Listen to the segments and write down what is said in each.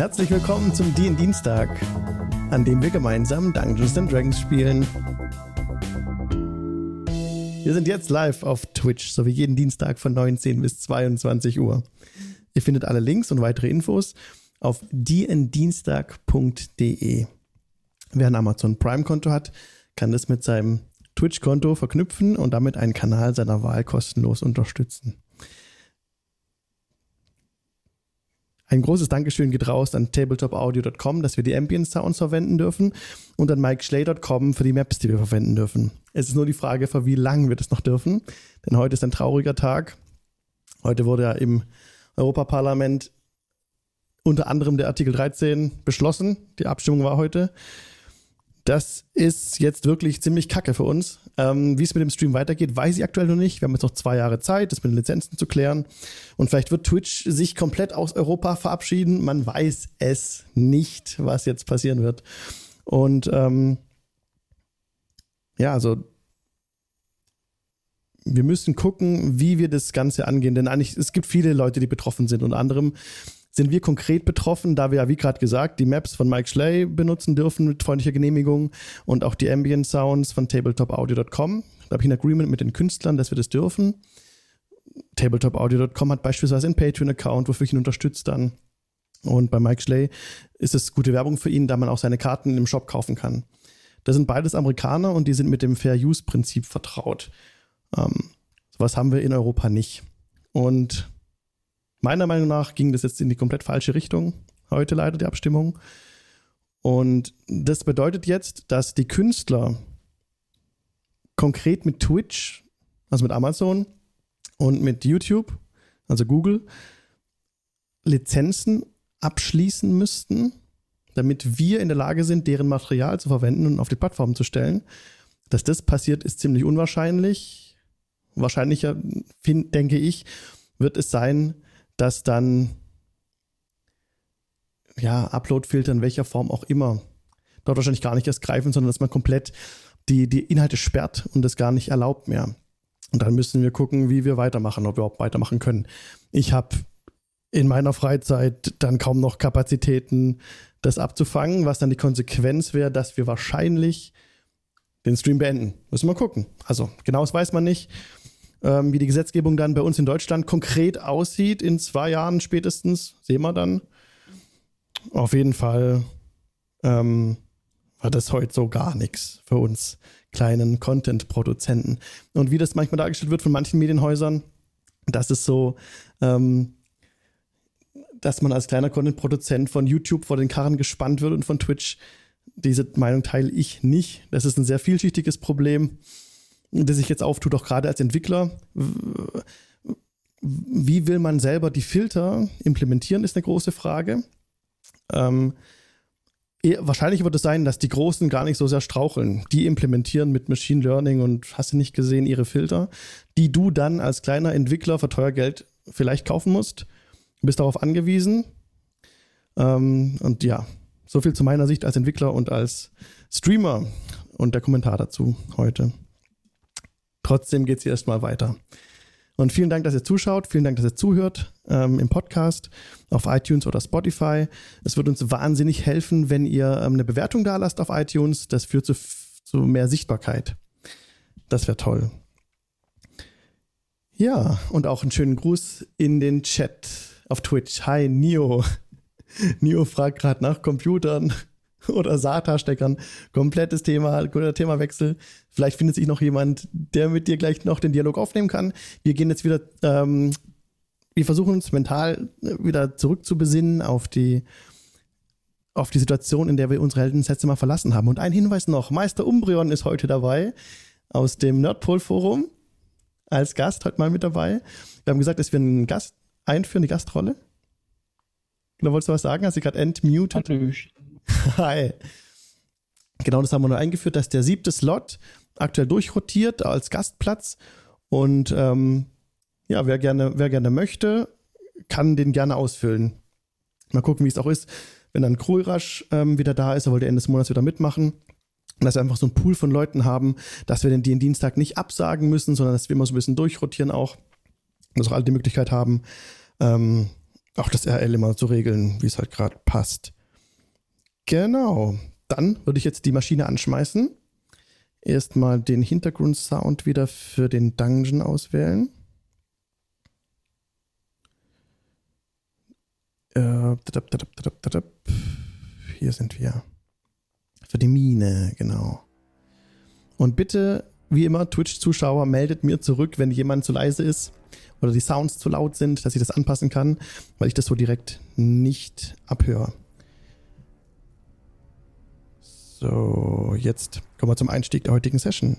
Herzlich willkommen zum DIN Dienstag, an dem wir gemeinsam Dungeons and Dragons spielen. Wir sind jetzt live auf Twitch, so wie jeden Dienstag von 19 bis 22 Uhr. Ihr findet alle Links und weitere Infos auf dienstag.de. Wer ein Amazon Prime-Konto hat, kann das mit seinem Twitch-Konto verknüpfen und damit einen Kanal seiner Wahl kostenlos unterstützen. Ein großes Dankeschön geht raus an tabletopaudio.com, dass wir die Ambient Sounds verwenden dürfen und an MikeSchley.com für die Maps, die wir verwenden dürfen. Es ist nur die Frage, für wie lange wir das noch dürfen, denn heute ist ein trauriger Tag. Heute wurde ja im Europaparlament unter anderem der Artikel 13 beschlossen. Die Abstimmung war heute. Das ist jetzt wirklich ziemlich kacke für uns. Ähm, wie es mit dem Stream weitergeht, weiß ich aktuell noch nicht. Wir haben jetzt noch zwei Jahre Zeit, das mit den Lizenzen zu klären. Und vielleicht wird Twitch sich komplett aus Europa verabschieden. Man weiß es nicht, was jetzt passieren wird. Und ähm, ja, also wir müssen gucken, wie wir das Ganze angehen. Denn eigentlich, es gibt viele Leute, die betroffen sind. Unter anderem sind wir konkret betroffen, da wir ja, wie gerade gesagt, die Maps von Mike Schley benutzen dürfen mit freundlicher Genehmigung und auch die Ambient Sounds von tabletopaudio.com. Da habe ich ein Agreement mit den Künstlern, dass wir das dürfen. Tabletopaudio.com hat beispielsweise einen Patreon-Account, wofür ich ihn unterstütze dann. Und bei Mike Schley ist es gute Werbung für ihn, da man auch seine Karten im Shop kaufen kann. Das sind beides Amerikaner und die sind mit dem Fair Use-Prinzip vertraut. Ähm, sowas haben wir in Europa nicht. Und Meiner Meinung nach ging das jetzt in die komplett falsche Richtung. Heute leider die Abstimmung. Und das bedeutet jetzt, dass die Künstler konkret mit Twitch, also mit Amazon und mit YouTube, also Google, Lizenzen abschließen müssten, damit wir in der Lage sind, deren Material zu verwenden und auf die Plattform zu stellen. Dass das passiert, ist ziemlich unwahrscheinlich. Wahrscheinlicher, denke ich, wird es sein, dass dann ja, Upload-Filter in welcher Form auch immer dort wahrscheinlich gar nicht erst greifen, sondern dass man komplett die, die Inhalte sperrt und das gar nicht erlaubt mehr. Und dann müssen wir gucken, wie wir weitermachen, ob wir überhaupt weitermachen können. Ich habe in meiner Freizeit dann kaum noch Kapazitäten, das abzufangen, was dann die Konsequenz wäre, dass wir wahrscheinlich den Stream beenden. Müssen wir gucken. Also, genaues weiß man nicht ähm, wie die Gesetzgebung dann bei uns in Deutschland konkret aussieht, in zwei Jahren spätestens, sehen wir dann. Auf jeden Fall ähm, war das heute so gar nichts für uns kleinen Content-Produzenten. Und wie das manchmal dargestellt wird von manchen Medienhäusern, das ist so, ähm, dass man als kleiner Content-Produzent von YouTube vor den Karren gespannt wird und von Twitch. Diese Meinung teile ich nicht. Das ist ein sehr vielschichtiges Problem das sich jetzt auftut, auch gerade als Entwickler. Wie will man selber die Filter implementieren, ist eine große Frage. Ähm, wahrscheinlich wird es sein, dass die Großen gar nicht so sehr straucheln. Die implementieren mit Machine Learning und hast du nicht gesehen, ihre Filter, die du dann als kleiner Entwickler für teuer Geld vielleicht kaufen musst. Du bist darauf angewiesen. Ähm, und ja, so viel zu meiner Sicht als Entwickler und als Streamer und der Kommentar dazu heute. Trotzdem geht es hier erstmal weiter. Und vielen Dank, dass ihr zuschaut, vielen Dank, dass ihr zuhört ähm, im Podcast auf iTunes oder Spotify. Es wird uns wahnsinnig helfen, wenn ihr ähm, eine Bewertung da lasst auf iTunes. Das führt zu, zu mehr Sichtbarkeit. Das wäre toll. Ja, und auch einen schönen Gruß in den Chat auf Twitch. Hi, Nio. Nio fragt gerade nach Computern. oder SATA-Steckern. Komplettes Thema, Themawechsel. Vielleicht findet sich noch jemand, der mit dir gleich noch den Dialog aufnehmen kann. Wir gehen jetzt wieder, ähm, wir versuchen uns mental wieder zurückzubesinnen auf die, auf die Situation, in der wir unsere Helden das letzte Mal verlassen haben. Und ein Hinweis noch: Meister Umbrion ist heute dabei aus dem Nerdpol-Forum als Gast heute mal mit dabei. Wir haben gesagt, dass wir einen Gast einführen, die Gastrolle. Oder wolltest du was sagen? Hast du gerade entmuted? Hallöchen. Hi. Genau das haben wir nur eingeführt, dass der siebte Slot aktuell durchrotiert als Gastplatz. Und ähm, ja, wer gerne, wer gerne möchte, kann den gerne ausfüllen. Mal gucken, wie es auch ist, wenn dann Krulrasch ähm, wieder da ist, er wollte Ende des Monats wieder mitmachen. Dass wir einfach so einen Pool von Leuten haben, dass wir den, den Dienstag nicht absagen müssen, sondern dass wir immer so ein bisschen durchrotieren auch. Dass auch alle die Möglichkeit haben. Ähm, auch das RL immer so regeln, wie es halt gerade passt. Genau. Dann würde ich jetzt die Maschine anschmeißen. Erstmal den Hintergrundsound wieder für den Dungeon auswählen. Äh, Hier sind wir. Für die Mine, genau. Und bitte, wie immer, Twitch-Zuschauer, meldet mir zurück, wenn jemand zu leise ist oder die Sounds zu laut sind, dass ich das anpassen kann, weil ich das so direkt nicht abhöre. So, jetzt kommen wir zum Einstieg der heutigen Session.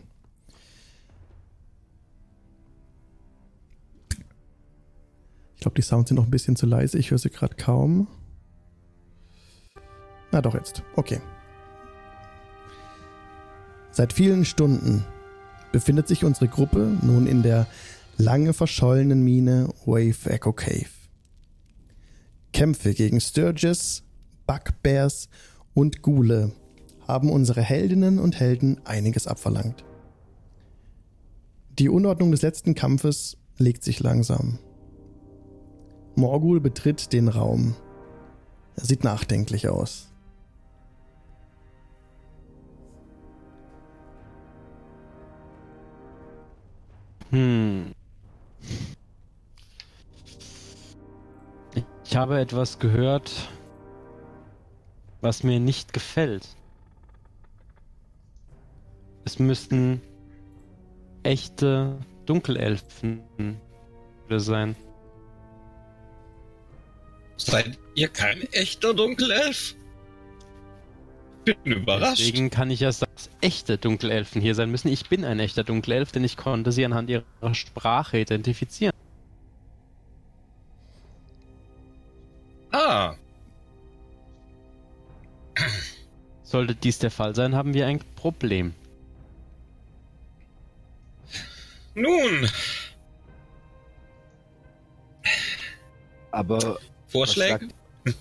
Ich glaube, die Sounds sind noch ein bisschen zu leise. Ich höre sie gerade kaum. Na doch jetzt. Okay. Seit vielen Stunden befindet sich unsere Gruppe nun in der lange verschollenen Mine Wave Echo Cave. Kämpfe gegen Sturges, Bugbears und Gule haben unsere Heldinnen und Helden einiges abverlangt. Die Unordnung des letzten Kampfes legt sich langsam. Morgul betritt den Raum. Er sieht nachdenklich aus. Hm. Ich habe etwas gehört, was mir nicht gefällt. Es müssten echte Dunkelelfen sein. Seid ihr kein echter Dunkelelf? Bin überrascht. Deswegen kann ich ja sagen, dass echte Dunkelelfen hier sein müssen. Ich bin ein echter Dunkelelf, denn ich konnte sie anhand ihrer Sprache identifizieren. Ah. Sollte dies der Fall sein, haben wir ein Problem. Nun. Aber Vorschläge? Was,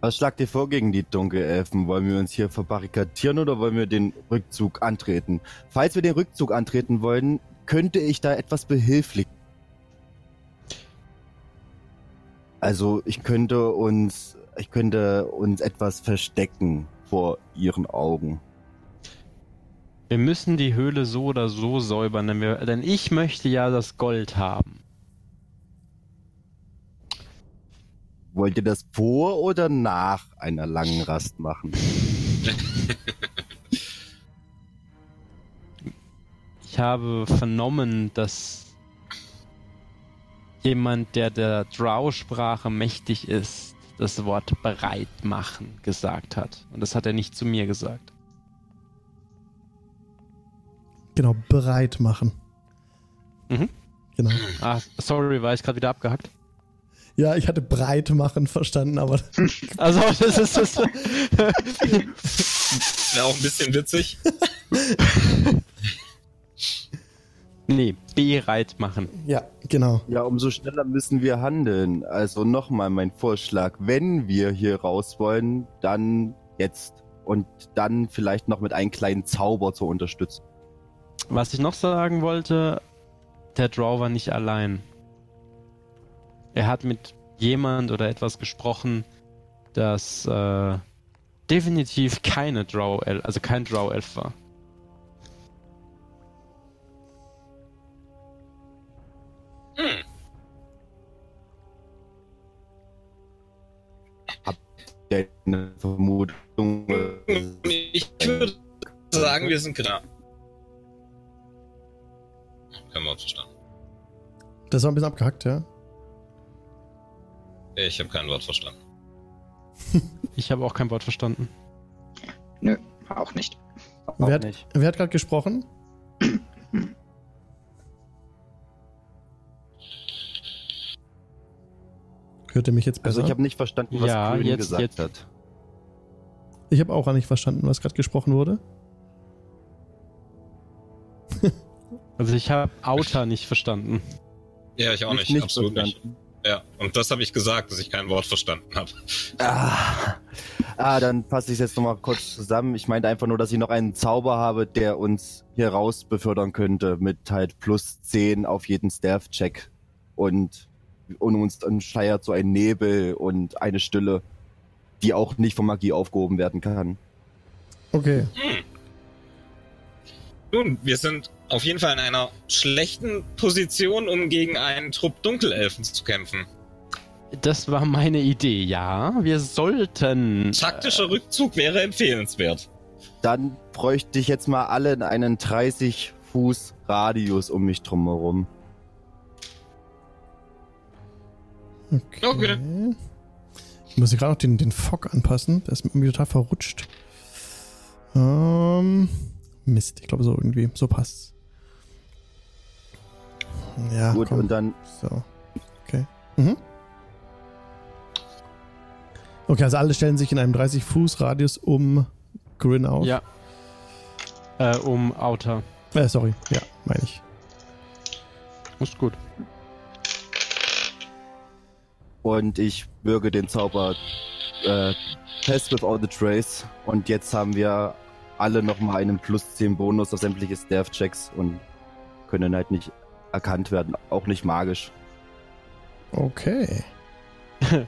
was schlagt ihr vor gegen die Dunkelelfen? Wollen wir uns hier verbarrikadieren oder wollen wir den Rückzug antreten? Falls wir den Rückzug antreten wollen, könnte ich da etwas behilflich. Also ich könnte uns, ich könnte uns etwas verstecken vor ihren Augen. Wir müssen die Höhle so oder so säubern, denn, wir, denn ich möchte ja das Gold haben. Wollt ihr das vor oder nach einer langen Rast machen? Ich habe vernommen, dass jemand, der der Drow-Sprache mächtig ist, das Wort bereit machen gesagt hat. Und das hat er nicht zu mir gesagt. Genau, bereit machen. Mhm. Genau. Ah, sorry, war ich gerade wieder abgehackt? Ja, ich hatte breit machen verstanden, aber. Also, das ist das. Wäre auch ein bisschen witzig. nee, bereit machen. Ja, genau. Ja, umso schneller müssen wir handeln. Also nochmal mein Vorschlag. Wenn wir hier raus wollen, dann jetzt. Und dann vielleicht noch mit einem kleinen Zauber zur Unterstützung. Was ich noch sagen wollte, der Draw war nicht allein. Er hat mit jemand oder etwas gesprochen, das äh, definitiv keine Draw, also kein Draw Elf war. Hm. Habt ihr eine Vermutung? Ich würde sagen, wir sind genau. Kein Wort verstanden. Das war ein bisschen abgehackt, ja. Ich habe kein Wort verstanden. Ich habe auch kein Wort verstanden. Nö, auch nicht. Wer hat, nicht. wer hat gerade gesprochen? Hört ihr mich jetzt besser? Also ich habe nicht verstanden, was Ja, Grün jetzt- gesagt jetzt. hat. Ich habe auch nicht verstanden, was gerade gesprochen wurde. Also ich habe Outer nicht verstanden. Ja, ich auch nicht. nicht absolut nicht. verstanden. Ja, und das habe ich gesagt, dass ich kein Wort verstanden habe. Ah, ah, dann fasse ich es jetzt nochmal kurz zusammen. Ich meinte einfach nur, dass ich noch einen Zauber habe, der uns hier raus befördern könnte mit halt plus 10 auf jeden Stealth-Check. Und und uns dann schleiert so ein Nebel und eine Stille, die auch nicht von Magie aufgehoben werden kann. Okay. Nun, wir sind auf jeden Fall in einer schlechten Position, um gegen einen Trupp Dunkelelfen zu kämpfen. Das war meine Idee, ja. Wir sollten. Taktischer Rückzug wäre empfehlenswert. Dann bräuchte ich jetzt mal alle in einen 30 Fuß Radius um mich drumherum. Okay. Okay. Ich muss hier gerade noch den, den Fog anpassen. Der ist mir irgendwie total verrutscht. Ähm, Mist, ich glaube so irgendwie. So passt's. Ja, Gut, komm. und dann So. Okay. Mhm. Okay, also alle stellen sich in einem 30-Fuß-Radius um Grin auf. Ja. Äh, um Outer. Äh, sorry. Ja, meine ich. Ist gut. und ich bürge den Zauber äh, Test without a Trace. Und jetzt haben wir alle nochmal einen plus 10 Bonus auf sämtliche Staff-Checks und können halt nicht erkannt werden, auch nicht magisch. Okay.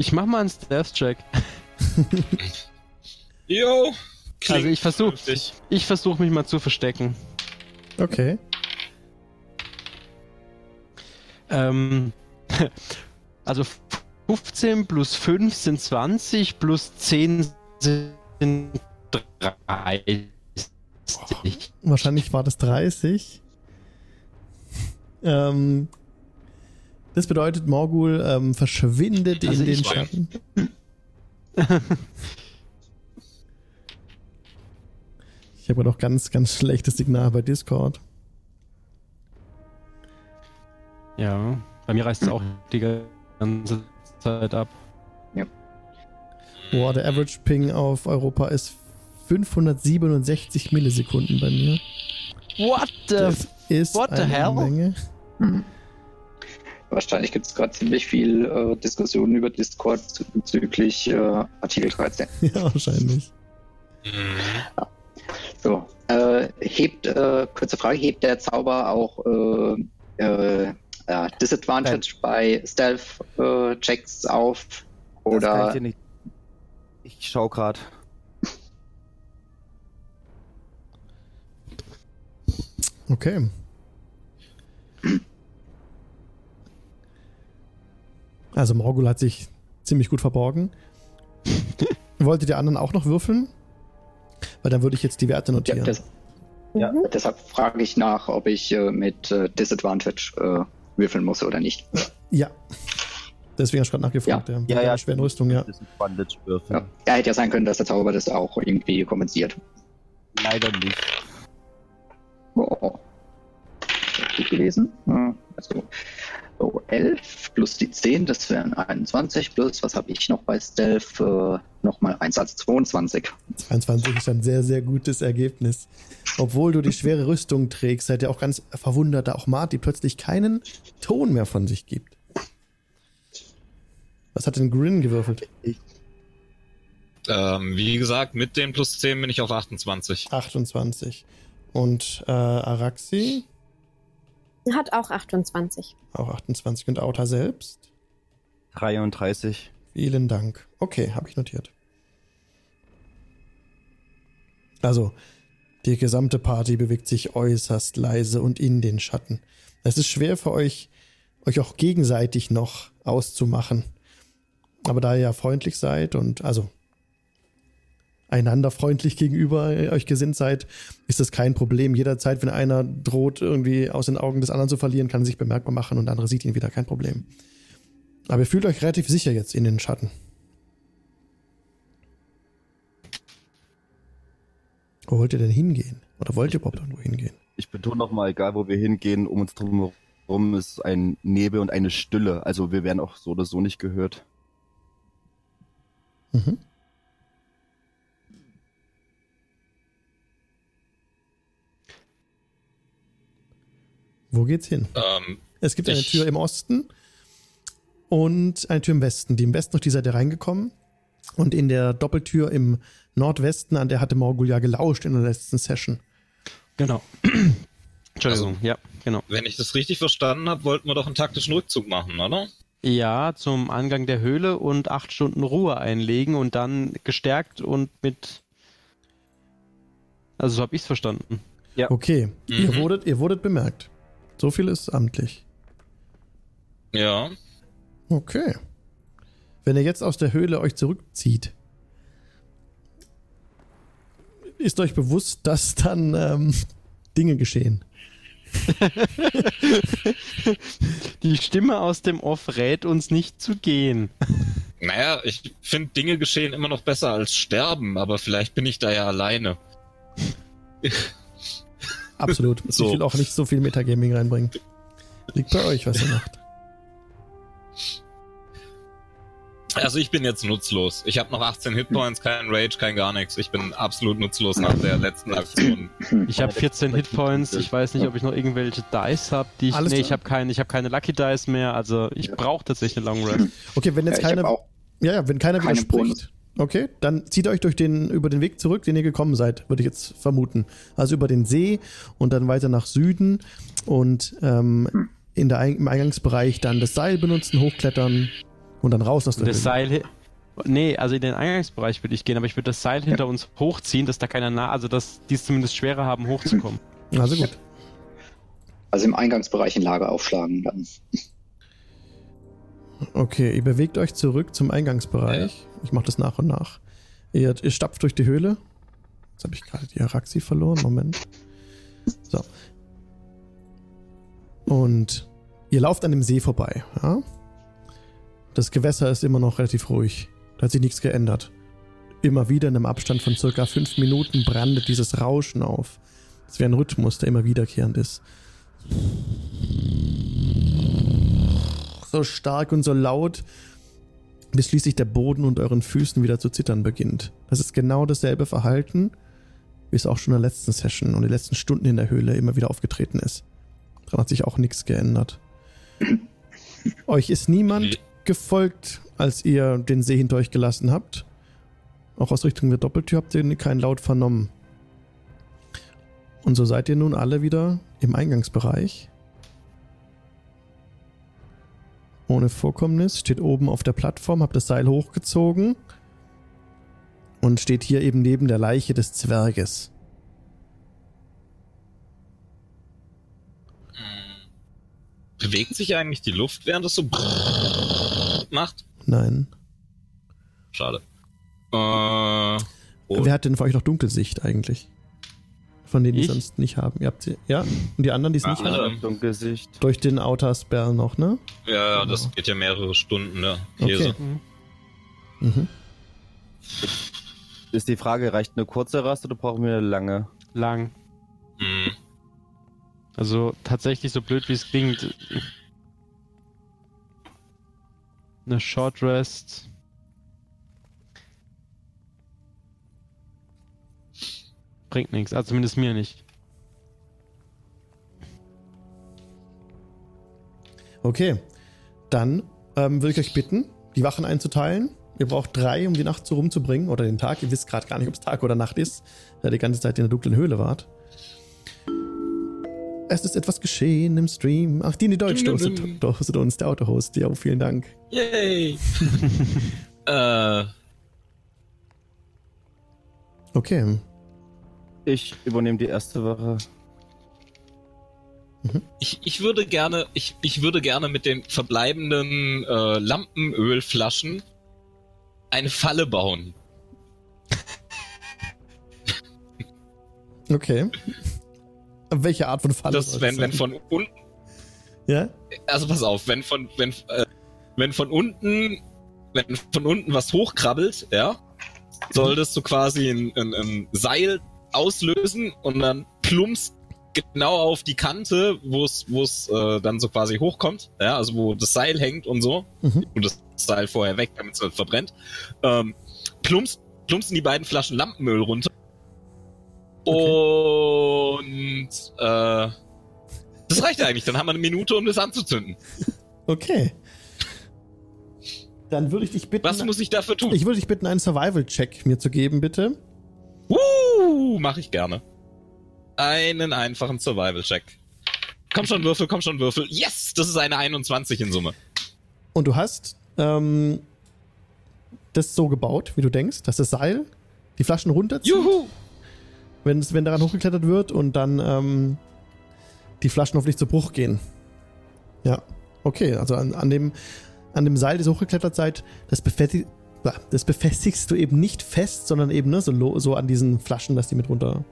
Ich mach mal einen Stealth-Check. Jo. Also ich versuch, vernünftig. ich versuche mich mal zu verstecken. Okay. Ähm, also 15 plus 5 sind 20, plus 10 sind 30. Wahrscheinlich war das 30. Ähm, das bedeutet, Morgul ähm, verschwindet Also in den Schatten. Ich habe noch ganz, ganz schlechtes Signal bei Discord. Ja, bei mir reißt es auch die ganze Zeit ab. Boah, der Average Ping auf Europa ist 567 Millisekunden bei mir. What the Das ist what the hell? Menge. Hm. Wahrscheinlich gibt es gerade ziemlich viel äh, Diskussionen über Discord bezüglich äh, Artikel 13. Ja, wahrscheinlich. Mhm. So, äh, hebt, äh, kurze Frage, hebt der Zauber auch äh, äh, äh, Disadvantage bei Stealth-Checks auf? Das kann ich Oder dir nicht. Ich schau grad. Okay. Also Morgul hat sich ziemlich gut verborgen. Wolltet ihr anderen auch noch würfeln? Weil dann würde ich jetzt die Werte ja, notieren. das, Ja. Mhm. deshalb frage ich nach, ob ich äh, mit äh, Disadvantage äh, würfeln muss oder nicht. Ja. Deswegen habe ich gerade nachgefragt. Ja, Ja, ja. Schweren Rüstung, ja. Disadvantage würfeln. Ja. ja, hätte ja sein können, dass der Zauber das auch irgendwie kompensiert. Leider nicht. Oh. Gut gewesen. Ja, Also so 11 plus die 10, das wären 21 plus, was habe ich noch bei Stealth? Äh, Nochmal 1 als 22. 22 ist ein sehr, sehr gutes Ergebnis. Obwohl du die schwere Rüstung trägst, seid ihr auch ganz verwundert, da auch Marty plötzlich keinen Ton mehr von sich gibt. Was hat denn Grin gewürfelt? Ähm, wie gesagt, mit dem plus 10 bin ich auf 28. 28. Und äh, Araxi Hat auch 28. auch 28 und Auta selbst. 33. Vielen Dank. Okay, habe ich notiert. Also, die gesamte Party bewegt sich äußerst leise und in den Schatten. Es ist schwer für euch, euch auch gegenseitig noch auszumachen. Aber da ihr ja freundlich seid und also einander freundlich gegenüber euch gesinnt seid, ist das kein Problem. Jederzeit, wenn einer droht, irgendwie aus den Augen des anderen zu verlieren, kann er sich bemerkbar machen und der andere sieht ihn wieder. Kein Problem. Aber ihr fühlt euch relativ sicher jetzt in den Schatten. Wo wollt ihr denn hingehen? Oder wollt ihr überhaupt irgendwo hingehen? Ich betone nochmal, egal wo wir hingehen, um uns drumherum ist ein Nebel und eine Stille. Also wir werden auch so oder so nicht gehört. Mhm. Wo geht's hin? Ähm, Es gibt eine Tür im Osten und eine Tür im Westen. Die im Westen durch die seid ihr reingekommen. Und in der Doppeltür im Nordwesten, an der hatte Morgul ja gelauscht in der letzten Session. Genau. Entschuldigung, Also- ja, genau. Wenn ich das richtig verstanden habe, wollten wir doch einen taktischen Rückzug machen, oder? Ja, zum Angang der Höhle und acht Stunden Ruhe einlegen und dann gestärkt und mit. Also so habe ich es verstanden. Okay, ihr, Mhm. wurdet, ihr wurdet bemerkt. So viel ist amtlich. Ja. Okay. Wenn ihr jetzt aus der Höhle euch zurückzieht, ist euch bewusst, dass dann ähm, Dinge geschehen. Die Stimme aus dem Off rät uns nicht zu gehen. Naja, ich finde Dinge geschehen immer noch besser als sterben, aber vielleicht bin ich da ja alleine. Absolut. So. Ich will auch nicht so viel Metagaming reinbringen. Liegt bei euch, was ihr macht. Also ich bin jetzt nutzlos. Ich habe noch 18 Hitpoints, kein Rage, kein gar nichts. Ich bin absolut nutzlos nach der letzten Aktion. Ich habe 14 Hitpoints. Ich weiß nicht, ob ich noch irgendwelche Dice habe, die ich. Alles nee, ich habe keine, ich habe keine Lucky Dice mehr. Also ich brauche tatsächlich eine Long Rest. Okay, wenn Ja, jetzt habe keine. Ja, ja, wenn keiner keine widerspricht. Okay, dann zieht euch durch den, über den Weg zurück, den ihr gekommen seid, würde ich jetzt vermuten. Also über den See und dann weiter nach Süden und ähm, Hm. in der, im Eingangsbereich dann das Seil benutzen, hochklettern und dann raus aus der Das. Seil. Nee, also in den Eingangsbereich würde ich gehen, aber ich würde das Seil hinter uns hochziehen, dass da keiner nah, also dass die es zumindest schwerer haben, hochzukommen. Also gut. also im Eingangsbereich ein Lager aufschlagen dann. Okay, ihr bewegt euch zurück zum Eingangsbereich. Ich mache das nach und nach. Ihr, ihr stapft durch die Höhle. Jetzt habe ich gerade die Araxi verloren. Moment. So. Und ihr lauft an dem See vorbei. Ja? Das Gewässer ist immer noch relativ ruhig. Da hat sich nichts geändert. Immer wieder in einem Abstand von circa fünf Minuten brandet dieses Rauschen auf. Das wäre ein Rhythmus, der immer wiederkehrend ist. So stark und so laut, bis schließlich der Boden unter euren Füßen wieder zu zittern beginnt. Das ist genau dasselbe Verhalten, wie es auch schon in der letzten Session und den letzten Stunden in der Höhle immer wieder aufgetreten ist. Daran hat sich auch nichts geändert. Euch ist niemand gefolgt, als ihr den See hinter euch gelassen habt. Auch aus Richtung der Doppeltür habt ihr keinen Laut vernommen. Und so seid ihr nun alle wieder im Eingangsbereich. Ohne Vorkommnis, steht oben auf der Plattform, habt das Seil hochgezogen und steht hier eben neben der Leiche des Zwerges. Bewegt sich eigentlich die Luft, während es so macht? Nein. Schade. Äh, Wer hat denn für euch noch Dunkelsicht eigentlich? Von denen, die Ich? sonst nicht haben. Ihr habt sie, ja? Und die anderen, die es nicht alle. haben? Dunkelsicht. Durch den Outer Spell noch, ne? ja, ja, das geht ja mehrere Stunden, ne? Käse. Okay. Mhm. Ist die Frage, reicht eine kurze Rast oder brauchen wir eine lange? Lang. Hm. Also tatsächlich so blöd wie es klingt. Eine Short Rest. Bringt nichts, also zumindest mir nicht. Okay. Dann ähm, würde ich euch bitten, die Wachen einzuteilen. Ihr braucht drei, um die Nacht so rumzubringen. Oder den Tag. Ihr wisst gerade gar nicht, ob es Tag oder Nacht ist, da ihr die ganze Zeit in der dunklen Höhle wart. Es ist etwas geschehen im Stream. Ach, Dini Deutsch Ding, hostet, ding. hostet uns, der Autohost. Ja, vielen Dank. Yay! äh, Okay. Ich übernehme die erste Wache. ich, ich würde gerne, ich, ich würde gerne mit den verbleibenden äh, Lampenölflaschen eine Falle bauen. Okay. Welche Art von Falle? Das, wenn, wenn von unten, Ja? also pass auf, wenn von, wenn, äh, wenn von unten, wenn von unten was hochkrabbelt, ja, soll das so quasi ein, ein, ein Seil auslösen und dann plumpst genau auf die Kante, wo es, wo es äh, dann so quasi hochkommt, ja, also wo das Seil hängt und so, Mhm. und das Seil vorher weg, damit es nicht verbrennt, ähm, plumpst, plumpsen die beiden Flaschen Lampenöl runter. Und äh, das reicht eigentlich. Dann haben wir eine Minute, um das anzuzünden. Okay. Dann würde ich dich bitten. Was muss ich dafür tun? ich würde dich bitten, einen Survival-Check mir zu geben, bitte. Uh, mache ich gerne. Einen einfachen Survival-Check. Komm schon, Würfel, komm schon, Würfel. Yes, das ist eine 21 in Summe. Und du hast ähm, das so gebaut, wie du denkst, dass das Seil die Flaschen runterzieht, Juhu! wenn, es- wenn daran hochgeklettert wird und dann ähm, die Flaschen hoffentlich zu Bruch gehen. Ja, okay, also an, an, dem, an dem Seil, das hochgeklettert seid, das, befestig, das befestigst du eben nicht fest, sondern eben ne, so, so an diesen Flaschen, dass die mit runter,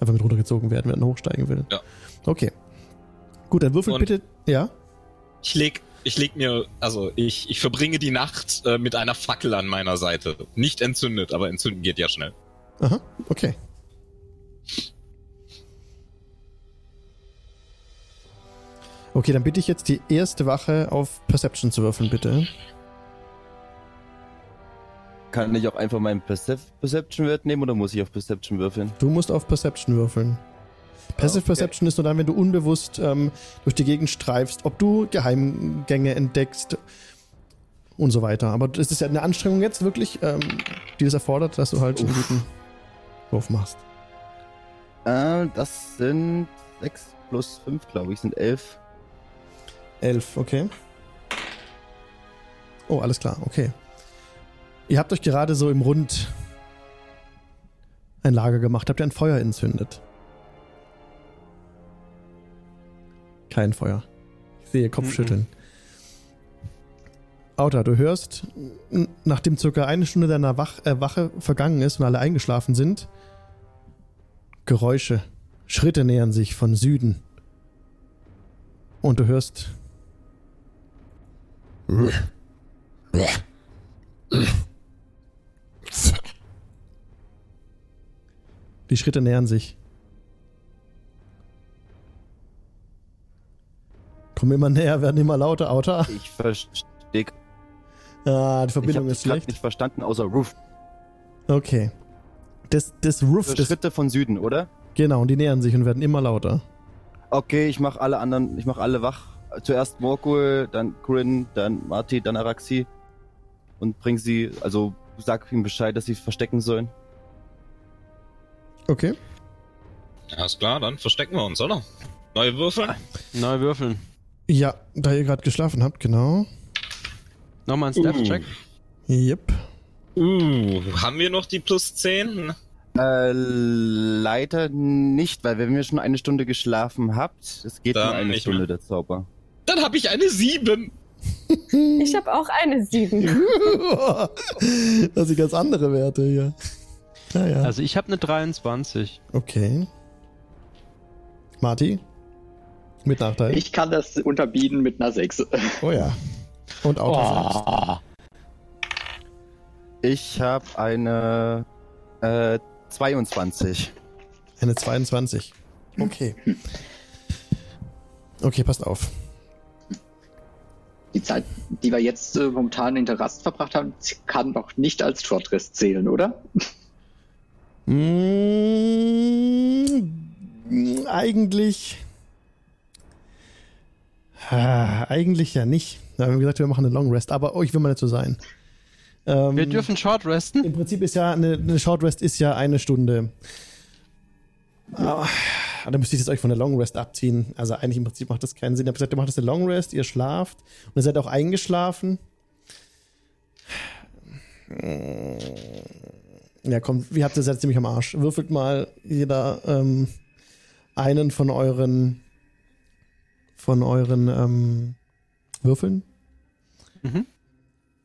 einfach mit runtergezogen werden, wenn man hochsteigen will. Ja. Okay. Gut, dann würfel Und- bitte. Ja? Ich leg, ich leg mir, also ich, ich verbringe die Nacht äh, mit einer Fackel an meiner Seite. Nicht entzündet, aber entzünden geht ja schnell. Aha, okay. Okay, dann bitte ich jetzt die erste Wache auf Perception zu würfeln, bitte. Kann ich auch einfach meinen Percep Perception-Wert nehmen oder muss ich auf Perception würfeln? Du musst auf Perception würfeln. Passive Okay. Perception ist nur dann, wenn du unbewusst ähm, durch die Gegend streifst, ob du Geheimgänge entdeckst und so weiter. Aber das ist ja eine Anstrengung jetzt wirklich, ähm, die das erfordert, dass du halt einen guten Wurf machst. Äh, das sind 6 plus 5, glaube ich, sind 11. Elf, okay. Oh, alles klar, okay. Ihr habt euch gerade so im Rund ein Lager gemacht. Habt ihr ein Feuer entzündet? Kein Feuer. Ich sehe Kopfschütteln. Auta, du hörst, nachdem circa eine Stunde deiner Wach, äh, Wache vergangen ist und alle eingeschlafen sind, Geräusche. Schritte nähern sich von Süden. Und du hörst. Die Schritte nähern sich. Kommen immer näher, werden immer lauter, Auta. Ich verstehe. Ah, die Ich Verbindung habe ist schlecht. nicht verstanden, außer Roof. Okay. Das, das Roof, Für das, Schritte von Süden, oder? genau, und die nähern sich und werden immer lauter. Okay, ich mache alle anderen, ich mache alle wach. Zuerst Morgul, dann Corinne, dann Marty, dann Araxi. Und bring sie, also sag ihm Bescheid, dass sie verstecken sollen. Okay. Ist klar, dann verstecken wir uns, oder? Neue Würfel? Neu würfeln. Ja, da ihr gerade geschlafen habt, genau. Nochmal ein Stealth-Check. Yep. Uh, haben wir noch die plus 10? Äh, leider nicht, weil wenn ihr schon eine Stunde geschlafen habt, es geht Dann nur eine nicht Stunde mehr. der Zauber. Dann habe ich eine 7. Ich habe auch eine 7. das sind ganz andere Werte hier. Ja, ja. Also ich habe eine 23. Okay. Marty? Mit Nachteil? Ich kann das unterbieten mit einer 6. Oh ja. Und selbst. Oh. Ich habe eine äh, 22. Eine 22. Okay. Okay, passt auf. Die Zeit, die wir jetzt äh, momentan in der Rast verbracht haben, kann noch nicht als Short Rest zählen, oder? Mm, eigentlich. Ah, eigentlich ja nicht. Wir haben gesagt, wir machen eine Long Rest, aber oh, ich will mal nicht so sein. Ähm, Wir dürfen Short resten. Im Prinzip ist ja eine, eine Short Rest ist ja eine Stunde. Ah, da müsste ich das euch von der Long Rest abziehen. Also eigentlich im Prinzip macht das keinen Sinn. Ihr habt gesagt, ihr macht das eine Long Rest, ihr schlaft und ihr seid auch eingeschlafen. Ja, komm, wie habt ihr seid ziemlich am Arsch. Würfelt mal jeder ähm, einen von euren von euren ähm, Würfeln. Mhm.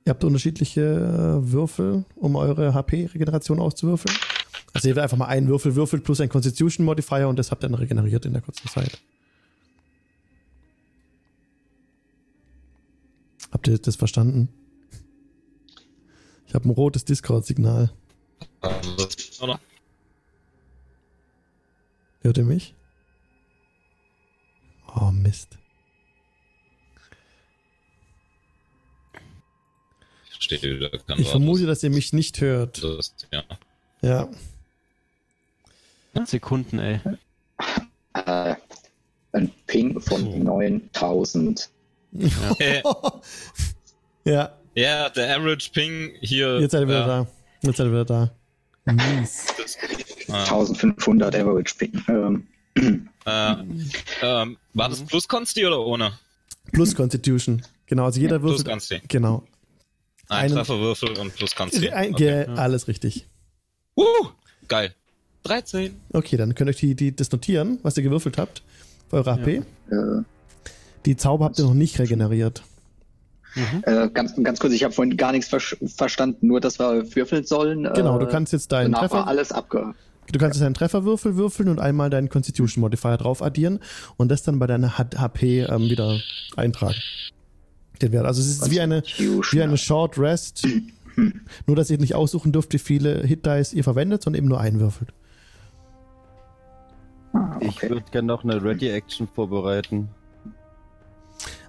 Ihr habt unterschiedliche äh, Würfel, um eure HP-Regeneration auszuwürfeln. Also ihr habt einfach mal einen Würfel würfelt plus ein Constitution Modifier und das habt ihr dann regeneriert in der kurzen Zeit. Habt ihr das verstanden? Ich habe ein rotes Discord-Signal. Hört ihr mich? Oh Mist. Ich vermute, dass ihr mich nicht hört. Ja. Ja. Sekunden, ey. Äh, ein Ping von Puh. 9000. Äh, ja, ja, der Average Ping hier. jetzt seid ihr wieder ja, da. Jetzt seid ihr wieder da. Mies. Ah. 1500 Average Ping. Ähm, Äh, ähm, war das plus Consti oder ohne? Plus Constitution. Genau, also jeder Plus würfelt. Consti. Genau. Ein Einen- Trefferwürfel und plus Consti. Ein, Okay. ge- Alles richtig. Uh, geil. 13. Okay, dann könnt ihr euch die, die, das notieren, was ihr gewürfelt habt. Für eure HP. Äh, Die Zauber habt ihr noch nicht regeneriert. Äh, ganz, ganz kurz, ich habe vorhin gar nichts ver verstanden, nur dass wir würfeln sollen. Genau, äh, du kannst jetzt deinen Danach war Treffer, alles abge... du kannst jetzt deinen Trefferwürfel würfeln und einmal deinen Constitution Modifier drauf addieren und das dann bei deiner HP ähm, wieder eintragen. Den Wert. Also es ist wie eine, wie eine Short Rest. Nur, dass ihr nicht aussuchen dürft, wie viele Hit Dice ihr verwendet, sondern eben nur einwürfelt. Ah, Ich okay. würde gerne noch eine Ready-Action vorbereiten.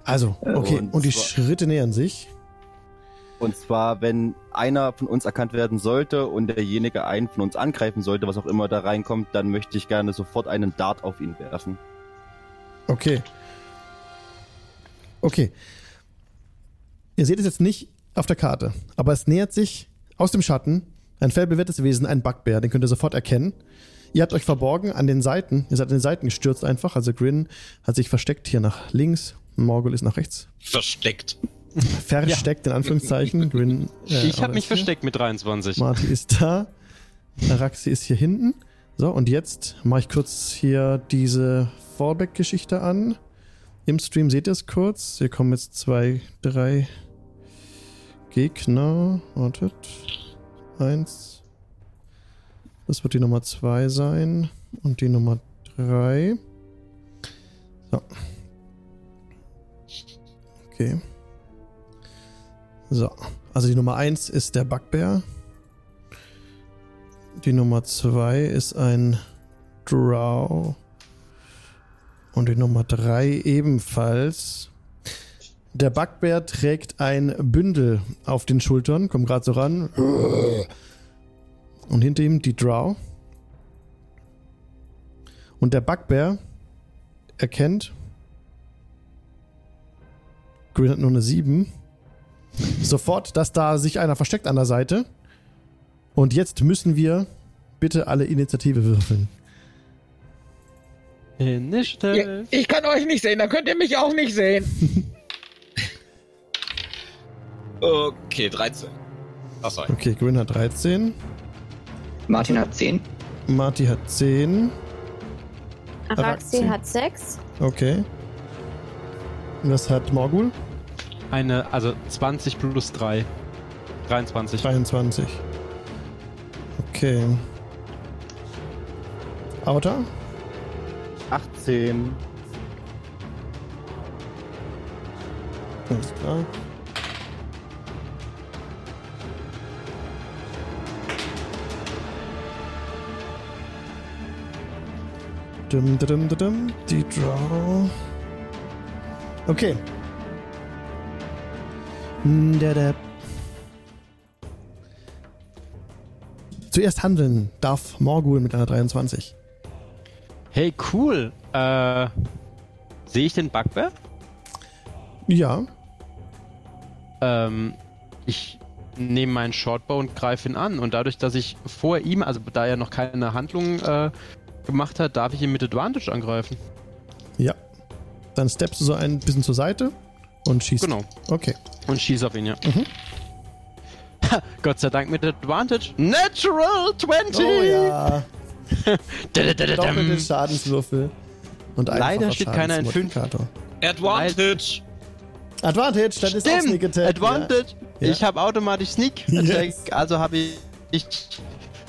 Also, okay. Und, Und die zwar- Schritte nähern sich. Und zwar, wenn einer von uns erkannt werden sollte und derjenige einen von uns angreifen sollte, was auch immer da reinkommt, dann möchte ich gerne sofort einen Dart auf ihn werfen. Okay. Okay. Ihr seht es jetzt nicht auf der Karte, aber es nähert sich aus dem Schatten ein fellbewehrtes Wesen, ein Bugbear, den könnt ihr sofort erkennen. Ihr habt euch verborgen an den Seiten, ihr seid an den Seiten gestürzt einfach, also Grin hat sich versteckt hier nach links, Morgul ist nach rechts. Versteckt. Versteckt in Anführungszeichen. Grin, äh, ich habe mich versteckt mit 23. Marty ist da. Araxi ist hier hinten. So, und jetzt mache ich kurz hier diese Fallback-Geschichte an. Im Stream seht ihr es kurz. Hier kommen jetzt zwei, drei Gegner. Wartet. Eins. Das wird die Nummer zwei sein. Und die Nummer drei. So. Okay. So. Also die Nummer 1 ist der Bugbear. Die Nummer 2 ist ein Drow. Und die Nummer 3 ebenfalls. Der Bugbear trägt ein Bündel auf den Schultern, kommt gerade so ran. Und hinter ihm die Drow. Und der Bugbear erkennt. Green hat nur eine 7 sofort, dass da sich einer versteckt an der Seite. Und jetzt müssen wir bitte alle Initiative würfeln. Initiative. Ich kann euch nicht sehen, dann könnt ihr mich auch nicht sehen. Okay, 13. Achso. Okay, Grin hat 13, Martin hat 10. Marty hat 10. Araxi Araxi. hat sechs. Okay. Was hat Morgul? Eine, also 20 plus 3. 23. 23. Okay. Auta? 18. Alles klar. Dum, dum, dum, dum, die Draw. Okay. Hm, Der, der. Zuerst handeln darf Morgul mit einer 23. Hey, cool. Äh, sehe ich den Bugbear? Ja, Ähm, ich nehme meinen Shortbow und greife ihn an. Und dadurch, dass ich vor ihm, also da er noch keine Handlung äh, gemacht hat, darf ich ihn mit Advantage angreifen. ja. Dann steppst du so ein bisschen zur Seite und schießt. Genau. Okay. Und schieß auf ihn, ja. Mhm. Ha, Gott sei Dank mit Advantage. Natural 20! Oh ja. Doppelte Schadenswürfel. Und Leider steht keiner in fünf. Schadensmodifikator. Advantage. Advantage, dann ist auch Sneak Attack. Advantage. Ja. Ich habe automatisch Sneak Yes. Attack, also habe ich, ich...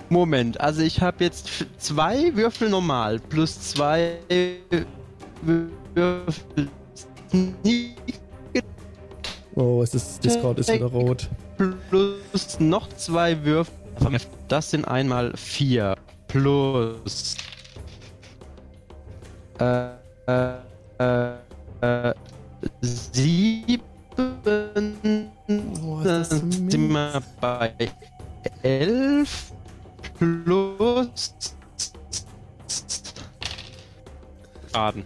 Moment, also ich habe jetzt zwei Würfel normal plus zwei. Oh, es ist, Discord ist wieder rot. plus noch zwei Würfel. Das sind einmal vier plus äh, äh, äh, sieben. Oh, Dann sind wir bei elf plus Schaden.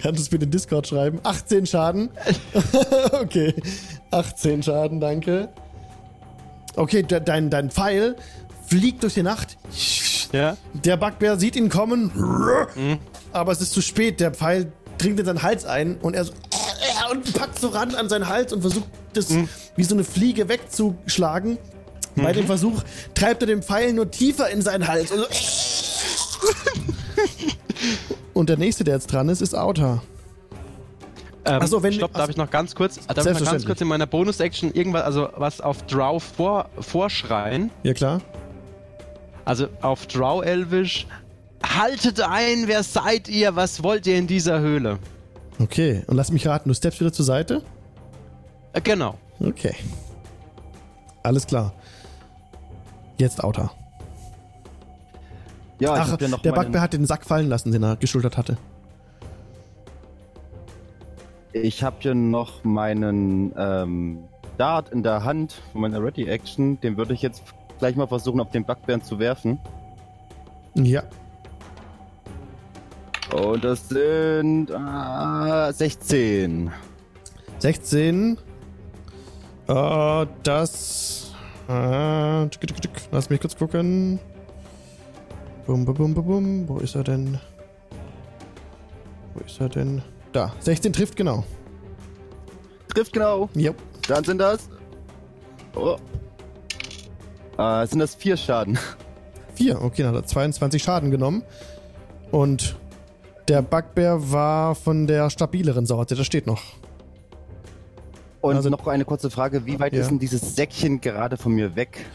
Kannst du es bitte in Discord schreiben? 18 Schaden. okay. 18 Schaden, danke. Okay, de dein, dein Pfeil fliegt durch die Nacht Ja. Der Bugbear sieht ihn kommen, Mhm. aber es ist zu spät. Der Pfeil dringt in seinen Hals ein und er so und packt so ran an seinen Hals und versucht das Mhm. wie so eine Fliege wegzuschlagen. Bei dem Versuch treibt er den Pfeil nur tiefer in seinen Hals. Und, so und der nächste, der jetzt dran ist, ist Outer. Ähm, Ach so, wenn- Stopp, darf ach- ich noch ganz kurz, darf ich noch ganz kurz in meiner Bonus-Action irgendwas, also was auf Drow vor, vorschreien? Ja, klar. Also auf Drow-Elvisch. Haltet ein, wer seid ihr? Was wollt ihr in dieser Höhle? Okay, und lass mich raten, du steppst wieder zur Seite? Äh, genau. Okay. Alles klar. Jetzt Outer. Ja, Ach, ja der Bugbear hat den Sack fallen lassen, den er geschultert hatte. Ich habe hier noch meinen ähm, Dart in der Hand von meiner Ready Action. Den würde ich jetzt gleich mal versuchen, auf den Backbären zu werfen. Ja. Und das sind ah, 16. 16. Äh, das. Äh, lass mich kurz gucken. Bum, bum, bum, bum, bum. Wo ist er denn? Wo ist er denn? Da. 16 trifft genau. Trifft genau. Jo. Dann sind das. Oh. Äh, sind das vier Schaden. 4. Okay, dann hat er 22 Schaden genommen. Und der Bugbear war von der stabileren Sorte. Das steht noch. Und Also- noch eine kurze Frage: Wie weit Ja. ist denn dieses Säckchen gerade von mir weg?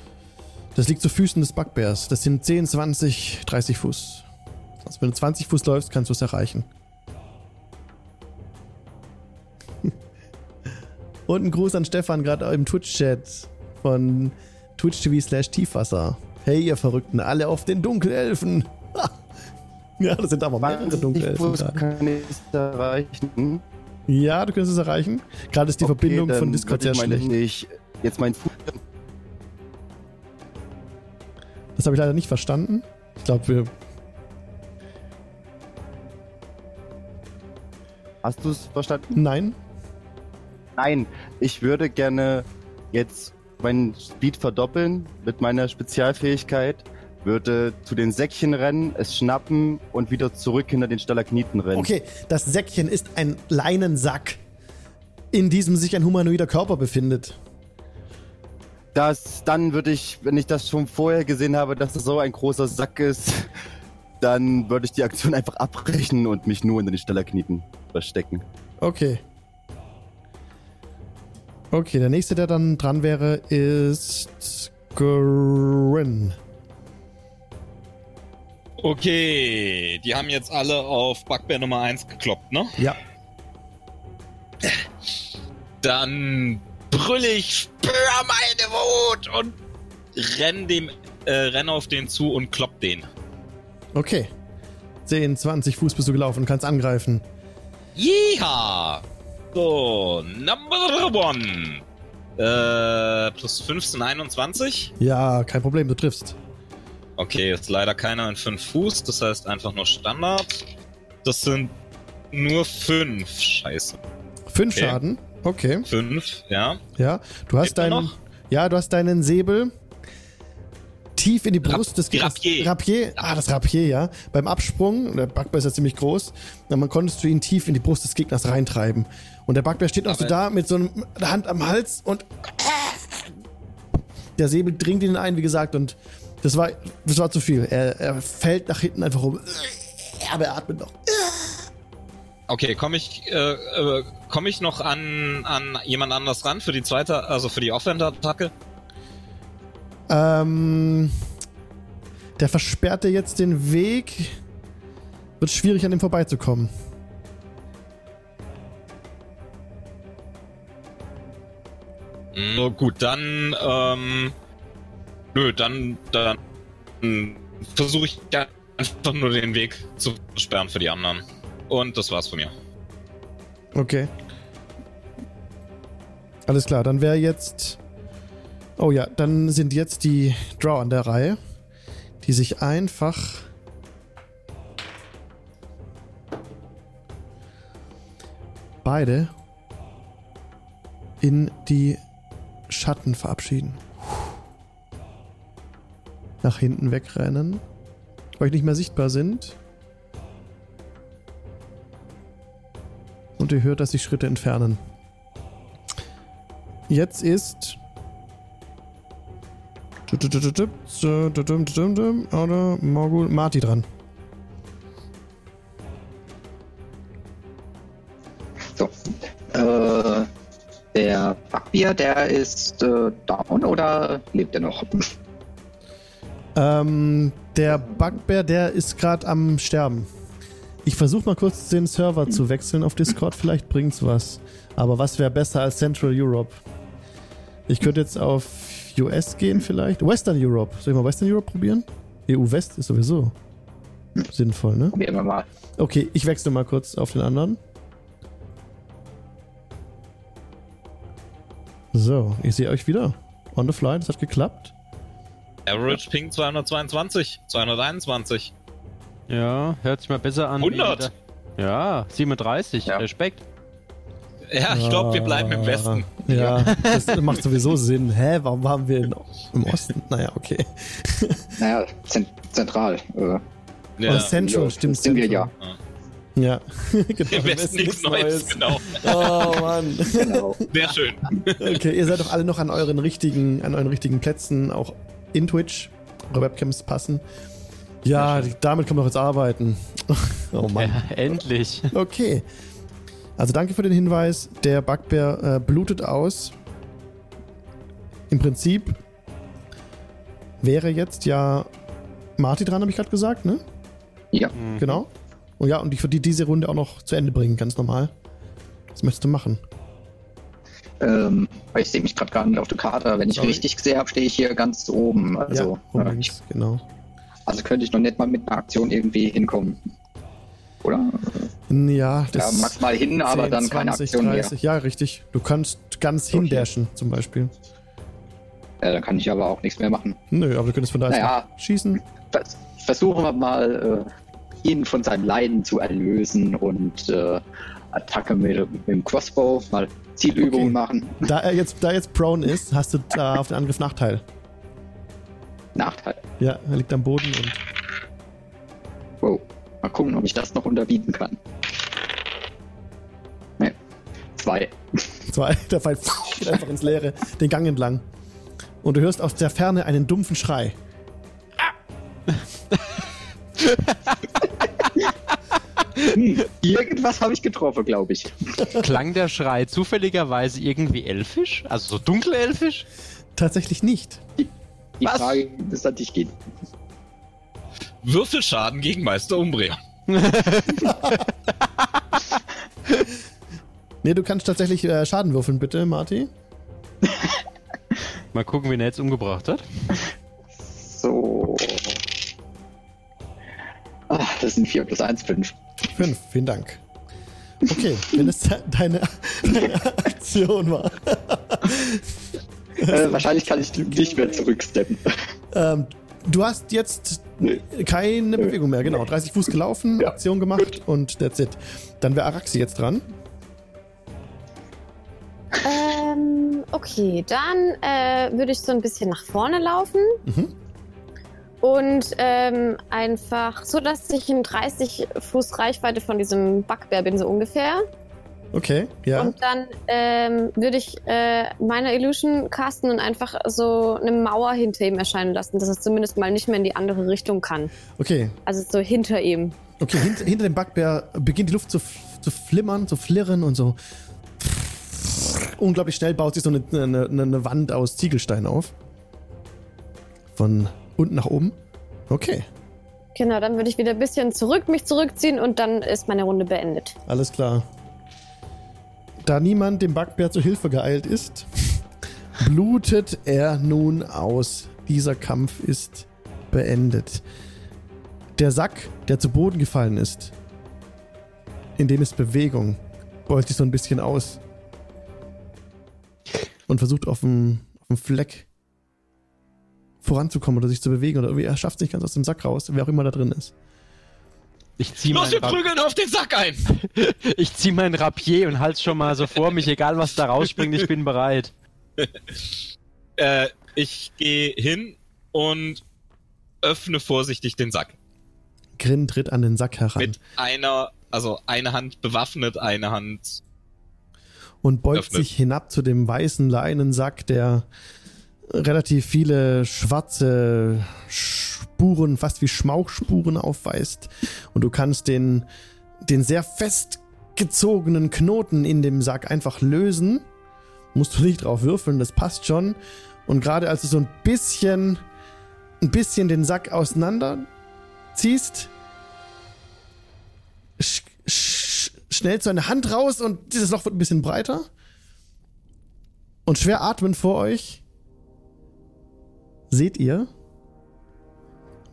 Das liegt zu Füßen des Bugbears. Das sind 10, 20, 30 Fuß. Also wenn du 20 Fuß läufst, kannst du es erreichen. Und ein Gruß an Stefan, gerade im Twitch-Chat von Twitch TV slash Tiefwasser. Hey, ihr Verrückten, alle auf den Dunkelelfen. ja, das sind aber mehrere 20 Dunkelelfen gerade. kann ich es erreichen. Ja, du kannst es erreichen. Gerade ist die Okay, Verbindung von Discord sehr ich schlecht. Ich jetzt mein Fuß. Das habe ich leider nicht verstanden. Ich glaube, wir. Hast du es verstanden? Nein. Nein, ich würde gerne jetzt meinen Speed verdoppeln mit meiner Spezialfähigkeit, würde zu den Säckchen rennen, es schnappen und wieder zurück hinter den Stalagniten rennen. Okay, das Säckchen ist ein Leinensack, in diesem sich ein humanoider Körper befindet. Das, dann würde ich, wenn ich das schon vorher gesehen habe, dass das so ein großer Sack ist, dann würde ich die Aktion einfach abbrechen und mich nur in den Stalagniten verstecken. Okay. Okay, der nächste, der dann dran wäre, ist Grin. Okay, die haben jetzt alle auf Bugbear Nummer 1 gekloppt, ne? Ja. Dann brüll ich, spür meine Wut und renn dem, äh, renn auf den zu und klopp den. Okay. 10, 20 Fuß bist du gelaufen und kannst angreifen. Yeeha! So, number one. Äh, plus 15, 21. Ja, kein Problem, du triffst. Okay, ist leider keiner in 5 Fuß, das heißt einfach nur Standard. Das sind nur 5. Scheiße. 5 Okay. Schaden. Okay. 5, ja. Ja. Du hast er deinen. Ja, du hast deinen Säbel tief in die Rap- Brust des die Rapier. Rapier. Ah, das Rapier, ja. Beim Absprung, der Bugbear ist ja ziemlich groß, dann man konntest du ihn tief in die Brust des Gegners reintreiben. Und der Bugbear steht noch so da mit so einer Hand am Hals und der Säbel dringt ihn ein, wie gesagt, und das war, das war zu viel. Er, er fällt nach hinten einfach um. Aber er atmet noch. Okay, komme ich, äh, äh, komm ich noch an, an jemand anders ran für die zweite, also für die Offhand-Attacke? Ähm, der versperrt dir jetzt den Weg. Wird schwierig, an ihm vorbeizukommen. So, gut, dann, ähm, nö, dann, dann versuche ich einfach nur den Weg zu sperren für die anderen. Und das war's von mir. Okay. Alles klar, dann wäre jetzt. Oh ja, dann sind jetzt die Draw an der Reihe, die sich einfach. Beide in die Schatten verabschieden. Nach hinten wegrennen. euch nicht mehr sichtbar sind. Und ihr hört, dass sich Schritte entfernen. Jetzt ist. Oder Morgul Marty dran. So. Äh, der Backbier, der ist äh, down oder lebt er noch? Ähm, der Bugbear, der ist gerade am Sterben. Ich versuche mal kurz den Server zu wechseln auf Discord, vielleicht bringt's was. Aber was wäre besser als Central Europe? Ich könnte jetzt auf US gehen vielleicht. Western Europe. Soll ich mal Western Europe probieren? EU West ist sowieso sinnvoll, ne? Probieren wir mal. Okay, ich wechsle mal kurz auf den anderen. So, ich sehe euch wieder. On the fly, das hat geklappt. Average Ping 222, 221. Ja, hört sich mal besser an. wie 100. der- Ja, 37. Ja. Respekt. Ja, ich glaube, wir bleiben im Westen. Ja, das macht sowieso Sinn. Hä, warum waren wir in, im Osten? Naja, okay. Naja, zent zentral. Äh, Ja. Und Central, Ja, stimmt. sind wir Central. Ja, genau. Im Westen nichts Neues, genau. Oh Mann. genau. Sehr schön. Okay, ihr seid doch alle noch an euren richtigen, an euren richtigen Plätzen, auch in Twitch. Eure Webcams passen. Ja, damit kann man doch jetzt arbeiten. Oh Mann. Ja, endlich. Okay. Also danke für den Hinweis. Der Bugbear äh, blutet aus. Im Prinzip wäre jetzt ja Marty dran, habe ich gerade gesagt, ne? Ja. Mhm. Genau. Und ja, und ich würde diese Runde auch noch zu Ende bringen, ganz normal. Was möchtest du machen? Ähm, weil ich sehe mich gerade gar nicht auf der Karte. Wenn ich Sorry. richtig gesehen habe, stehe ich hier ganz oben. Also, ja, äh, ich, links, genau. Also könnte ich noch nicht mal mit einer Aktion irgendwie hinkommen. Oder? Ja, das ja, maximal hin, aber 10, dann keine 20, Aktion 30. Ja, richtig. Du kannst ganz Okay. hindashen, zum Beispiel. mehr. Äh, da kann ich aber auch nichts mehr machen. Nö, aber du könntest von da Naja. schießen. Vers versuchen wir mal, äh, ihn von seinen Leiden zu erlösen und äh, Attacke mit, mit dem Crossbow, mal Zielübungen Okay. machen. Da er jetzt, da er jetzt prone ist, hast du da auf den Angriff Nachteil. Nachteil. Ja, er liegt am Boden und. Wow. Mal gucken, ob ich das noch unterbieten kann. Ne. Zwei. Zwei, der Pfeil geht einfach ins Leere, den Gang entlang. Und du hörst aus der Ferne einen dumpfen Schrei. Hm, irgendwas habe ich getroffen, glaube ich. Klang der Schrei zufälligerweise irgendwie elfisch? Also so dunkelelfisch? Tatsächlich nicht. Die Was? Frage ist an dich geht. Würfelschaden gegen Meister Umbria. Nee, du kannst tatsächlich äh, Schaden würfeln, bitte, Marty. Mal gucken, wen er jetzt umgebracht hat. So. Ah, das sind 4 plus 1, 5. Fünf, vielen Dank. Okay, wenn es de- deine, deine Aktion war. Äh, wahrscheinlich kann ich nicht mehr zurücksteppen. Ähm, du hast jetzt keine Bewegung mehr, genau. 30 Fuß gelaufen, Ja, Aktion gemacht und that's it. Dann wäre Araxi jetzt dran. Ähm, okay, dann äh, würde ich so ein bisschen nach vorne laufen Mhm. und ähm, einfach so, dass ich in 30 Fuß Reichweite von diesem Backbär bin, so ungefähr. Okay, ja. Und dann ähm, würde ich äh, meine Illusion casten und einfach so eine Mauer hinter ihm erscheinen lassen, dass er zumindest mal nicht mehr in die andere Richtung kann. Okay, Also so hinter ihm. okay. Hint, hinter dem Bugbear beginnt die Luft zu, zu flimmern, zu flirren und so. Unglaublich schnell baut sich so eine, eine, eine Wand aus Ziegelstein auf. Von unten nach oben. Okay, Genau, dann würde ich wieder ein bisschen zurück, mich zurückziehen und dann ist meine Runde beendet. alles klar. Da niemand dem Bugbear zu Hilfe geeilt ist, blutet er nun aus. Dieser Kampf ist beendet. Der Sack, der zu Boden gefallen ist, in dem ist Bewegung, beult sich so ein bisschen aus und versucht auf dem, auf dem Fleck voranzukommen oder sich zu bewegen oder irgendwie er schafft sich ganz aus dem Sack raus, wer auch immer da drin ist. Ich zieh Los, mein, wir prügeln auf den Sack ein! ich zieh mein Rapier und halt's schon mal so vor mich, egal was da rausspringt, ich bin bereit. Äh, ich gehe hin und öffne vorsichtig den Sack. Grin tritt an den Sack heran Mit einer, also eine Hand bewaffnet, eine Hand. und beugt öffnet. sich hinab zu dem weißen Leinensack, der relativ viele schwarze Spuren, fast wie Schmauchspuren aufweist. Und du kannst den, den sehr festgezogenen Knoten in dem Sack einfach lösen. Musst du nicht drauf würfeln, das passt schon. Und gerade als du so ein bisschen, ein bisschen den Sack auseinander ziehst, sch sch schnellt so eine Hand raus und dieses Loch wird ein bisschen breiter. Und schwer atmend vor euch seht ihr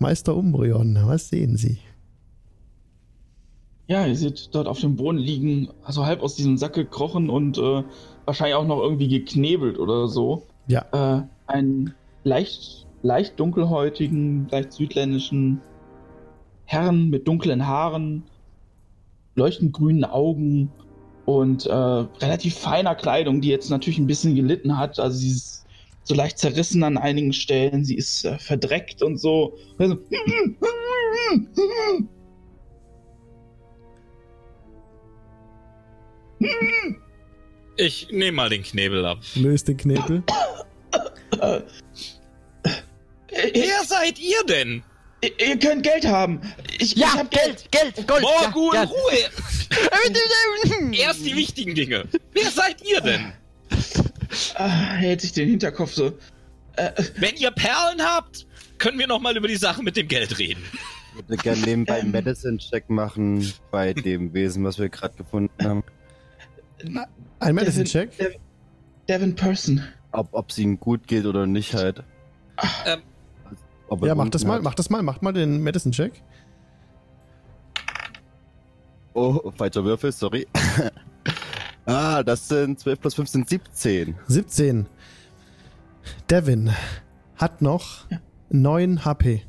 Meister Umbrion. Was sehen Sie? Ja, ihr seht dort auf dem Boden liegen, also halb aus diesem Sack gekrochen und äh, wahrscheinlich auch noch irgendwie geknebelt oder so. Ja, Äh, einen leicht, leicht dunkelhäutigen, leicht südländischen Herrn mit dunklen Haaren, leuchtend grünen Augen und äh, relativ feiner Kleidung, die jetzt natürlich ein bisschen gelitten hat. Also sie ist so leicht zerrissen an einigen Stellen, sie ist äh, verdreckt und so. Also, Ich nehme mal den Knebel ab. löst den Knebel. Wer seid ihr denn? ihr, könnt Geld haben. Ich, ich hab Geld. Geld, Gold. Morgul, ja, ja. Ruhe! Erst die wichtigen Dinge. Wer seid ihr denn? Ah, hält sich den Hinterkopf so. Wenn ihr Perlen habt, können wir noch mal über die Sache mit dem Geld reden. Ich würde gerne nebenbei einen Medicine-Check machen bei dem Wesen, was wir gerade gefunden haben. Ein Medicine-Check. Devin, Devin Person. Ob, ob es ihnen gut geht oder nicht halt. Ähm, Ob er Ja, mach das mal, hat. mach das mal, mach mal den Medicine-Check. Oh, falscher Würfel, sorry. ah, das sind 12 plus 15, 17. 17. Devin hat noch 9 HP.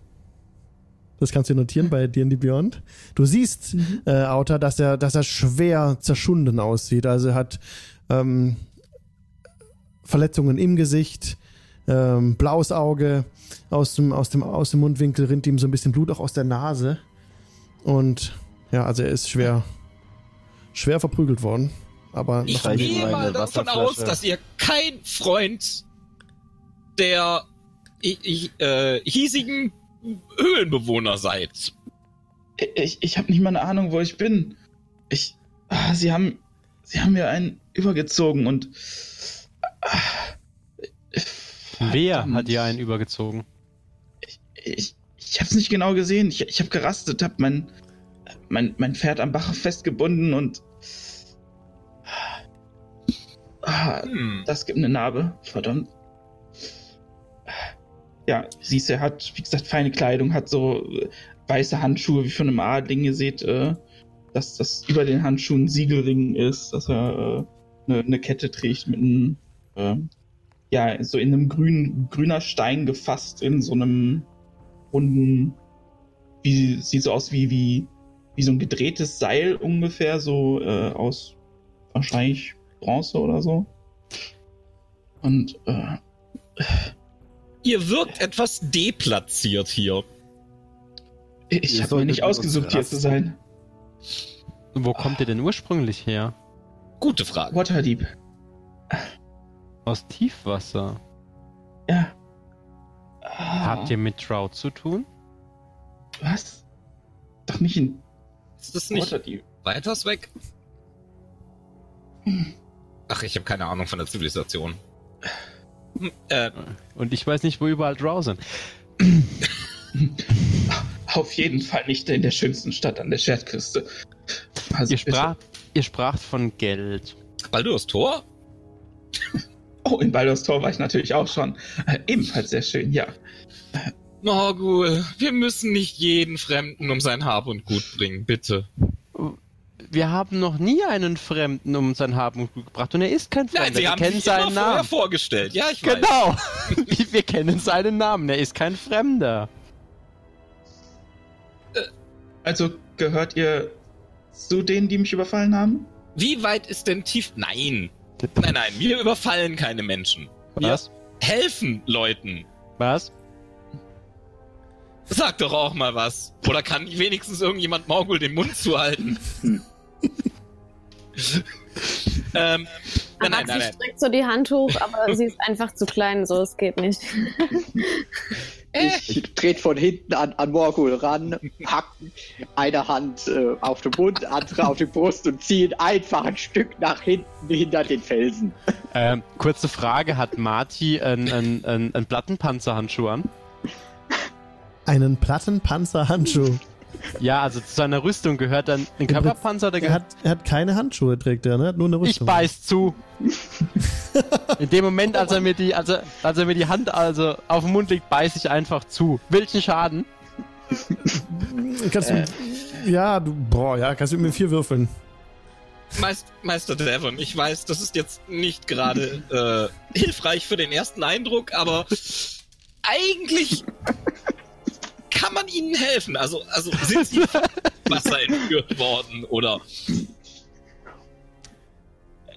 Das kannst du notieren bei D&D Beyond. Du siehst, äh, Autor, dass er, dass er schwer zerschunden aussieht. Also er hat ähm, Verletzungen im Gesicht, ähm, blaues Auge, aus dem, aus, dem, aus dem Mundwinkel rinnt ihm so ein bisschen Blut auch aus der Nase. Und ja, also er ist schwer, schwer verprügelt worden. Aber Ich gehe meine mal davon aus, dass ihr kein Freund der äh, hiesigen Höhlenbewohner seid. Ich, ich habe nicht mal eine Ahnung, wo ich bin. Ich. Ah, sie haben. Sie haben mir einen übergezogen und. Ah, Wer hat dir einen übergezogen? Ich, ich hab's nicht genau gesehen. Ich, ich hab gerastet, hab mein, mein, mein Pferd am Bach festgebunden und. Ah, Hm. das gibt eine Narbe. Verdammt. Ja, siehst du, er hat, wie gesagt, feine Kleidung, hat so äh, weiße Handschuhe wie von einem Adling. Ihr seht, äh, dass das über den Handschuhen Siegelring ist, dass er äh, eine, eine Kette trägt mit einem, äh, ja, so in einem grünen, grüner Stein gefasst, in so einem runden, wie, sieht so aus wie, wie, wie so ein gedrehtes Seil ungefähr, so äh, aus wahrscheinlich Bronze oder so. Und äh, Ihr wirkt etwas deplatziert hier. ich habe mir nicht ausgesucht, hier zu sein. Wo kommt ihr denn ursprünglich her? Gute Frage. Waterdeep. Aus Tiefwasser. Ja. Ah, Habt ihr mit Trout zu tun? Was? Doch nicht in Ist das nicht Waterdeep. weiters weg? Ach, ich habe keine Ahnung von der Zivilisation. Hm, Äh, Und ich weiß nicht, wo überall Drow sind. Auf jeden Fall nicht in der schönsten Stadt an der Schwertküste. Also Ihr, sprach, ihr spracht von Geld. Baldur's Tor? Oh, in Baldur's Tor war ich natürlich auch schon. Äh, ebenfalls sehr schön, ja. Morgul, wir müssen nicht jeden Fremden um sein Hab und Gut bringen, bitte. Wir haben noch nie einen Fremden um sein und Gut gebracht und er ist kein Fremder. Nein, sie wir haben kennen seinen vorher Namen. vorgestellt. Ja, ich weiß. Genau. wir kennen seinen Namen. Er ist kein Fremder. Also gehört ihr zu denen, die mich überfallen haben? Wie weit ist denn tief? Nein. Nein, nein, wir überfallen keine Menschen. Wir Was? helfen Leuten. Was? Sag doch auch mal was. Oder kann wenigstens irgendjemand Morgul den Mund zuhalten? ähm, nein, nein, nein, sie streckt so die Hand hoch, aber sie ist einfach zu klein, so es geht nicht. Ich trete von hinten an, an Morgul ran, hack eine Hand äh, auf den Mund, andere auf die Brust und ziehe einfach ein Stück nach hinten hinter den Felsen. Ähm, kurze Frage, hat Marty einen ein, ein, ein Plattenpanzerhandschuh an? Einen Plattenpanzerhandschuh. Ja, also zu seiner Rüstung gehört dann ein Körperpanzer, der Er hat, er hat keine Handschuhe, trägt er, ne? Hat nur eine Ich Rüstung. beiß zu. In dem Moment, als er mir die, als er, als er mir die Hand also auf den Mund legt, beiß ich einfach zu. Welchen Schaden? Kannst du, ja, du, boah, ja, kannst du mit mir vier würfeln. Meist, Meister Devon, ich weiß, das ist jetzt nicht gerade äh, hilfreich für den ersten Eindruck, aber eigentlich kann man ihnen helfen. Also, also sind sie Wasser entführt worden oder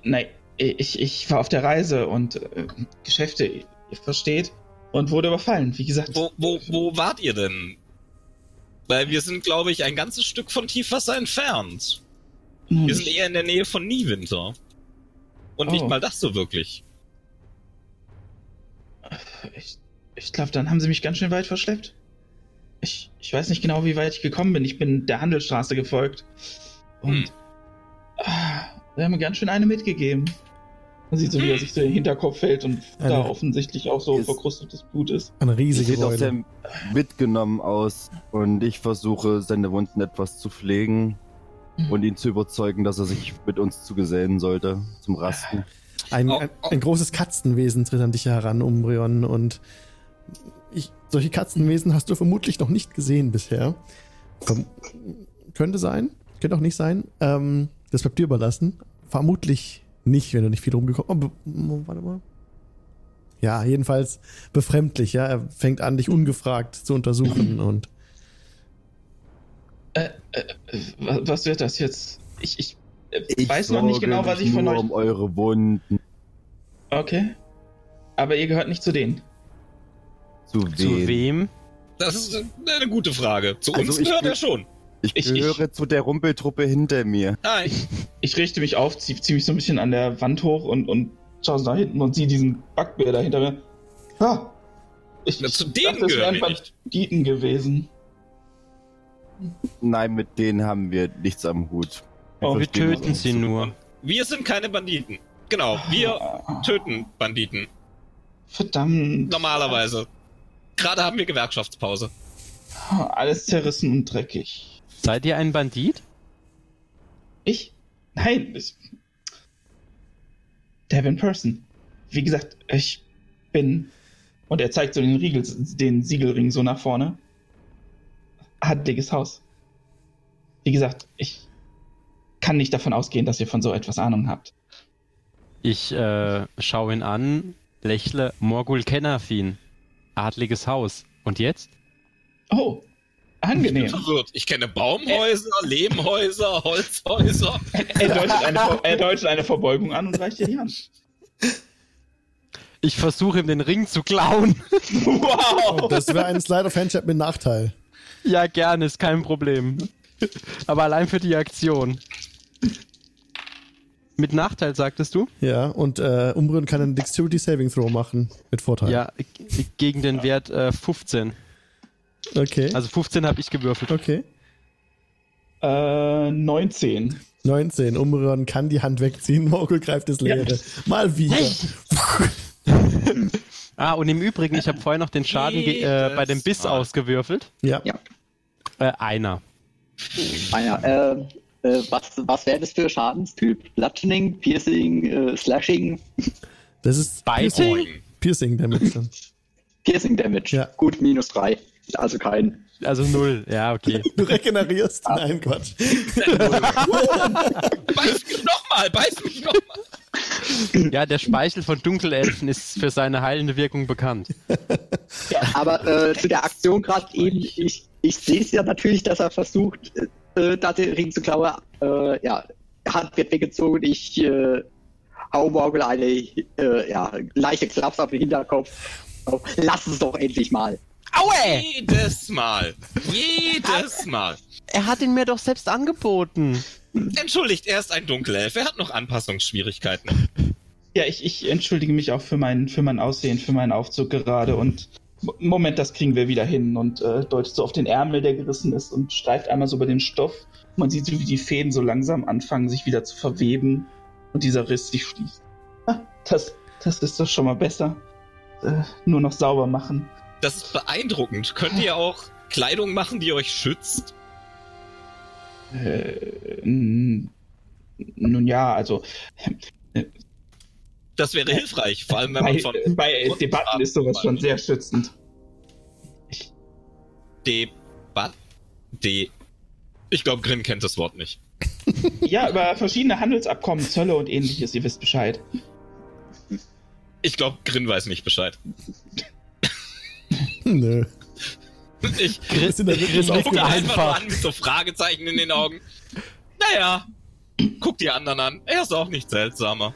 Nein, ich, ich war auf der Reise und äh, Geschäfte, ihr versteht, und wurde überfallen, wie gesagt. wo, wo, wo wart ihr denn? Weil wir sind, glaube ich, ein ganzes Stück von Tiefwasser entfernt. Nun, Wir sind eher in der Nähe von Niewinter. Und nicht Oh. mal das so wirklich. ich ich glaube, dann haben sie mich ganz schön weit verschleppt. Ich, ich weiß nicht genau, wie weit ich gekommen bin. Ich bin der Handelsstraße gefolgt. Und Hm. ah, sie haben ganz schön eine mitgegeben. Man sieht so, wie er sich so in den Hinterkopf fällt und Eine- da offensichtlich auch so verkrustetes Blut ist. Eine riesige sieht auch sehr mitgenommen aus und ich versuche seine Wunden etwas zu pflegen und ihn zu überzeugen, dass er sich mit uns zugesellen sollte zum Rasten. Ein, ein, ein großes Katzenwesen tritt an dich heran, Umbrion, und solche Katzenwesen hast du vermutlich noch nicht gesehen bisher. Verm könnte sein, könnte auch nicht sein. Ähm, das bleibt dir überlassen. Vermutlich nicht, wenn du nicht viel rumgekommen oh, be- oh, Warte mal. Ja, jedenfalls befremdlich, ja. Er fängt an, dich ungefragt zu untersuchen und Äh, äh, wa- was wird das jetzt? Ich, ich, äh, Ich weiß noch nicht genau, was ich von euch. um eure Wunden. Okay. Aber ihr gehört nicht zu denen. Zu Zu wem? wem? Das ist eine gute Frage. Zu Also uns ich gehört er schon. Ich Ich- gehöre zu der Rumpeltruppe hinter mir. Nein. Ich richte mich auf, ziehe zieh mich so ein bisschen an der Wand hoch und, und schaue nach hinten und sehe diesen Backbär da hinter mir. Ah, ich Na, zu dachte, denen es gehören wären wir nicht. Banditen gewesen. Nein, mit denen haben wir nichts am Hut. Oh, Wir verstehen töten uns. sie nur. Wir sind keine Banditen. Genau, wir Ah, töten Banditen. Verdammt. Normalerweise. Gerade haben wir Gewerkschaftspause. Alles zerrissen und dreckig. Seid ihr ein Bandit? Ich? Nein, ich. Devin Person. Wie gesagt, ich bin. Und er zeigt so den Riegel, den Siegelring so nach vorne. Adliges Haus. Wie gesagt, ich kann nicht davon ausgehen, dass ihr von so etwas Ahnung habt. Ich äh, schaue ihn an, lächle. Morgul Kennafin. Adliges Haus. Und jetzt? Oh, angenehm. Ich kenne Baumhäuser, Lehmhäuser, Holzhäuser. Er deutet, eine, er deutet eine Verbeugung an und reicht dir die Hand. Ich versuche ihm den Ring zu klauen. Wow! das wäre ein Slide of Handship mit Nachteil. ja, gerne, ist kein Problem. Aber allein für die Aktion. Mit Nachteil, sagtest du? Ja, und äh, Umbrion kann einen Dexterity Saving Throw machen mit Vorteil. Ja, gegen den Wert äh, 15. Okay. Also 15 habe ich gewürfelt. okay. Äh, 19. 19. Umbrion kann die Hand wegziehen. Morgul greift das Leere. Mal wieder. Ah, und im Übrigen, ich habe vorher noch den Schaden äh, bei dem Biss ausgewürfelt. Ja. Ja. Äh, einer. Ah ja, äh, äh, was, was wäre das für Schadenstyp? Bludgeoning, Piercing, äh, Slashing, Das ist? Boing. Piercing Damage dann. Piercing Damage. Ja. Gut, minus drei. Also kein. Also null. Ja, okay. Du regenerierst. Nein, Quatsch. Beiß mich nochmal, beiß mich nochmal. Ja, der Speichel von Dunkelelfen ist für seine heilende Wirkung bekannt. Aber äh, zu der Aktion gerade eben, ich, ich sehe es ja natürlich, dass er versucht, äh, da den Ring zu klauen. Äh, ja, Hand wird weggezogen, ich äh, hau Morgul eine äh, ja, leichte Klaps auf den Hinterkopf. Oh, lass es doch endlich mal. Aue! Jedes Mal. Jedes Mal. Er hat ihn mir doch selbst angeboten. Entschuldigt, er ist ein Dunkelelf. Er hat noch Anpassungsschwierigkeiten. Ja, ich, ich entschuldige mich auch für mein, für mein Aussehen, für meinen Aufzug gerade und Moment, das kriegen wir wieder hin und äh, deutet so auf den Ärmel, der gerissen ist und streift einmal so über den Stoff. Man sieht so, wie die Fäden so langsam anfangen, sich wieder zu verweben und dieser Riss sich schließt. Ah, das, das ist doch schon mal besser. Äh, nur noch sauber machen. Das ist beeindruckend. Könnt ihr auch Kleidung machen, die euch schützt? Äh, nun ja, also Das wäre hilfreich, vor allem wenn man bei, von bei Debatten ist sowas schon sehr schützend. Debat. De. Ich glaube, Grin kennt das Wort nicht. Ja, über verschiedene Handelsabkommen, Zölle und ähnliches, ihr wisst Bescheid. Ich glaube, Grin weiß nicht Bescheid. Nö. Ich Das sind da wirklich guck ihn aufgeregt. einfach nur an mit so Fragezeichen in den Augen. Naja, guck die anderen an. Er ist auch nicht seltsamer.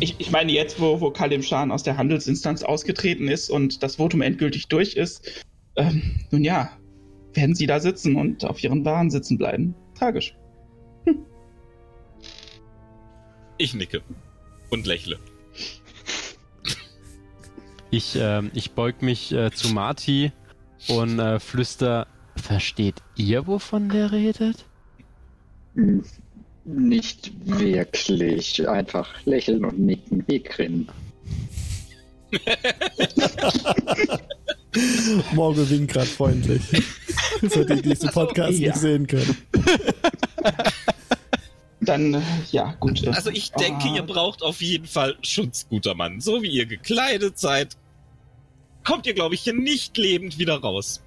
Ich, ich meine, jetzt, wo, wo Kalim Shan aus der Handelsinstanz ausgetreten ist und das Votum endgültig durch ist, ähm, nun ja, werden sie da sitzen und auf ihren Waren sitzen bleiben. Tragisch. Ich nicke und lächle. Ich, ähm, ich beug mich äh, zu Marty und äh, flüster, versteht ihr, wovon der redet? Nicht wirklich. Einfach lächeln und nicken wie Grin. Morgul winkt gerade freundlich. Für die, die diesen Podcast Ja. nicht sehen können. Dann, ja, gut. äh, Also ich denke, ah, ihr braucht auf jeden Fall Schutz, guter Mann. So wie ihr gekleidet seid, kommt ihr, glaube ich, hier nicht lebend wieder raus.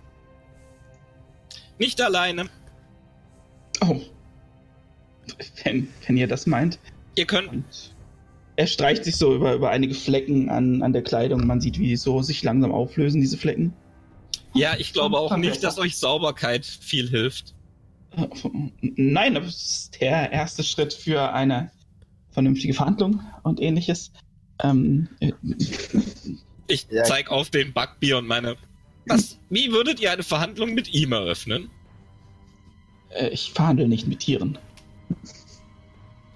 Nicht alleine. Oh. Wenn, wenn ihr das meint. Ihr könnt. Und er streicht sich so über, über einige Flecken an, an der Kleidung. Man sieht, wie die so sich langsam auflösen, diese Flecken. Ja, ich glaube auch nicht, dass euch Sauberkeit viel hilft. Nein, aber es ist der erste Schritt für eine vernünftige Verhandlung und ähnliches. Ähm, äh, Ich Ja. zeig auf den Backbier und meine. Was? Wie würdet ihr eine Verhandlung mit ihm eröffnen? äh, ich verhandle nicht mit Tieren.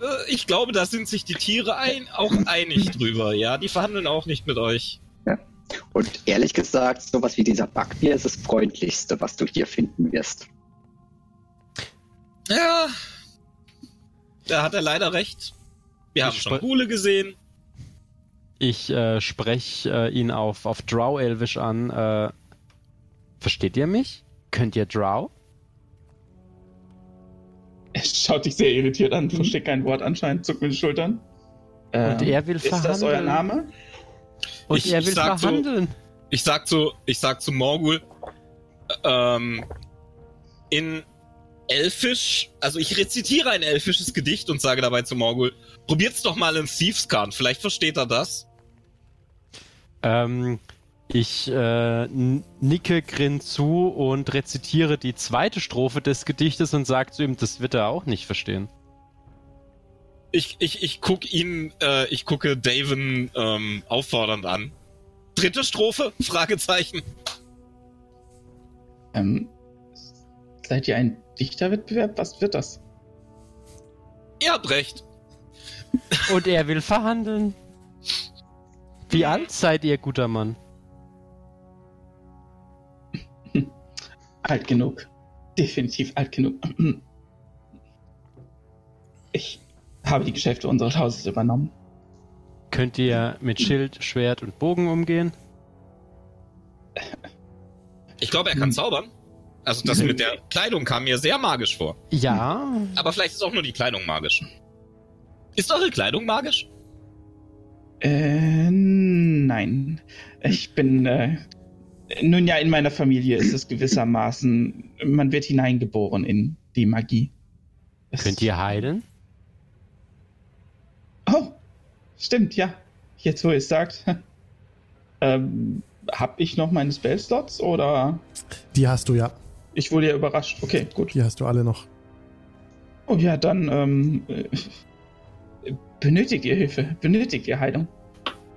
Äh, Ich glaube, da sind sich die Tiere ein, auch einig drüber, ja. Die verhandeln auch nicht mit euch. Und ehrlich gesagt, sowas wie dieser Backbier ist das freundlichste, was du hier finden wirst. Ja. Da hat er leider recht. Wir haben schon Hule gesehen. Ich äh, spreche äh, ihn auf, auf Drow-Elvisch an. Äh, versteht ihr mich? Könnt ihr Drow? Er schaut dich sehr irritiert an, versteht kein Wort anscheinend, zuckt mit den Schultern. Und Ähm, er will Ist das euer verhandeln. Name? Und Ich- er ich will sag so- verhandeln. Ich sag zu, ich sag zu Morgul, ähm, in Elfisch, also ich rezitiere ein elfisches Gedicht und sage dabei zu Morgul, probiert's doch mal in Thieves Cant, vielleicht versteht er das. Ähm, ich äh, nicke Grin zu und rezitiere die zweite Strophe des Gedichtes und sage zu ihm, das wird er auch nicht verstehen. Ich, ich, ich guck ihn, äh, ich gucke Daven ähm, auffordernd an. Dritte Strophe? Fragezeichen. Ähm, seid ihr ein Dichterwettbewerb? Was wird das? Ihr habt recht. Und er will verhandeln. Wie alt seid ihr, guter Mann? Alt genug. Definitiv alt genug. Ich habe die Geschäfte unseres Hauses übernommen. Könnt ihr mit Schild, Schwert und Bogen umgehen? Ich glaube, er kann Hm. zaubern. Also das mit der Kleidung kam mir sehr magisch vor. Ja. Aber vielleicht ist auch nur die Kleidung magisch. Ist eure Kleidung magisch? Äh, nein. Ich bin, äh, nun ja, in meiner Familie ist es gewissermaßen, man wird hineingeboren in die Magie. Es- Könnt ihr heilen? Oh, stimmt, ja. Jetzt, wo ihr es sagt. ähm, hab ich noch meine Spellslots oder? Die hast du ja. Ich wurde ja überrascht. Okay, gut. Die hast du alle noch. Oh ja, dann ähm, äh, benötigt ihr Hilfe, benötigt ihr Heilung.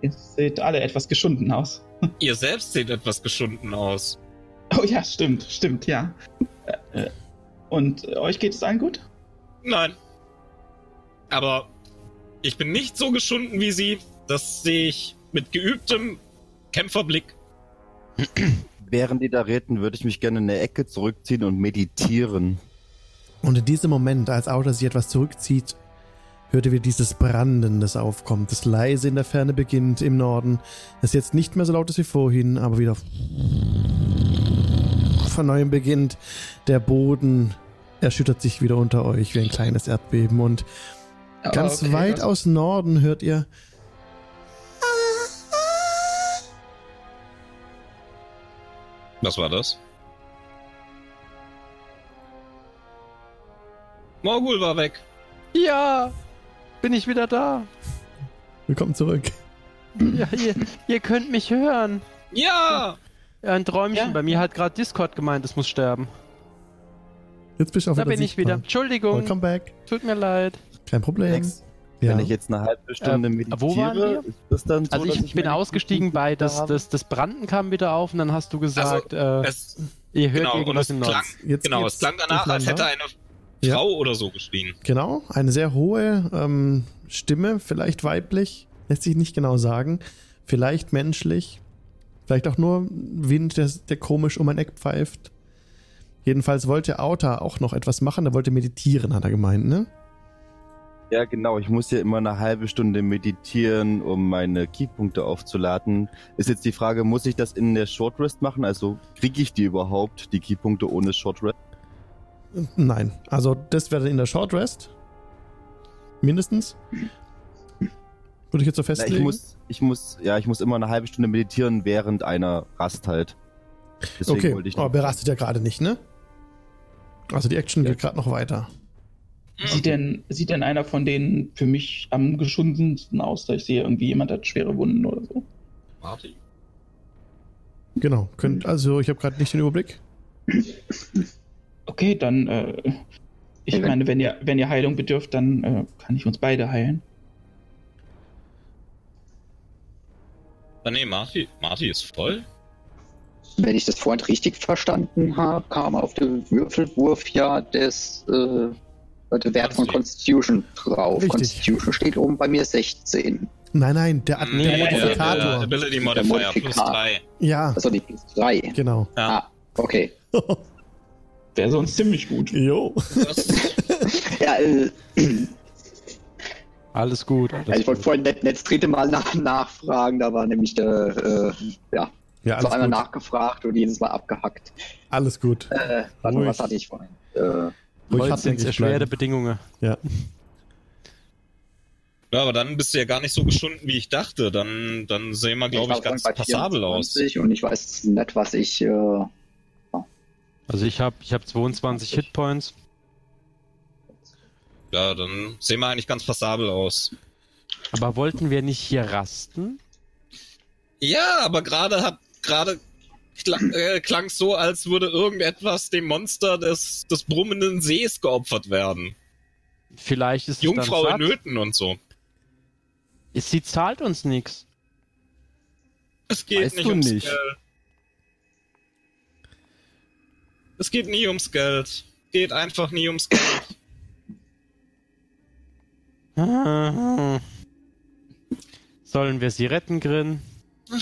Ihr seht alle etwas geschunden aus. Ihr selbst seht etwas geschunden aus. Oh ja, stimmt, stimmt, ja. Äh, Und euch geht es allen gut? Nein. Aber ich bin nicht so geschunden wie Sie. Das sehe ich mit geübtem Kämpferblick. Während die da reden, würde ich mich gerne in eine Ecke zurückziehen und meditieren. Und in diesem Moment, als Auta sich etwas zurückzieht, hört ihr wieder dieses Branden, das aufkommt, das leise in der Ferne beginnt im Norden. Das jetzt nicht mehr so laut ist wie vorhin, aber wieder von neuem beginnt. Der Boden erschüttert sich wieder unter euch wie ein kleines Erdbeben und ganz okay, weit das- aus Norden hört ihr Was war das? Morgul war weg. Ja, bin ich wieder da. Willkommen zurück. Ja, ihr, ihr könnt mich hören. Ja! Ja, ein Träumchen. Ja. Bei mir hat gerade Discord gemeint, es muss sterben. Jetzt bist du auch Da wieder bin ich wieder. sichtbar. Entschuldigung, Welcome back. tut mir leid. Kein Problem. Lex, Ja. Wenn ich jetzt eine halbe Stunde Äh, meditiere, wo waren wir? ist das dann so, Also dass ich bin ausgestiegen bei Punkte das, das, das Branden kam wieder auf und dann hast du gesagt, äh, Es, ihr hört genau, irgendwas im Jetzt genau, es klang danach, als hätte eine Ja. Frau oder so geschrien. Genau, eine sehr hohe ähm, Stimme, vielleicht weiblich, lässt sich nicht genau sagen. Vielleicht menschlich, vielleicht auch nur Wind, der, der komisch um ein Eck pfeift. Jedenfalls wollte Auta auch noch etwas machen, er wollte meditieren, hat er gemeint, ne? Ja, genau. Ich muss ja immer eine halbe Stunde meditieren, um meine Keypunkte aufzuladen. Ist jetzt die Frage, muss ich das in der Short Rest machen? Also kriege ich die überhaupt, die Keypunkte ohne Short Rest? Nein, also das wäre in der Short Rest. Mindestens. Würde ich jetzt so festlegen. ich muss, ich muss, ja, ich muss immer eine halbe Stunde meditieren während einer Rast halt. Deswegen okay, wollte ich aber berastet ja gerade nicht, ne? Also die Action geht gerade noch weiter. Sieht denn, sieht denn einer von denen für mich am geschundensten aus? Da ich sehe, irgendwie jemand hat schwere Wunden oder so. Marty. Genau, könnt, also ich habe gerade nicht den Überblick. Okay, dann, äh, ich Wenn- meine, wenn ihr, wenn ihr Heilung bedürft, dann äh, kann ich uns beide heilen. Ah, nee, Marty, Marty ist voll. Wenn ich das vorhin richtig verstanden habe, kam auf den Würfelwurf ja das, äh, der Wert von Constitution drauf. Richtig. Constitution steht oben bei mir 16. Nein, nein, der, Nee, der der, der Modifikator. Ability Modifier plus Modifikator. 3. ja, Also die plus 3. genau. Ja. Ah, okay. Wäre sonst ziemlich gut. jo. Ja, äh, Alles gut. Alles also ich wollte vorhin das dritte Mal nach, nachfragen, da war nämlich der, äh, ja, Ja, so alles einmal nachgefragt und jedes Mal abgehackt. Alles gut. Äh, warte Ruhig. was hatte ich vorhin? Äh, Ruhig sind erschwerte. Bedingungen. Ja. ja, aber dann bist du ja gar nicht so geschunden, wie ich dachte. Dann, dann sehen wir, glaube ich, war ganz passabel aus. 24 Und ich weiß nicht, was ich, äh, Also ich habe ich hab 22 Hitpoints. Ja, dann sehen wir eigentlich ganz passabel aus. Aber wollten wir nicht hier rasten? Ja, aber gerade hat gerade klang, äh, klang so, als würde irgendetwas dem Monster des, des brummenden Sees geopfert werden. Vielleicht ist Jungfrau in. Nöten und so. Sie zahlt uns nichts. Es geht Weißt nicht du ums nicht. Geld. Es geht nie ums Geld. Geht einfach nie ums Geld. Sollen wir sie retten, Grin?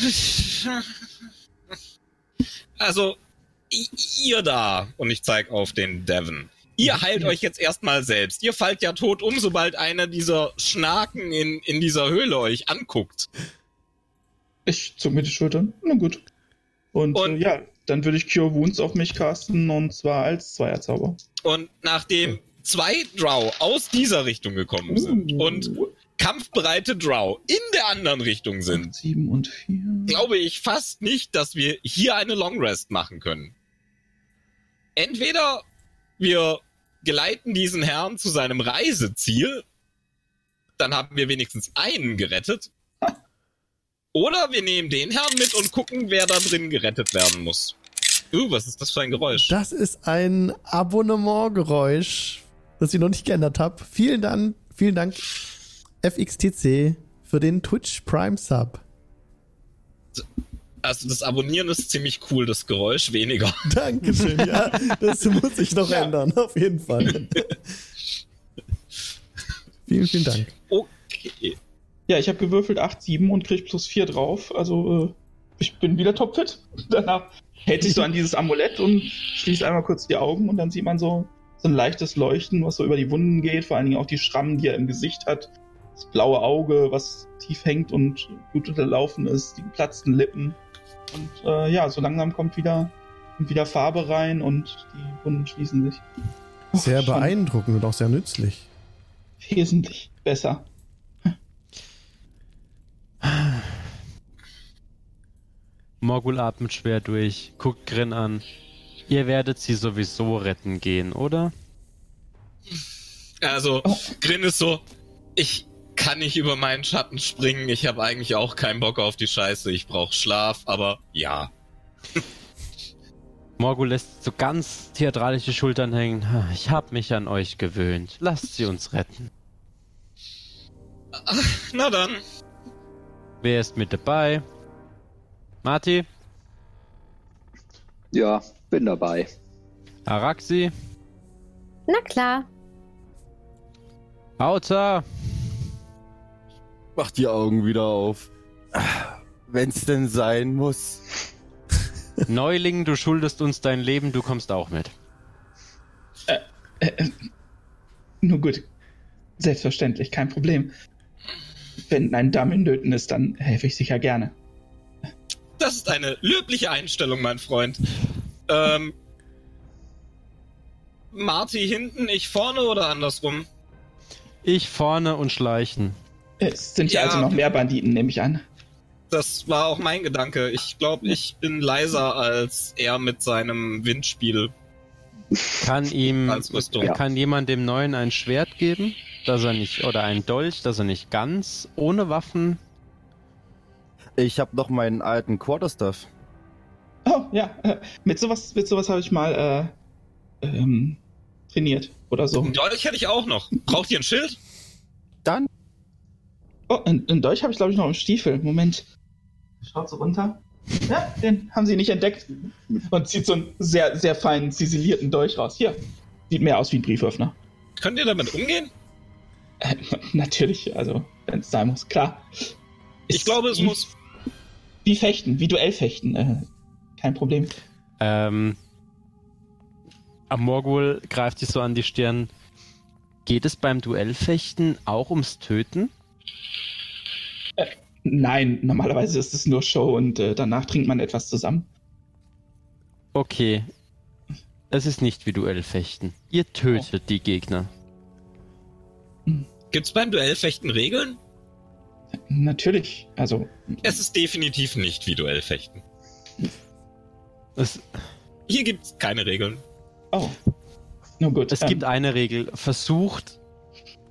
Also, ihr da, und ich zeig auf den Devon. Ihr heilt euch jetzt erstmal selbst. Ihr fallt ja tot um, sobald einer dieser Schnaken in, in dieser Höhle euch anguckt. Ich zog mir die Schultern. Na gut. Und, Und- äh, ja, dann würde ich Cure Wounds auf mich casten und zwar als Zweierzauber. Und nachdem zwei Drow aus dieser Richtung gekommen sind Uh. und kampfbereite Drow in der anderen Richtung sind, Sieben und vier. glaube ich fast nicht, dass wir hier eine Long Rest machen können. Entweder wir geleiten diesen Herrn zu seinem Reiseziel, dann haben wir wenigstens einen gerettet. Oder wir nehmen den Herrn mit und gucken, wer da drin gerettet werden muss. Uh, was ist das für ein Geräusch? Das ist ein Abonnementgeräusch, das ich noch nicht geändert habe. Vielen Dank, vielen Dank FXTC für den Twitch Prime Sub. Also das Abonnieren ist ziemlich cool, das Geräusch weniger. Dankeschön, ja. Das muss ich noch Ja. ändern, auf jeden Fall. vielen, vielen Dank. Okay. Ja, ich habe gewürfelt 8, 7 und krieg plus 4 drauf. Also äh, ich bin wieder topfit. Danach hält sich so an dieses Amulett und schließt einmal kurz die Augen und dann sieht man so, so ein leichtes Leuchten, was so über die Wunden geht, vor allen Dingen auch die Schrammen, die er im Gesicht hat. Das blaue Auge, was tief hängt und blutunterlaufen ist, die geplatzten Lippen. Und äh, ja, so langsam kommt wieder, kommt wieder Farbe rein und die Wunden schließen sich. Sehr schon beeindruckend und auch sehr nützlich. Wesentlich besser. Morgul atmet schwer durch, guckt Grin an. Ihr werdet sie sowieso retten gehen, oder? Also, Oh. Grin ist so, ich kann nicht über meinen Schatten springen, ich habe eigentlich auch keinen Bock auf die Scheiße, ich brauche Schlaf, aber ja. Morgul lässt so ganz theatralische Schultern hängen. Ich hab mich an euch gewöhnt. Lasst sie uns retten. Na dann. Wer ist mit dabei? Marty? Ja, bin dabei. Araxi? Na klar. Auta? Mach die Augen wieder auf. Wenn's denn sein muss. Neuling, du schuldest uns dein Leben, du kommst auch mit. Äh, äh, nur gut. Selbstverständlich, kein Problem. Wenn ein Dame in Nöten ist, dann helfe ich sicher gerne. Das ist eine löbliche Einstellung, mein Freund. Ähm. Marty hinten, ich vorne oder andersrum? Ich vorne und schleichen. Es sind ja, Ja. also noch mehr Banditen, nehme ich an. Das war auch mein Gedanke. Ich glaube, ich bin leiser als er mit seinem Windspiel Kann ihm, als Rüstung. kann jemand dem Neuen ein Schwert geben, dass er nicht, oder ein Dolch, dass er nicht ganz ohne Waffen. Ich hab noch meinen alten Quarterstaff. Oh, ja. Äh, mit sowas, mit sowas habe ich mal äh, ähm, trainiert oder so. Einen Dolch hätte ich auch noch. Braucht ihr ein Schild? Dann Oh, in, in Deutsch habe ich glaube ich noch im Stiefel. Moment. Schaut so runter. Ja, den haben sie nicht entdeckt. Und zieht so einen sehr, sehr feinen, ziselierten Dolch raus. Hier. Sieht mehr aus wie ein Brieföffner. Könnt ihr damit umgehen? Äh, natürlich, also, wenn es sein muss, klar. Ich Ist glaube, es muss. Wie fechten, wie Duellfechten. Äh, kein Problem. Ähm, Amorgul greift sich so an die Stirn. Geht es beim Duellfechten auch ums Töten? Nein, normalerweise ist es nur Show und äh, danach trinkt man etwas zusammen. Okay. Es ist nicht wie Duellfechten. Ihr tötet die Gegner. Gibt's beim Duellfechten Regeln? Natürlich, also. Es ist definitiv nicht wie Duellfechten. Es, Hier gibt's keine Regeln. Oh. Nur gut. es ähm, gibt eine Regel. Versucht,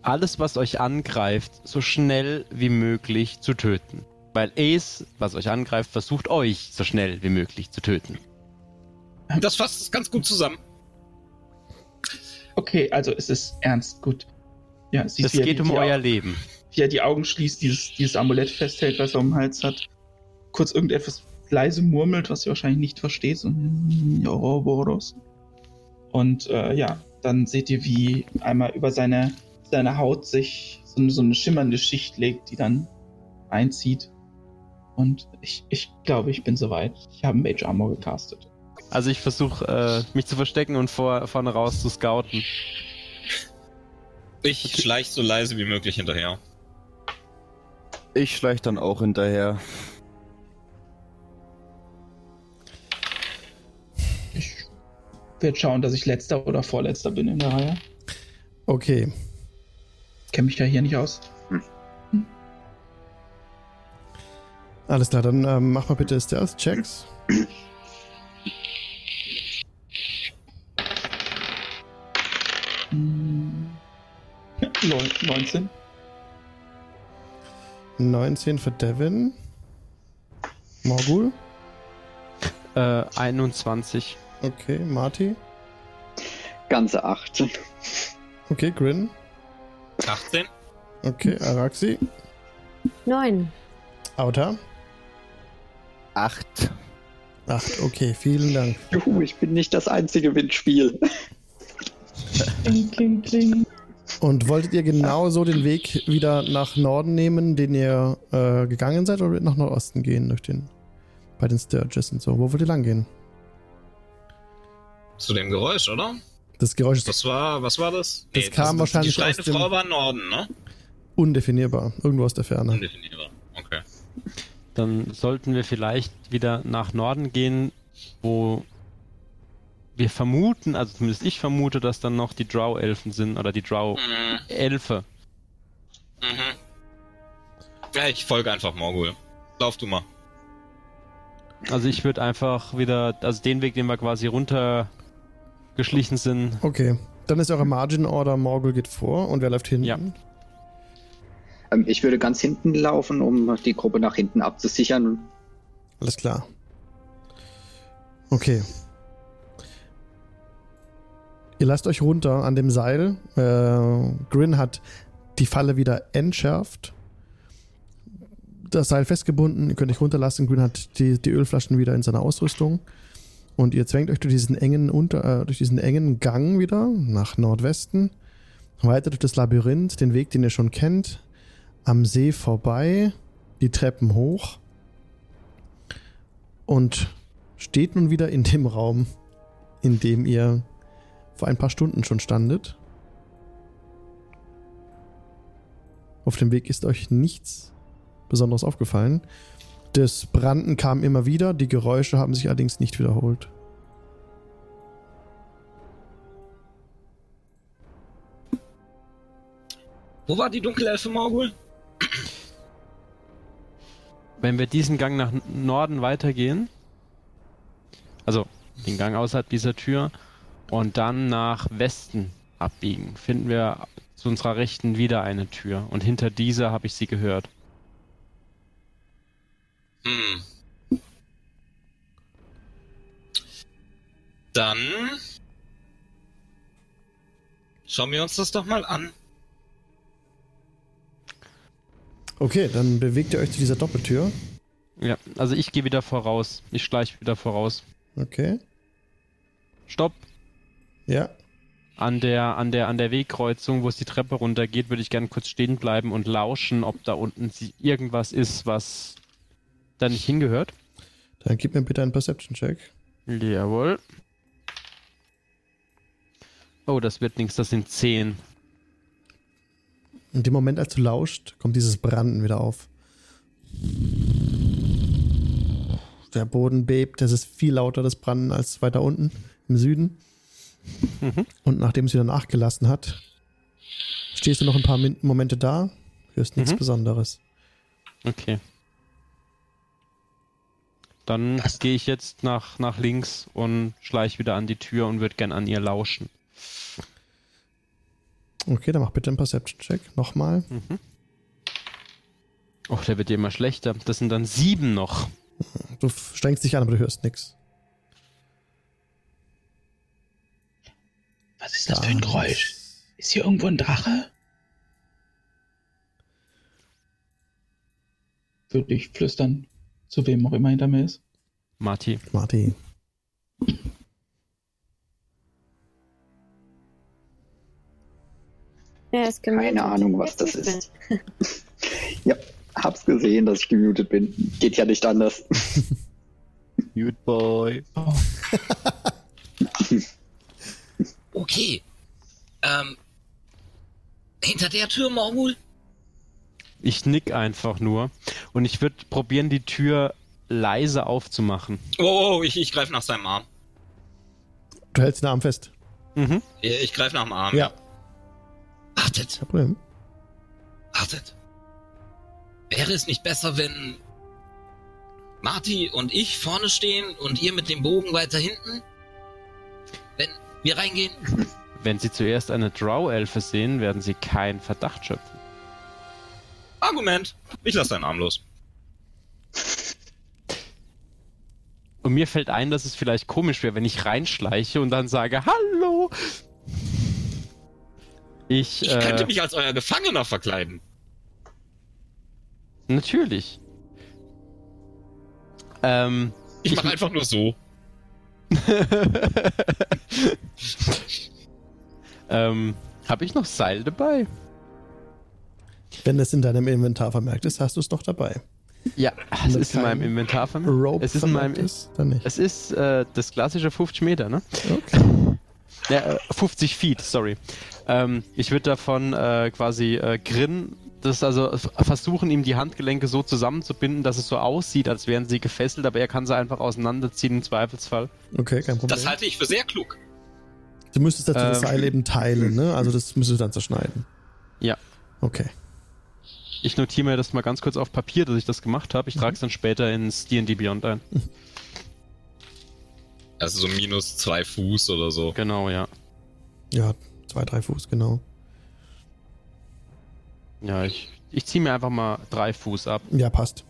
alles, was euch angreift, so schnell wie möglich zu töten. Weil Ace, was euch angreift, versucht euch so schnell wie möglich zu töten. Das fasst es ganz gut zusammen. Okay, also es ist ernst, gut. Ja, Es geht um euer Leben. Wie er die Augen schließt, dieses, dieses Amulett festhält, was er um den Hals hat. Kurz irgendetwas leise murmelt, was ihr wahrscheinlich nicht versteht. So, "Mm, ja, Ouroboros. Und äh, ja, dann seht ihr, wie einmal über seine, seine Haut sich so, eine- so eine schimmernde Schicht legt, die dann einzieht. Und ich, ich glaube, ich bin soweit. Ich habe Mage Armor gecastet. Also ich versuche äh, mich zu verstecken und vor, vorne raus zu scouten. Ich schleich so leise wie möglich hinterher. Ich schleich dann auch hinterher. Ich werde schauen, dass ich letzter oder vorletzter bin in der Reihe. Okay. Kenne mich ja hier nicht aus. Alles klar, dann ähm, mach mal bitte Stealth-Checks. Hm. Neun- 19. 19 für Devin. Morgul. Äh, 21. Okay, Marty. Ganze 18. Okay, Grin. 18? Okay, Araxi. Neun. Auta. Acht. Acht, okay, vielen Dank. Juhu, ich bin nicht das einzige Windspiel. Kling, kling, kling. Und wolltet ihr genauso den Weg wieder nach Norden nehmen, den ihr äh, gegangen seid, oder nach Nordosten gehen durch den bei den Sturges und so? Wo wollt ihr lang gehen? Zu dem Geräusch, oder? Das Geräusch ist Das war, was war das? Das kam wahrscheinlich Die aus schreiende dem- Frau war im Norden, ne? undefinierbar, irgendwo aus der Ferne. Undefinierbar. Okay. Dann sollten wir vielleicht wieder nach Norden gehen, wo wir vermuten, also zumindest ich vermute, dass dann noch die Drow-Elfen sind oder die Mhm. Drow-Elfe. Mhm. Ja, ich folge einfach Morgul. Lauf du mal. Also ich würde einfach wieder, also den Weg, den wir quasi runtergeschlichen sind, Okay, dann ist eure Margin Order, Morgul geht vor und wer läuft hinten? Ja. Ähm, ich würde ganz hinten laufen, um die Gruppe nach hinten abzusichern. Alles klar. Okay. Ihr lasst euch runter an dem Seil. Äh, Grin hat die Falle wieder entschärft. Das Seil festgebunden, ihr könnt euch runterlassen. Grin hat die, die Ölflaschen wieder in seiner Ausrüstung. Und ihr zwängt euch durch diesen engen, unter, äh, durch diesen engen Gang wieder nach Nordwesten. Weiter durch das Labyrinth, den Weg, den ihr schon kennt. Am See vorbei, die Treppen hoch und steht nun wieder in dem Raum, in dem ihr vor ein paar Stunden schon standet. Auf dem Weg ist euch nichts Besonderes aufgefallen. Das Branden kam immer wieder, die Geräusche haben sich allerdings nicht wiederholt. Wo war die Dunkelelfe Morgul? wenn wir diesen Gang nach Norden weitergehen, also den Gang außerhalb dieser Tür und dann nach Westen abbiegen, finden wir zu unserer Rechten wieder eine Tür und hinter dieser habe ich sie gehört. Hm. Dann schauen wir uns das doch mal an. Okay, dann bewegt ihr euch zu dieser Doppeltür. Ja, also ich gehe wieder voraus. Ich schleiche wieder voraus. Okay. Stopp! Ja. An der, an der, an der Wegkreuzung, wo es die Treppe runtergeht, würde ich gerne kurz stehen bleiben und lauschen, ob da unten irgendwas ist, was da nicht hingehört. Dann gib mir bitte einen Perception-Check. Jawohl. Oh, das wird nichts, das sind 10. In dem Moment, als du lauscht, kommt dieses Branden wieder auf. Der Boden bebt, es ist viel lauter das Branden als weiter unten im Süden. Mhm. Und nachdem es wieder nachgelassen hat, stehst du noch ein paar Min Momente da, hörst nichts Mhm. Besonderes. Okay. Dann gehe ich jetzt nach, nach links und schleiche wieder an die Tür und würde gern an ihr lauschen. Okay, dann mach bitte einen Perception-Check. Nochmal. Mhm. Oh, der wird ja immer schlechter. Das sind dann sieben noch. Du strengst dich an, aber du hörst nichts. Was ist das für ein Geräusch? Ist hier irgendwo ein Drache? Würde ich flüstern, zu wem auch immer hinter mir ist. Marty. Marty. Er ist Keine. Ahnung, was das ist. ja, hab's gesehen, dass ich gemutet bin. Geht ja nicht anders. Mute Boy. Oh, Okay. Ähm. Hinter der Tür, Morgul? Ich nick einfach nur. Und ich würde probieren, die Tür leise aufzumachen. Oh, oh ich, ich greife nach seinem Arm. Du hältst den Arm fest. Mhm. Ich, ich greife nach dem Arm. Ja, Wartet, kein Problem. wartet. Wäre es nicht besser, wenn Marty und ich vorne stehen und ihr mit dem Bogen weiter hinten? Wenn wir reingehen? Wenn Sie zuerst eine Drow-Elfe sehen, werden Sie keinen Verdacht schöpfen. Argument. Ich lasse deinen Arm los. Und mir fällt ein, dass es vielleicht komisch wäre, wenn ich reinschleiche und dann sage, Hallo! Ich, Ich äh, könnte mich als euer Gefangener verkleiden. Natürlich. Ähm, Ich mache einfach nur so. ähm, Habe ich noch Seil dabei? Wenn es in deinem Inventar vermerkt ist, hast du es noch dabei. Ja, es ist in meinem Inventar vermerkt. Rope Es ist in meinem. ist, dann nicht. Es ist äh, das klassische 50 Meter, ne? Okay. Ja, äh, 50 Feet, sorry. Ähm, ich würde davon äh, quasi äh, Grin, das also versuchen, ihm die Handgelenke so zusammenzubinden, dass es so aussieht, als wären sie gefesselt, aber er kann sie einfach auseinanderziehen im Zweifelsfall. Okay, kein Problem. Das halte ich für sehr klug. du müsstest dazu das Ähm. Seil eben teilen, ne? Also das müsstest du dann zerschneiden. Ja. Okay. Ich notiere mir das mal ganz kurz auf Papier, dass ich das gemacht habe. Ich trage es dann später ins D&D Beyond ein. Also so minus zwei Fuß oder so. Genau, ja. Ja, zwei, drei Fuß, genau. Ja, ich, ich ziehe mir einfach mal drei Fuß ab. Ja, passt.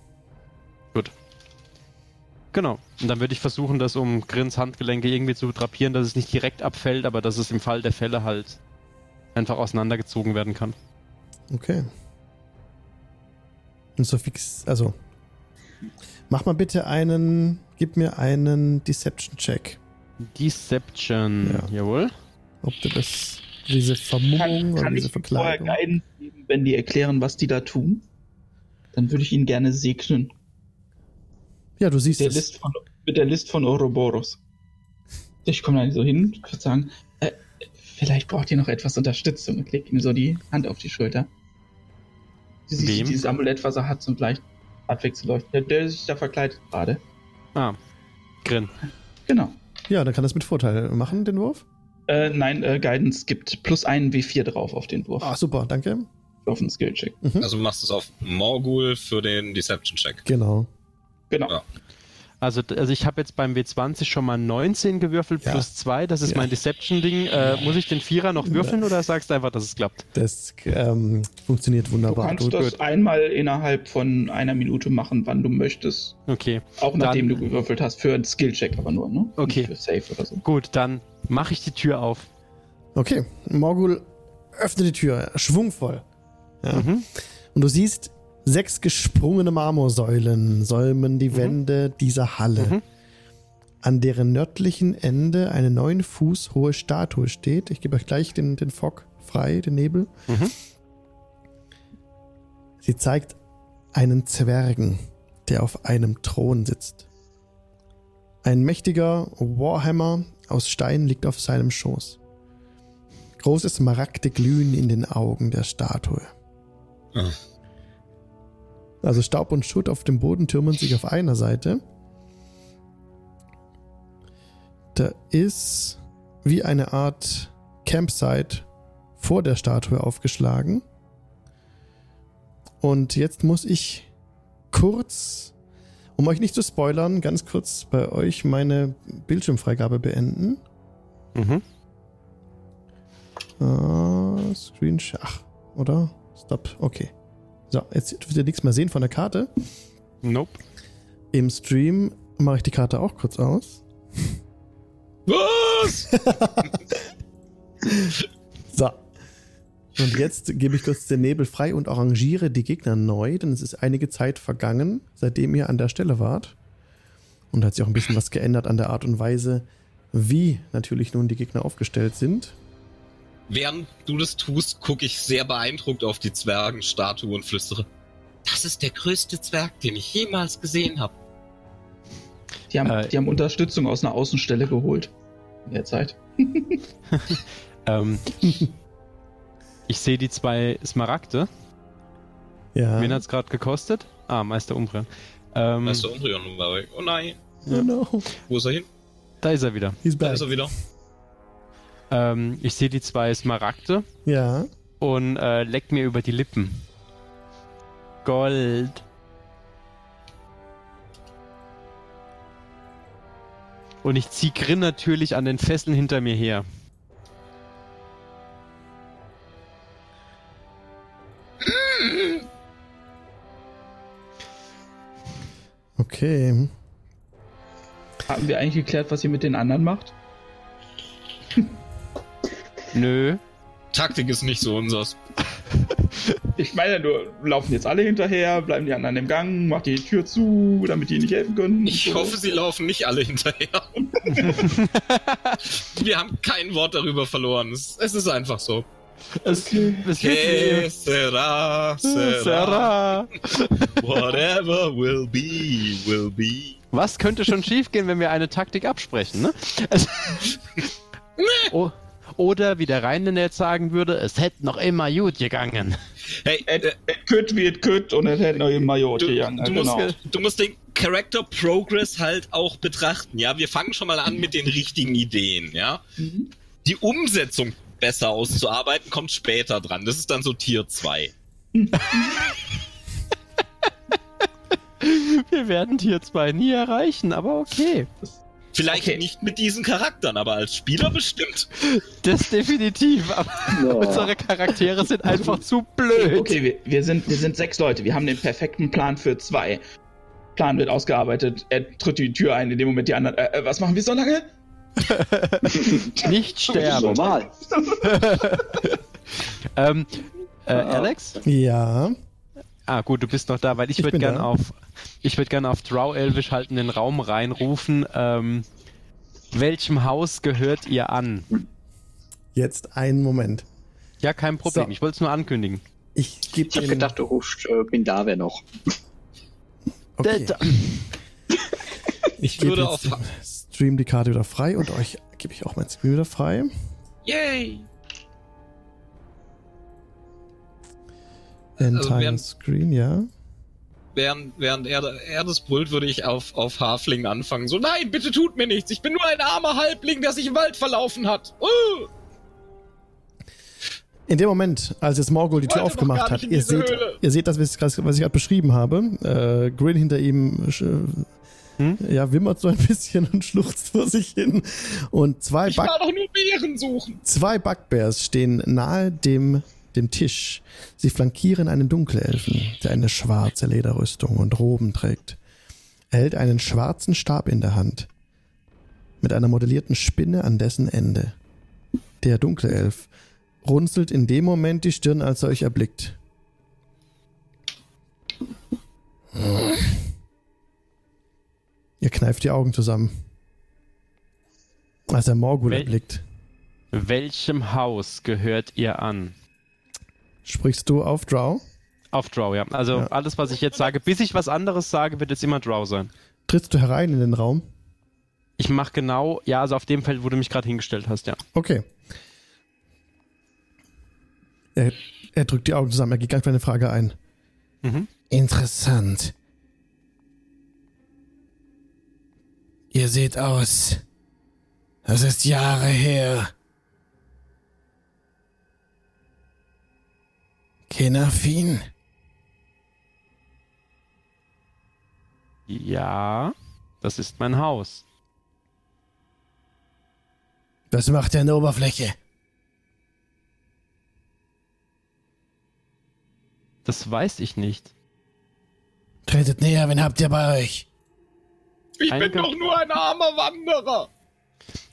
Genau. Und dann würde ich versuchen, das um Grins Handgelenke irgendwie zu drapieren, dass es nicht direkt abfällt, aber dass es im Fall der Fälle halt einfach auseinandergezogen werden kann. Okay. Und so fix, also. Mach mal bitte einen, gib mir einen Deception-Check. Deception, Ja. jawohl. Ob du das, diese Vermummung Kann, oder kann diese ich Ihnen vorher Verkleidung. Guidance geben, wenn die erklären, was die da tun? Dann würde ich ihn gerne segnen. Ja, du siehst Der es. List von, mit der List von Ouroboros. Ich komme da so hin und würde sagen, äh, vielleicht braucht ihr noch etwas Unterstützung. Und leg ihm so die Hand auf die Schulter. Siehst Wem? dieses Amulett, was er hat, so leicht abwechselläuft. Der, der sich da verkleidet gerade. Ah, Grin. Genau. Ja, dann kann das mit Vorteil machen, den Wurf. Äh, nein, äh, Guidance gibt plus einen W4 drauf auf den Wurf. Ah, super, danke. Auf den Skillcheck. Mhm. Also du machst es auf Morgul für den Deception-Check. Genau. Genau. Ja. Also, also ich habe jetzt beim W20 schon mal 19 gewürfelt Ja. plus 2, das ist Ja. mein Deception-Ding. Äh, muss ich den Vierer noch würfeln oder sagst du einfach, dass es klappt? Das ähm, funktioniert Du wunderbar. kannst Du, das einmal innerhalb von einer Minute machen, wann du möchtest. Okay, Auch nachdem Dann- du gewürfelt hast. Für einen Skillcheck aber nur, ne? Okay. Nicht für Safe oder so. gut, dann mache ich die Tür auf. okay, Morgul öffnet die Tür, schwungvoll. Ja. Mhm. Und du siehst sechs gesprungene Marmorsäulen säumen die Mhm. Wände dieser Halle, Mhm. an deren nördlichen Ende eine neun Fuß hohe Statue steht. Ich gebe euch gleich den, den Fog frei, den Nebel. Mhm. Sie zeigt einen Zwergen, der auf einem Thron sitzt. Ein mächtiger Warhammer aus Stein liegt auf seinem Schoß. Große Smaragde glühen in den Augen der Statue. Ah. Also Staub und Schutt auf dem Boden türmen sich auf einer Seite. Da ist wie eine Art Campsite vor der Statue aufgeschlagen. Und jetzt muss ich kurz, um euch nicht zu spoilern, ganz kurz bei euch meine Bildschirmfreigabe beenden. Mhm. Ah, Screenshot. Ach, oder? Stop. Okay. So, jetzt dürft ihr nichts mehr sehen von der Karte. Nope. Im Stream mache ich die Karte auch kurz aus. Was? So. Und jetzt gebe ich kurz den Nebel frei und arrangiere die Gegner neu, denn es ist einige Zeit vergangen, seitdem ihr an der Stelle wart. Und hat sich auch ein bisschen was geändert an der Art und Weise, wie natürlich nun die Gegner aufgestellt sind. Während du das tust, gucke ich sehr beeindruckt auf die Zwergenstatue und flüstere. Das ist der größte Zwerg, den ich jemals gesehen habe. Die haben, Äh, die haben Unterstützung aus einer Außenstelle geholt. In der Zeit. Ähm, ich sehe die zwei Smaragde. Ja. Wen hat es gerade gekostet? Ah, Meister Umbreon. Ähm, du, Umbrion war weg. Oh nein, Oh no. wo ist er hin? Da ist er wieder. He's Da ist er wieder. Ähm, ich sehe die zwei Smaragde Ja. und äh, leck mir über die Lippen. Gold. Und ich zieh Grin natürlich an den Fesseln hinter mir her. Okay. Haben wir eigentlich geklärt, was ihr mit den anderen macht? Nö. Taktik ist nicht so unsers. Ich meine, du laufen jetzt alle hinterher, bleiben die anderen im Gang, macht die Tür zu, damit die nicht helfen können. Ich So. hoffe, sie laufen nicht alle hinterher. Wir haben kein Wort darüber verloren. Es, es ist einfach so. Es, es wie- sera, sera, Sarah. whatever will be, will be. Was könnte schon schiefgehen, wenn wir eine Taktik absprechen, ne? Es- O- Oder wie der Rhein jetzt sagen würde, es hätte noch immer gut gegangen. Hey, et kütt wie et kütt und es hätte noch im Major du, gegangen. du, genau. musst, du musst den Character Progress halt auch betrachten. Ja, wir fangen schon mal an mit den richtigen Ideen. Ja, Mhm. die Umsetzung besser auszuarbeiten kommt später dran. Das ist dann so Tier 2. Wir werden Tier 2 nie erreichen, aber okay. Vielleicht Okay. nicht mit diesen Charakteren, aber als Spieler bestimmt. Das definitiv, aber unsere Charaktere sind einfach zu blöd. Okay, wir, wir, sind, wir sind sechs Leute. Wir haben den perfekten Plan für zwei. Plan wird ausgearbeitet. Er tritt die Tür ein, in dem Moment die anderen. Äh, äh, was machen wir so lange? Nicht sterben. Normal. ähm, äh, Alex? Ja. Ah, gut, du bist noch da, weil ich, Ich würde bin gern da. auf, ich würde gern auf Drow Elvish halt in den Raum reinrufen. Ähm, welchem Haus gehört ihr an? Jetzt einen Moment. Ja, kein Problem. So. Ich wollte es nur ankündigen. Ich gebe Ich habe gedacht, du rufst äh, bin da wer noch. okay. Da- ich Ich gebe würde jetzt auf- Stream die Karte wieder frei und euch gebe ich auch meinen Screen wieder frei. Yay! Entire während- Screen, ja. Während, während er, er das brüllt, würde ich auf, auf Halfling anfangen. So, nein, bitte tut mir nichts. Ich bin nur ein armer Halbling, der sich im Wald verlaufen hat. Uh, In dem Moment, als jetzt Morgul die Tür aufgemacht hat, ihr seht, Höhle. ihr seht das, was ich grad- was ich gerade beschrieben habe. Äh, Grin hinter ihm äh, Hm? ja, wimmert so ein bisschen und schluchzt vor sich hin. Und zwei, ich Bug war doch nur Beeren suchen. zwei Bugbears stehen nahe dem, dem Tisch. Sie flankieren einen Dunkelelfen, der eine schwarze Lederrüstung und Roben trägt. Er hält einen schwarzen Stab in der Hand. Mit einer modellierten Spinne an dessen Ende. Der Dunkelelf runzelt in dem Moment die Stirn, als er euch erblickt. Ihr kneift die Augen zusammen. Als er Morgul Wel- erblickt. Welchem Haus gehört ihr an? Sprichst du auf Drow? Auf Drow, ja. Also Ja. alles, was ich jetzt sage, bis ich was anderes sage, wird jetzt immer Drow sein. Trittst du herein in den Raum? Ich mache genau, ja, also auf dem Feld, wo du mich gerade hingestellt hast, ja. Okay. Er, er drückt die Augen zusammen, er geht ganz eine Frage ein. Mhm. Interessant. Ihr seht aus. Das ist Jahre her. Kenafin? Ja, das ist mein Haus. Was macht er an der Oberfläche? Das weiß ich nicht. Tretet näher, wen habt ihr bei euch? Ich Einge- bin doch nur ein armer Wanderer.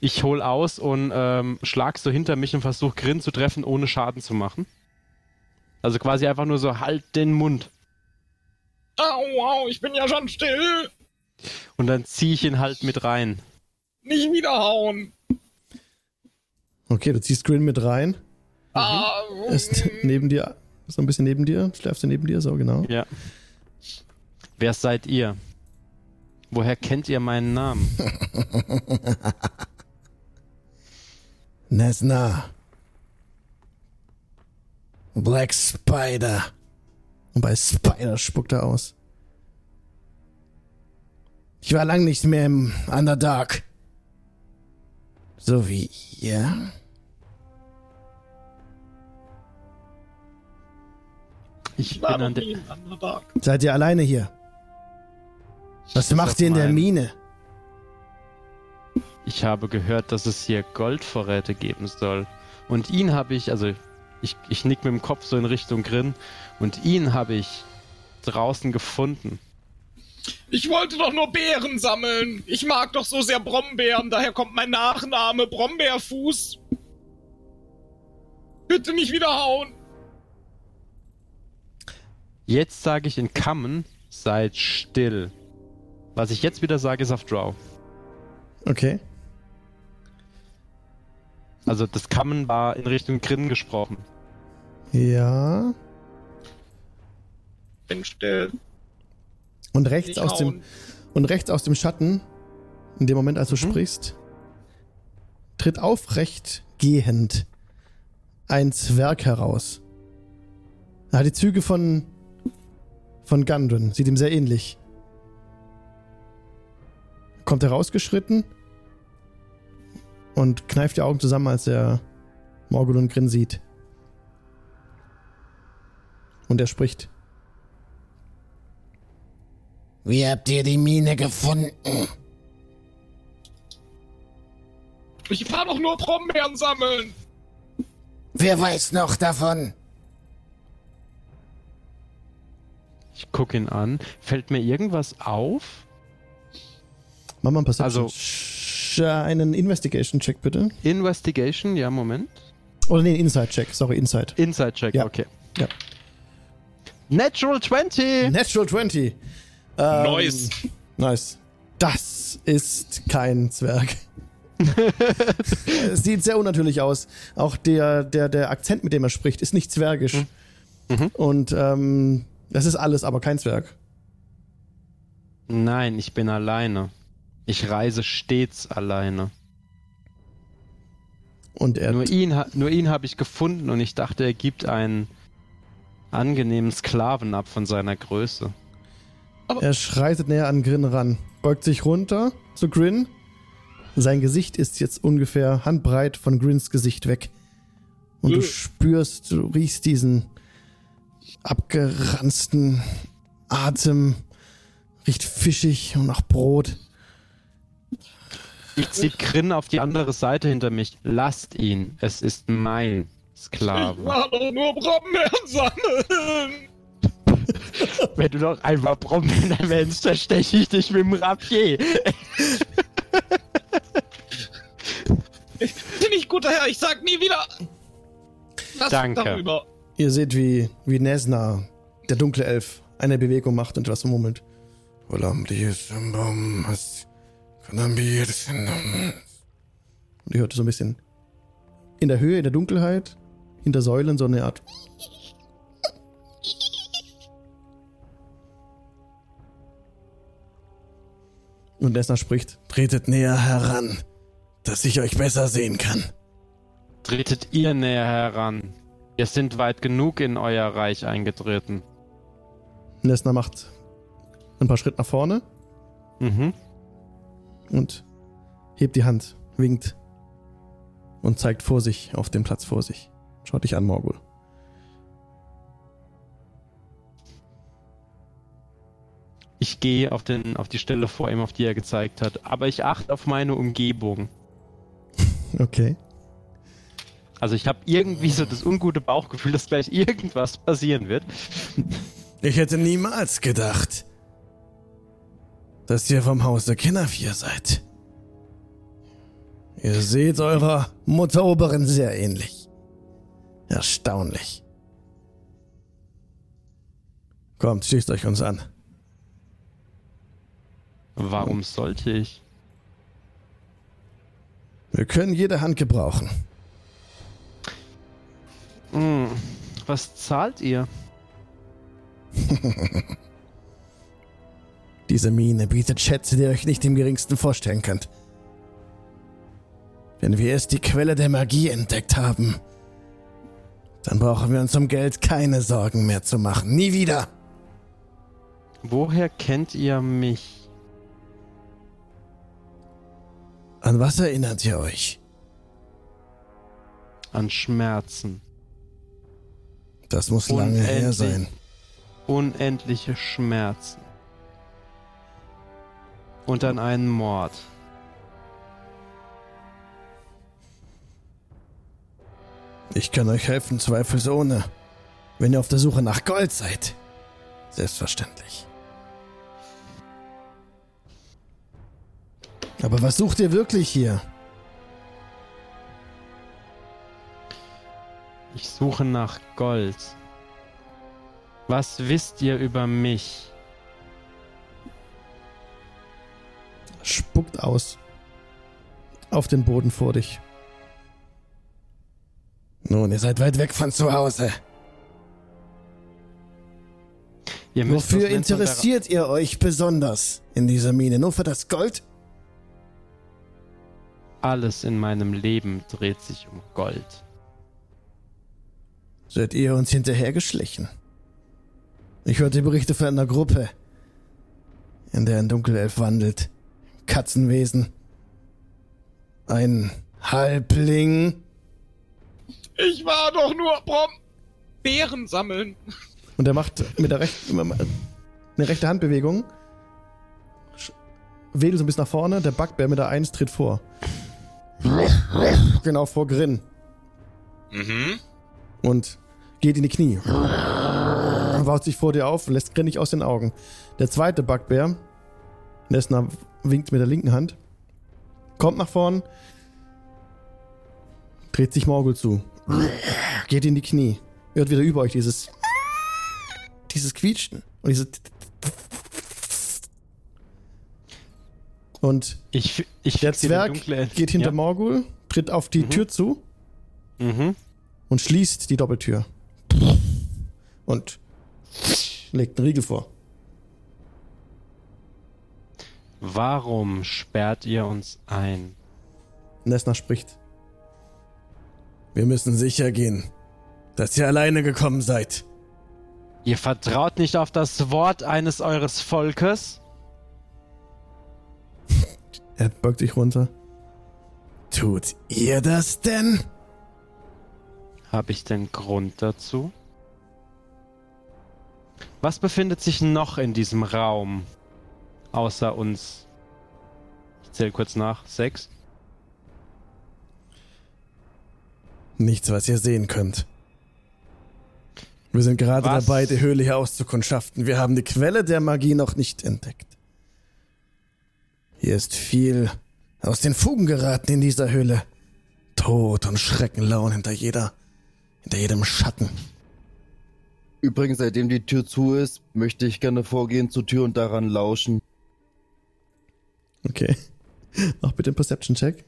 Ich hol aus und ähm, schlag so hinter mich und versuche Grin zu treffen, ohne Schaden zu machen. Also quasi einfach nur so, halt den Mund. Au, au, ich bin ja schon still. Und dann ziehe ich ihn halt mit rein. Nicht wiederhauen. Okay, du ziehst Grin mit rein. Ah, Er ist neben dir, so ein bisschen neben dir. Schläfst du neben dir, so genau. Ja. Wer seid ihr? Woher kennt ihr meinen Namen? Nesna. Black Spider. Und bei Spider spuckt er aus. Ich war lang nicht mehr im Underdark. So wie ihr. Ich war bin noch an der. Underdark. Seid ihr alleine hier? Was Ist macht ihr in der Mine? Ich habe gehört, dass es hier Goldvorräte geben soll. Und ihn habe ich, also ich, ich nick mit dem Kopf so in Richtung Grin. Und ihn habe ich draußen gefunden. Ich wollte doch nur Beeren sammeln. Ich mag doch so sehr Brombeeren, daher kommt mein Nachname Brombeerfuß. Bitte nicht wiederhauen. Jetzt sage ich in Kammen, seid still. Was ich jetzt wieder sage, ist auf Draw. Okay. Also das Kammen war in Richtung Grin gesprochen. Ja. Bin still. Und rechts aus dem und rechts aus dem Schatten, in dem Moment, als du Mhm. sprichst, tritt aufrecht gehend ein Zwerg heraus. Er hat die Züge von von Gundren, sieht ihm sehr ähnlich. Kommt herausgeschritten und kneift die Augen zusammen, als er Morgul und Grin sieht. Und er spricht. Wie habt ihr die Mine gefunden? Ich war doch nur Brombeeren sammeln. Wer weiß noch davon? Ich gucke ihn an. Fällt mir irgendwas auf? Mach mal einen Perception. Also- Sch- äh, einen Investigation-Check bitte. Investigation, ja, Moment. Oder nee, Inside-Check. Sorry, Inside. Inside Check, Ja. okay. Ja. Natural 20! Natural 20. Ähm, Nice. Nice. Das ist kein Zwerg. es sieht sehr unnatürlich aus. Auch der, der, der Akzent, mit dem er spricht, ist nicht zwergisch. Mhm. Und ähm, das ist alles, aber kein Zwerg. Nein, ich bin alleine. Ich reise stets alleine. Und er, Nur ihn, nur ihn habe ich gefunden und ich dachte, er gibt einen angenehmen Sklaven ab von seiner Größe. er schreitet näher an Grin ran, beugt sich runter zu Grin. Sein Gesicht ist jetzt ungefähr handbreit von Grins Gesicht weg. Und du Äh. spürst, du riechst diesen abgeranzten Atem. Riecht fischig und nach Brot. Ich ziehe Grin auf die andere Seite hinter mich. Lasst ihn. Es ist mein Ich Sklave. war doch nur Brombeeren sammeln. Wenn du noch einmal Brombeeren erwähnst, zersteche ich dich mit dem Rapier. Bin ich guter Herr, ich sag nie wieder. Was Danke. darüber. Ihr seht, wie, wie Nesna, der dunkle Elf, eine Bewegung macht und etwas murmelt. Und ihr hört so ein bisschen in der Höhe, in der Dunkelheit, hinter Säulen so eine Art. Und Nesna spricht: Tretet näher heran, dass ich euch besser sehen kann. Tretet ihr näher heran. Wir sind weit genug in euer Reich eingetreten. Nesna macht ein paar Schritte nach vorne Mhm. und hebt die Hand, winkt und zeigt vor sich, auf den Platz vor sich. Schaut dich an, Morgul. Ich gehe auf, den, auf die Stelle vor ihm, auf die er gezeigt hat. Aber ich achte auf meine Umgebung. Okay. Also ich habe irgendwie so das ungute Bauchgefühl, dass gleich irgendwas passieren wird. Ich hätte niemals gedacht, dass ihr vom Hause Kinnervier seid. Ihr seht eurer Mutter Oberin sehr ähnlich. Erstaunlich. Kommt, schließt euch uns an. Warum sollte ich? Wir können jede Hand gebrauchen. Hm, was zahlt ihr? Diese Mine bietet Schätze, die ihr euch nicht im geringsten vorstellen könnt. Wenn wir erst die Quelle der Magie entdeckt haben, dann brauchen wir uns um Geld keine Sorgen mehr zu machen. Nie wieder. Woher kennt ihr mich? An was erinnert ihr euch? An Schmerzen. Das muss lange her Unendlich. sein. Unendliche Schmerzen. Und an einen Mord. Ich kann euch helfen, zweifelsohne. Wenn ihr auf der Suche nach Gold seid. Selbstverständlich. Aber was sucht ihr wirklich hier? Ich suche nach Gold. Was wisst ihr über mich? Spuckt aus. Auf den Boden vor dich. Nun, ihr seid weit weg von zu Hause. Wofür interessiert ihr euch besonders in dieser Mine? Nur für das Gold? Alles in meinem Leben dreht sich um Gold. Seid ihr uns hinterhergeschlichen? Ich hörte Berichte von einer Gruppe, in der ein Dunkelelf wandelt. Katzenwesen. Ein Halbling. Ich war doch nur Brom. Beeren sammeln. Und er macht mit der rechten eine rechte Handbewegung. Wedelt so ein bisschen nach vorne. Der Bugbear mit der 1 tritt vor. Genau vor Grin. Mhm. Und geht in die Knie. Baut sich vor dir auf, lässt Grin nicht aus den Augen. Der zweite Bugbear, Nessner winkt mit der linken Hand, kommt nach vorn, dreht sich Morgul zu, geht in die Knie, hört wieder über euch dieses dieses Quietschen und diese und Ich, ich der Zwerg geht hinter ja. Morgul, tritt auf die Mhm. Tür zu Mhm. und schließt die Doppeltür. Und legt einen Riegel vor. Warum sperrt ihr uns ein? Nessner spricht. Wir müssen sicher gehen, dass ihr alleine gekommen seid. Ihr vertraut nicht auf das Wort eines eures Volkes? Er beugt sich runter. Tut ihr das denn? Habe ich den Grund dazu? Was befindet sich noch in diesem Raum? Außer uns. Ich zähle kurz nach. Sechs. Nichts, was ihr sehen könnt. Wir sind gerade Was? dabei, die Höhle hier auszukundschaften. Wir haben die Quelle der Magie noch nicht entdeckt. Hier ist viel aus den Fugen geraten in dieser Höhle. Tod und Schrecken lauern hinter jeder, hinter jedem Schatten. Übrigens, seitdem die Tür zu ist, möchte ich gerne vorgehen zur Tür und daran lauschen. Okay. Mach bitte einen Perception-Check.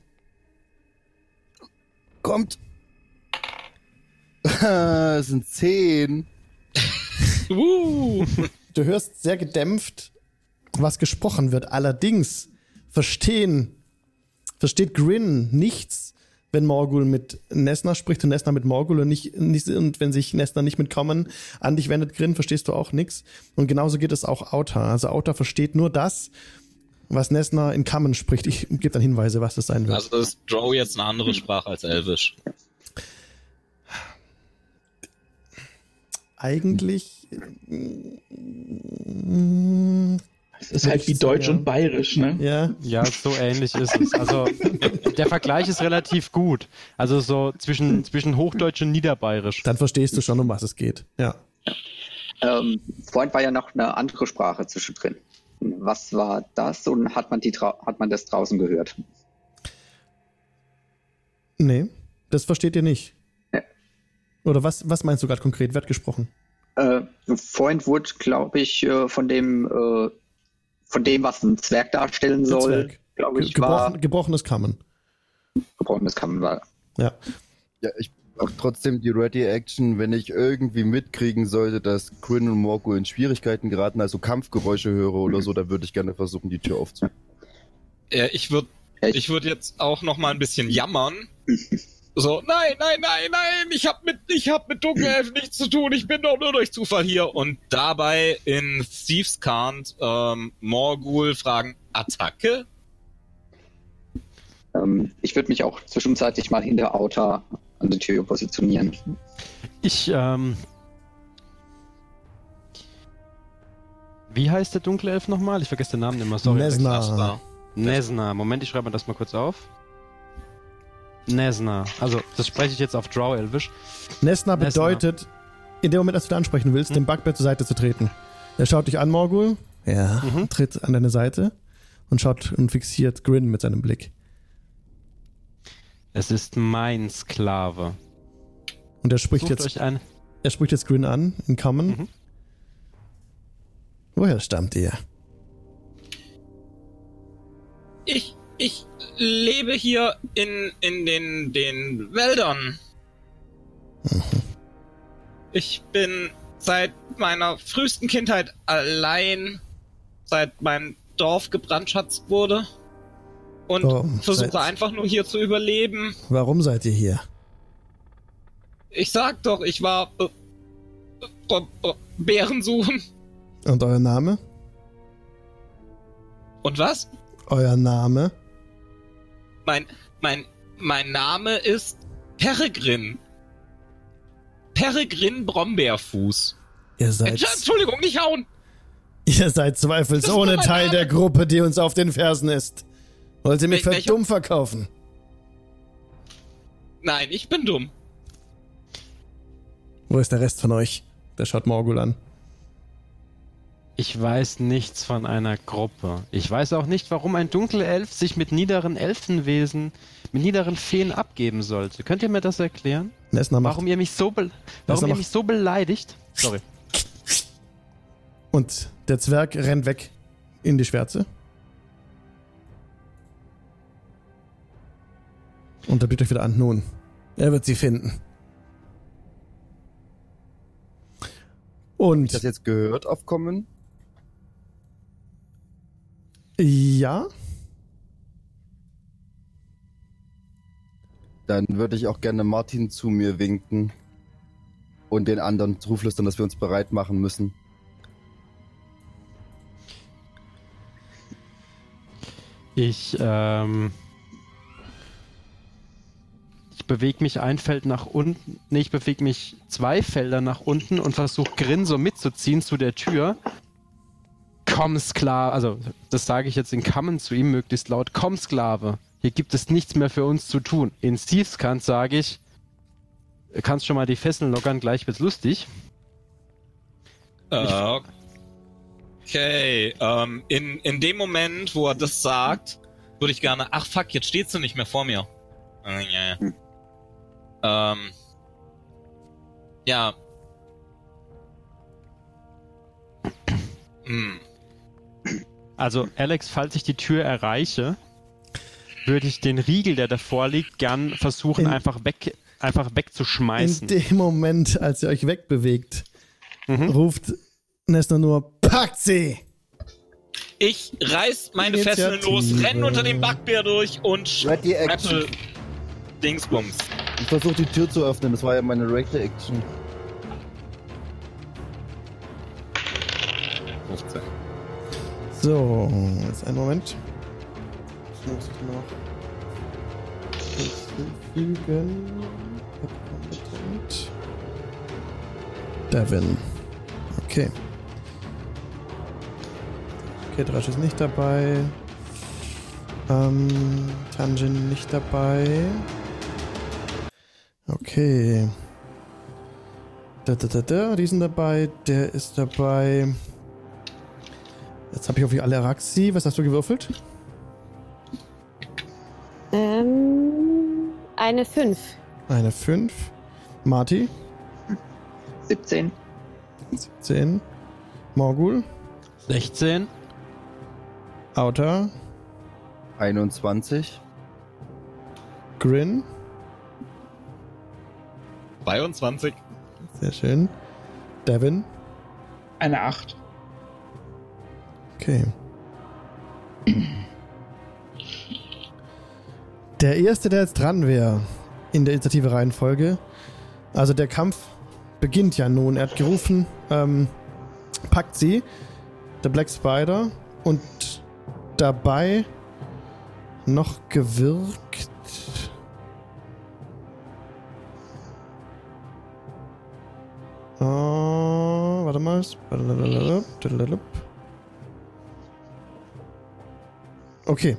Kommt! es sind zehn. Uh. Du hörst sehr gedämpft, was gesprochen wird. Allerdings verstehen, versteht Grin nichts, wenn Morgul mit Nessner spricht und Nessner mit Morgul und nicht, nicht und wenn sich Nessner nicht mit Common an dich wendet, Grin, verstehst du auch nichts. Und genauso geht es auch Auta. Also Auta versteht nur das, was Nessner in Common spricht. Ich gebe dann Hinweise, was das sein wird. Also ist Drow jetzt eine andere Sprache als Elvisch. Eigentlich. mm, Es ist halt wie Deutsch Ja. und Bayerisch, ne? Ja, Ja, so ähnlich ist es. Also der Vergleich ist relativ gut. Also so zwischen, zwischen Hochdeutsch und Niederbayerisch. dann verstehst du schon, um was es geht. Ja. Ähm, vorhin war ja noch eine andere Sprache zwischendrin. Was war das und hat man, die hat man das draußen gehört? Nee, das versteht ihr nicht. Oder was, was meinst du gerade konkret? Wird gesprochen? Äh, vorhin wurde, glaube ich, äh, von dem, äh, von dem, was ein Zwerg darstellen Der soll, Zwerg. glaube ich, war gebrochen, gebrochenes Kammen. gebrochenes Kamen war. Ja. Ja, ich brauche trotzdem die Ready Action, wenn ich irgendwie mitkriegen sollte, dass Quinn und Morgul in Schwierigkeiten geraten, also Kampfgeräusche höre oder so, dann würde ich gerne versuchen, die Tür aufzumachen. Ja, ich würde ich würd jetzt auch noch mal ein bisschen jammern. So, nein, nein, nein, nein, ich hab mit, ich hab mit Dunkelelfen nichts zu tun, ich bin doch nur durch Zufall hier. Und dabei in Thieves Cant ähm, Morgul fragen, Attacke? Ähm, ich würde mich auch zwischenzeitlich mal hinter Auta an der Tür positionieren. Ich, ähm. Wie heißt der dunkle Elf nochmal? Ich vergesse den Namen immer, sorry. Nesna. Nesna. Moment, ich schreibe mir das mal kurz auf. Nesna. Also, das spreche ich jetzt auf Drow-Elvisch. Nesna Nesna. bedeutet, in dem Moment, als du ihn ansprechen willst, Hm. dem Bugbear zur Seite zu treten. Er schaut dich an, Morgul. Ja. Mhm. Tritt an deine Seite und schaut und fixiert Grin mit seinem Blick. Es ist mein Sklave. Und er spricht Sucht jetzt, er spricht jetzt Grin an, in Common. Mhm. Woher stammt ihr? Ich, ich lebe hier in, in den, den Wäldern. Ich bin seit meiner frühesten Kindheit allein, seit mein Dorf gebrandschatzt wurde. Und Oh, versuche seit- einfach nur hier zu überleben. Warum seid ihr hier? Ich sag doch, ich war äh, äh, äh, Bären suchen. Und euer Name? Und was? Euer Name? Mein, mein, mein Name ist Peregrin. Peregrin Brombeerfuß. Ihr Äh, seid, Entschuldigung, nicht hauen! ihr seid zweifelsohne Teil der Gruppe, die uns auf den Fersen ist. Wollt ihr mich für dumm verkaufen? Nein, ich bin dumm. Wo ist der Rest von euch? Der schaut Morgul an. Ich weiß nichts von einer Gruppe. Ich weiß auch nicht, warum ein Dunkelelf sich mit niederen Elfenwesen, mit niederen Feen abgeben sollte. Könnt ihr mir das erklären? Nessner macht. Warum ihr mich so, be warum ihr mich so beleidigt? Sorry. Und der Zwerg rennt weg in die Schwärze. Und er blickt euch wieder an. Nun, er wird sie finden. Und das jetzt gehört aufkommen? Ja, Dann würde ich auch gerne Martin zu mir winken und den anderen zuflüstern, dass wir uns bereit machen müssen. Ich, ähm. Ich bewege mich ein Feld nach unten. Nee, ich bewege mich zwei Felder nach unten und versuche Grin so mitzuziehen zu der Tür. Komm, Sklave. Also, das sage ich jetzt in Kammen zu ihm möglichst laut. Komm, Sklave. Hier gibt es nichts mehr für uns zu tun. In Thiefskant sage ich. Kannst schon mal die Fesseln lockern, gleich wird's lustig. Äh, Okay, ähm, in, in dem Moment, wo er das sagt, würde ich gerne. Ach fuck, jetzt stehst du nicht mehr vor mir. Äh, ja, ja. Ähm. Ja. Hm. Also, Alex, falls ich die Tür erreiche, würde ich den Riegel, der davor liegt, gern versuchen, In- einfach weg, einfach in wegzuschmeißen. dem Moment, als ihr euch wegbewegt, Mhm. ruft Nessner nur: Packt sie! Ich reiß meine. Fesseln los, renn unter dem Backbär durch und schrappel Dingsbums. Ich versuche die Tür zu öffnen, das war ja meine Ready Action. 15. So, jetzt einen Moment. Ich muss noch hinzufügen. Devin. Okay. Okay, Drasch ist nicht dabei. Ähm, Tanjin nicht dabei. Okay. Da, da, da, da, die sind dabei. Der ist dabei. Jetzt habe ich auf die alle Araxi. Was hast du gewürfelt? Ähm, eine 5. Eine 5. Marty, 17. 17. Morgul, 16. Outer, 21. Grin. 22. Sehr schön. Devin. Eine 8. Okay. Der erste, der jetzt dran wäre in der Initiative Reihenfolge. Also der Kampf beginnt ja nun. Er hat gerufen, ähm, packt sie, der Black Spider, und dabei noch gewirkt. Äh, warte mal. Okay.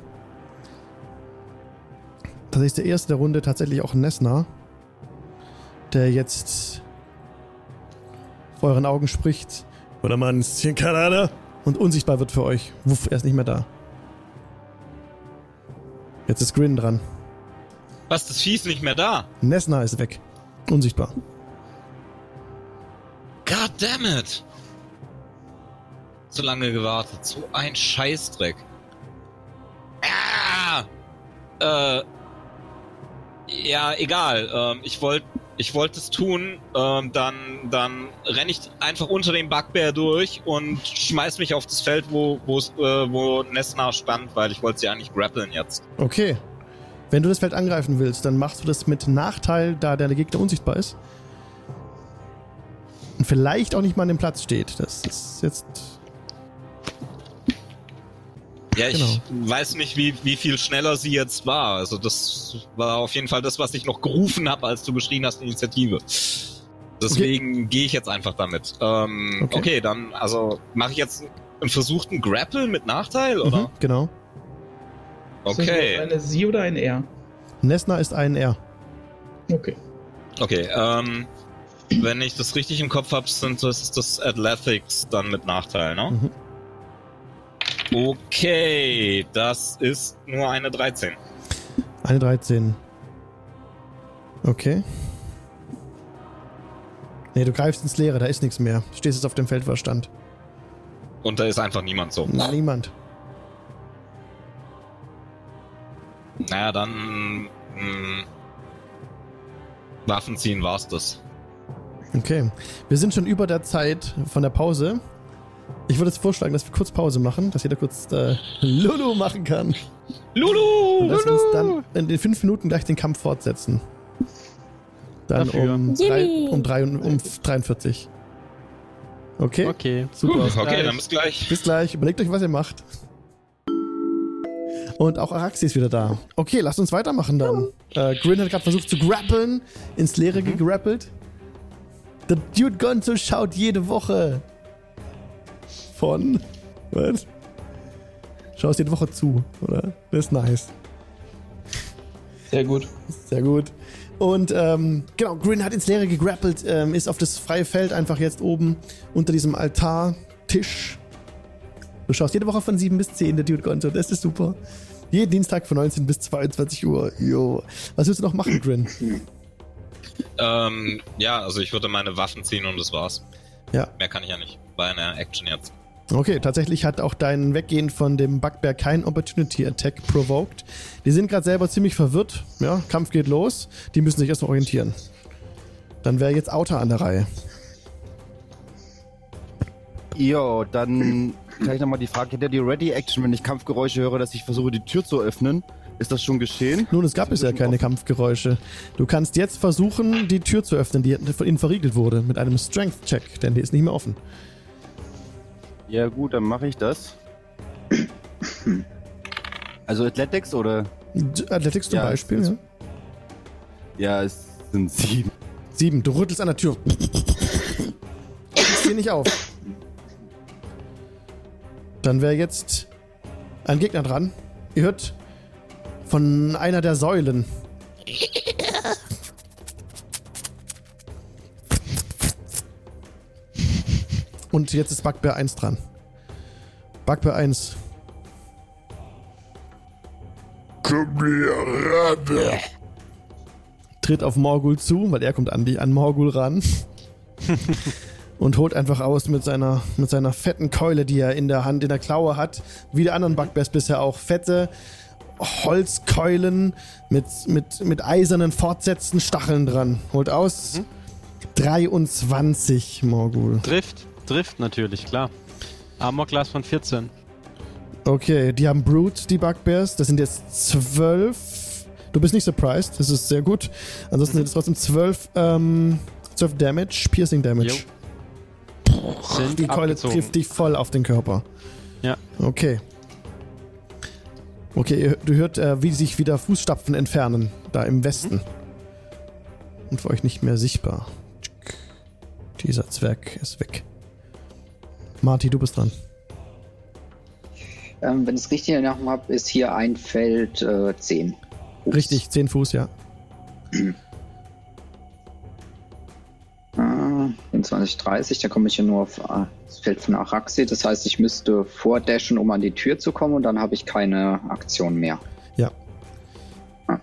Das ist der erste der Runde tatsächlich auch Nessna, der jetzt vor euren Augen spricht. Oder man ist hier Kanada und unsichtbar wird für euch. Wuff, er ist nicht mehr da. Jetzt ist Grin dran. Was, das Vieh ist nicht mehr da? Nessna ist weg. Unsichtbar. God damn it. zu lange gewartet. So ein Scheißdreck. Äh. Ja, egal. Ähm, ich wollte ich wollte es tun, ähm, dann, dann renne ich einfach unter dem Bugbear durch und schmeiß mich auf das Feld, wo, wo's, äh, wo Nesna stand, weil ich wollte sie eigentlich grappeln jetzt. Okay. Wenn du das Feld angreifen willst, dann machst du das mit Nachteil, da der Gegner unsichtbar ist. Und vielleicht auch nicht mal an dem Platz steht. Das ist jetzt. Ja, ich Genau. weiß nicht, wie, wie viel schneller sie jetzt war. Also das war auf jeden Fall das, was ich noch gerufen habe, als du geschrien hast, Initiative. Deswegen gehe ich jetzt einfach damit. Ähm, Okay. okay. dann, also mache ich jetzt einen versuchten Grapple mit Nachteil, oder? Mhm, genau. Ist das Okay. Eine Sie oder ein R? Nesna ist ein R. Okay. Okay, ähm, wenn ich das richtig im Kopf habe, sind das ist das Athletics dann mit Nachteil, ne? Mhm. Okay, das ist nur eine 13. Eine 13. Okay. Nee, du greifst ins Leere, da ist nichts mehr. Du stehst jetzt auf dem Feld, wo er stand. Und da ist einfach niemand so. Niemand. Naja, dann mh, Waffen ziehen war's das. Okay. Wir sind schon über der Zeit von der Pause. Ich würde jetzt vorschlagen, dass wir kurz Pause machen, dass jeder kurz äh, Lulu machen kann. Lulu! Und dass wir uns dann in den fünf Minuten gleich den Kampf fortsetzen. Dann Dafür. um, drei, um, drei, und- um 43. Okay? Okay. Super. Okay, dann bis gleich. Bis gleich. Überlegt euch, was ihr macht. Und auch Araxi ist wieder da. Okay, lasst uns weitermachen dann. Äh, Grin hat gerade versucht zu grappeln, ins Leere gegrappelt. Der Dude Gonzo schaut jede Woche von. Was? Schaust jede Woche zu, oder? Das ist nice. Sehr gut. Sehr gut. Und ähm, genau, Grin hat ins Leere gegrappelt, ähm, ist auf das freie Feld einfach jetzt oben unter diesem Altartisch. Du schaust jede Woche von 7 bis 10 der Dude Gonzo, das ist super. Jeden Dienstag von 19 bis 22 Uhr. Jo. Was willst du noch machen, Grin? Ähm, ja, also ich würde meine Waffen ziehen und das war's. Ja. Mehr kann ich ja nicht. Bei einer Action jetzt. Okay, tatsächlich hat auch dein Weggehen von dem Bugbear kein Opportunity Attack provoked. Die sind gerade selber ziemlich verwirrt. Ja, Kampf geht los. Die müssen sich erstmal orientieren. Dann wäre jetzt Outer an der Reihe. Jo, dann kann ich nochmal die Frage, hätte die Ready-Action, wenn ich Kampfgeräusche höre, dass ich versuche, die Tür zu öffnen? Ist das schon geschehen? Nun, es gab bisher keine Kampfgeräusche. Du kannst jetzt versuchen, die Tür zu öffnen, die von ihnen verriegelt wurde, mit einem Strength-Check, denn die ist nicht mehr offen. Ja gut, dann mache ich das. Also Athletics oder? Athletics zum Ja, Beispiel, es ja. Ja, es sind sieben. Sieben, du rüttelst an der Tür. Sie nicht auf. Dann wäre jetzt ein Gegner dran. Ihr hört von einer der Säulen. Und jetzt ist Bugbear 1 dran. Bugbear 1. Komm hier ran. tritt auf Morgul zu, weil er kommt an, die, an Morgul ran. und holt einfach aus mit seiner, mit seiner fetten Keule, die er in der Hand, in der Klaue hat. Wie die anderen Bugbears bisher auch. Fette Holzkeulen mit, mit, mit eisernen fortsetzten Stacheln dran. Holt aus. 23, Morgul. Trifft. Trifft natürlich, klar. Armor Class von 14. Okay, die haben Brute, die Bugbears. Das sind jetzt 12. Du bist nicht surprised, das ist sehr gut. Ansonsten sind es trotzdem 12, ähm, 12 Damage, Piercing Damage. Sind Die Keule abgezogen. trifft dich voll auf den Körper. Ja. Okay. Okay, du hört, äh, wie sich wieder Fußstapfen entfernen, da im Westen. Und für euch nicht mehr sichtbar. Dieser Zwerg ist weg. Marty, du bist dran. Ähm, wenn ich es richtig in Erinnerung habe, ist hier ein Feld äh, 10. Fuß. Richtig, 10 Fuß, ja. Äh, 25, 30, da komme ich ja nur auf äh, das Feld von Araxi. Das heißt, ich müsste vordashen, um an die Tür zu kommen und dann habe ich keine Aktion mehr. Ja. Ah.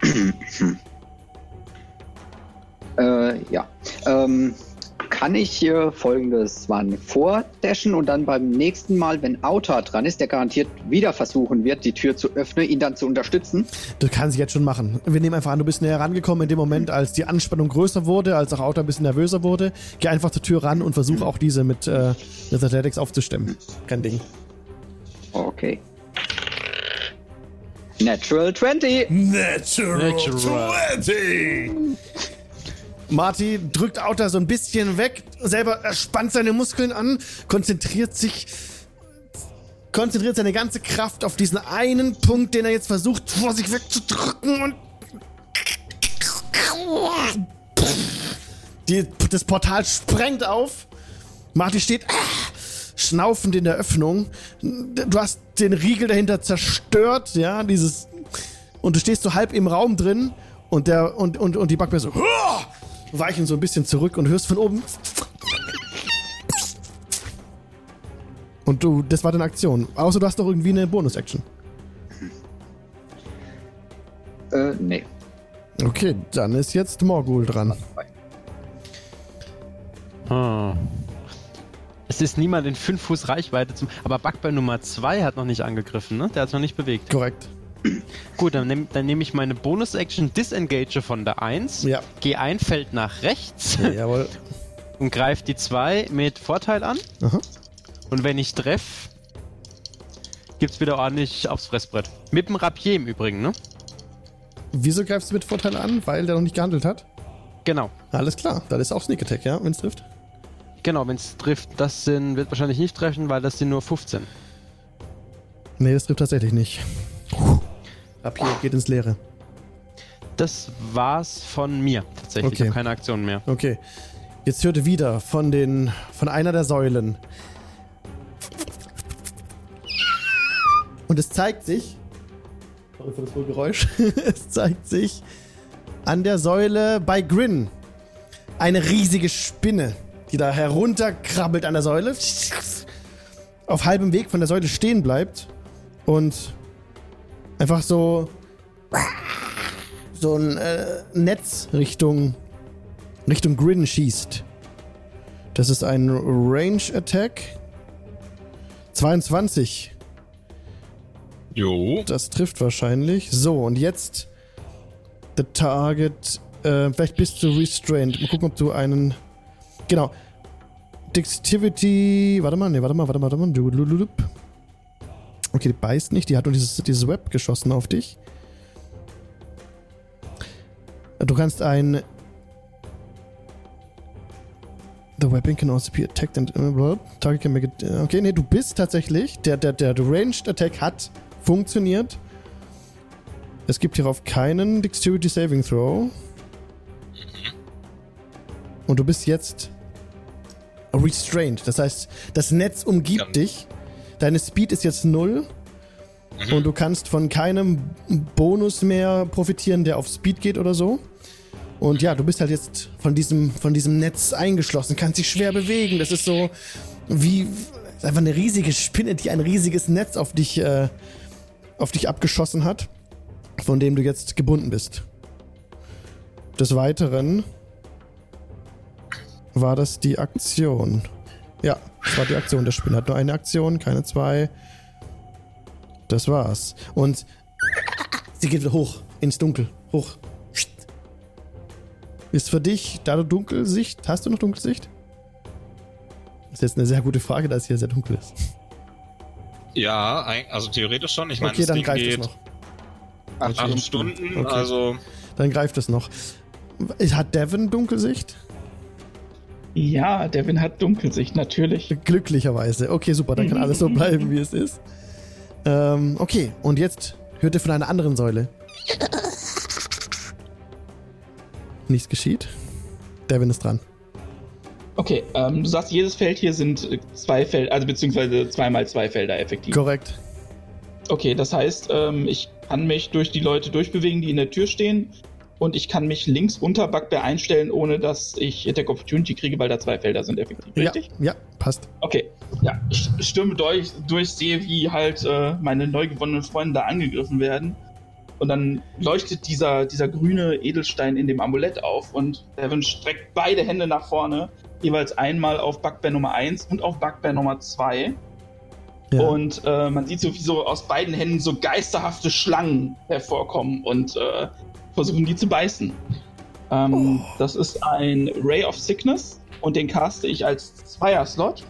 äh, ja. Ähm, kann ich äh, folgendes machen. Vordashen und dann beim nächsten Mal, wenn Auta dran ist, der garantiert wieder versuchen wird, die Tür zu öffnen, ihn dann zu unterstützen. Das kann sich jetzt schon machen. Wir nehmen einfach an, du bist näher rangekommen in dem Moment, als die Anspannung größer wurde, als auch Auta ein bisschen nervöser wurde. Geh einfach zur Tür ran und versuch auch diese mit, äh, mit Athletics aufzustemmen. Kein Ding. Okay. Natural 20. Natural, Natural. 20! Marty drückt Auta so ein bisschen weg, selber spannt seine Muskeln an, konzentriert sich, konzentriert seine ganze Kraft auf diesen einen Punkt, den er jetzt versucht, vor sich wegzudrücken und. Die, das Portal sprengt auf. Marty steht ah, schnaufend in der Öffnung. Du hast den Riegel dahinter zerstört, ja, dieses. Und du stehst so halb im Raum drin und der und, und, und die Backbär so "Huah!" Weichen so ein bisschen zurück und hörst von oben. Und du, das war deine Aktion. Außer du hast doch irgendwie eine Bonus-Action. Äh, nee. Okay, dann ist jetzt Morgul dran. Ah. Es ist niemand in 5 Fuß Reichweite zum. Aber Bugbear Nummer 2 hat noch nicht angegriffen, ne? Der hat noch nicht bewegt. Korrekt. Gut, dann nehme dann nehm ich meine Bonus-Action Disengage von der 1. Ja. Geh ein Feld nach rechts Jawohl. und greife die 2 mit Vorteil an. Aha. Und wenn ich treffe, gibt's wieder ordentlich aufs Fressbrett. Mit dem Rapier im Übrigen, ne? Wieso greifst du mit Vorteil an? Weil der noch nicht gehandelt hat? Genau. Alles klar. Das ist auch Sneak Attack, ja, wenn es trifft. Genau, wenn es trifft, das sind, wird wahrscheinlich nicht treffen, weil das sind nur 15. Nee, das trifft tatsächlich nicht. Rapier geht ins Leere. Das war's von mir tatsächlich. Ich Okay. habe keine Aktion mehr. Okay. Jetzt hörte wieder von den von einer der Säulen. Und es zeigt sich. Sorry für das hohe Geräusch. es zeigt sich an der Säule bei Grin eine riesige Spinne, die da herunterkrabbelt an der Säule. Auf halbem Weg von der Säule stehen bleibt und einfach so so ein äh, Netz Richtung Richtung Grin schießt. Das ist ein Range Attack. 22. Jo. Das trifft wahrscheinlich. So, und jetzt the target. Äh, vielleicht bist du restrained. Mal gucken, ob du einen. Genau. Dexterity. Warte mal, nee, warte mal, warte mal, warte mal. Okay, die beißt nicht. Die hat nur dieses, dieses Web geschossen auf dich. Du kannst ein. The weapon can also be attacked and. uh, Target can make it. Okay, nee, du bist tatsächlich. Der, der, der Ranged Attack hat funktioniert. Es gibt hierauf keinen Dexterity Saving Throw. Und du bist jetzt restrained. Das heißt, das Netz umgibt Ja. dich. Deine Speed ist jetzt null. Und du kannst von keinem Bonus mehr profitieren, der auf Speed geht oder so. Und ja, du bist halt jetzt von diesem, von diesem Netz eingeschlossen, kannst dich schwer bewegen. Das ist so wie einfach eine riesige Spinne, die ein riesiges Netz auf dich, äh, auf dich abgeschossen hat, von dem du jetzt gebunden bist. Des Weiteren war das die Aktion. Ja, das war die Aktion. Der Spinne hat nur eine Aktion, keine zwei. Das war's. Und sie geht wieder hoch ins Dunkel. Hoch. Ist für dich, da du Dunkelsicht, hast du noch Dunkelsicht? Das ist jetzt eine sehr gute Frage, da es hier sehr dunkel ist. Ja, also theoretisch schon. Ich meine, Okay, das dann Ding greift es geht noch. acht Stunden, Okay. also Dann greift es noch. Hat Devin Dunkelsicht? Ja, Devin hat Dunkelsicht, natürlich. Glücklicherweise. Okay, super, dann kann alles so bleiben, wie es ist. Ähm, okay, und jetzt hört ihr von einer anderen Säule. Nichts geschieht. Devin ist dran. Okay, ähm, du sagst, jedes Feld hier sind äh, zwei Felder, also beziehungsweise zweimal zwei Felder effektiv. Korrekt. Okay, das heißt, ähm, ich kann mich durch die Leute durchbewegen, die in der Tür stehen. Und ich kann mich links unter Bugbear einstellen, ohne dass ich Attack Opportunity kriege, weil da zwei Felder sind effektiv. Ja, Richtig? ja, passt. Okay. Ja, ich stürme durch, durch sehe, wie halt äh, meine neu gewonnenen Freunde da angegriffen werden. Und dann leuchtet dieser, dieser grüne Edelstein in dem Amulett auf und Devin streckt beide Hände nach vorne jeweils einmal auf Bugbear Nummer 1 und auf Bugbear Nummer 2. Ja. Und äh, man sieht so, wie so aus beiden Händen so geisterhafte Schlangen hervorkommen und äh, versuchen die zu beißen. Ähm, Das ist ein Ray of Sickness und den caste ich als Zweier-Slot.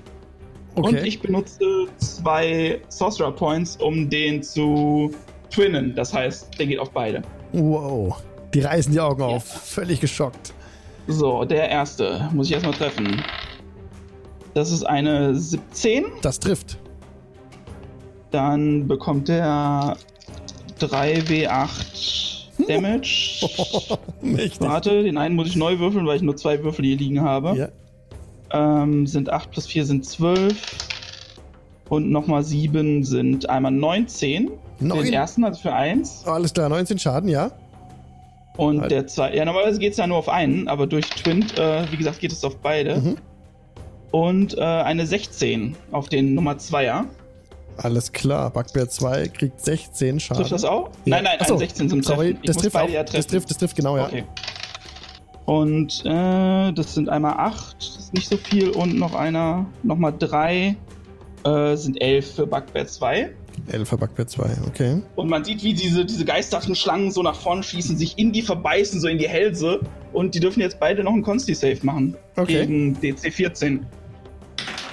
Und okay. ich benutze zwei Sorcerer Points, um den zu twinnen. Das heißt, der geht auf beide. wow. Die reißen die Augen auf. Völlig geschockt. So, der erste muss ich erstmal treffen. Das ist eine 17. Das trifft. Dann bekommt er 3w8 Damage. Mächtig. Warte, den einen muss ich neu würfeln, weil ich nur zwei Würfel hier liegen habe. Ja. Ähm, sind 8 plus 4 sind 12. Und nochmal 7 sind einmal 19. Neun. Den ersten, also für 1. Alles klar, 19 Schaden, ja. Und Halt. der zweite. Ja, normalerweise geht es ja nur auf einen, aber durch Twint, äh, wie gesagt, geht es auf beide. Mhm. Und äh, eine 16 auf den Nummer 2er. Alles klar. Bugbear 2 kriegt 16 Schaden. Trifft das auch? Ja. Nein, nein, Achso, eine 16 zum Sorry, das trifft auch. ja Das trifft, das trifft genau, ja. Okay. Und äh, das sind einmal 8, das ist nicht so viel. Und noch einer, nochmal 3, äh, sind 11 für Bugbear 2. 11 für Bugbear 2, okay. Und man sieht, wie diese, diese geisterhaften Schlangen so nach vorne schießen, sich in die verbeißen, so in die Hälse. Und die dürfen jetzt beide noch einen Consti-Save machen. Okay. Gegen DC 14.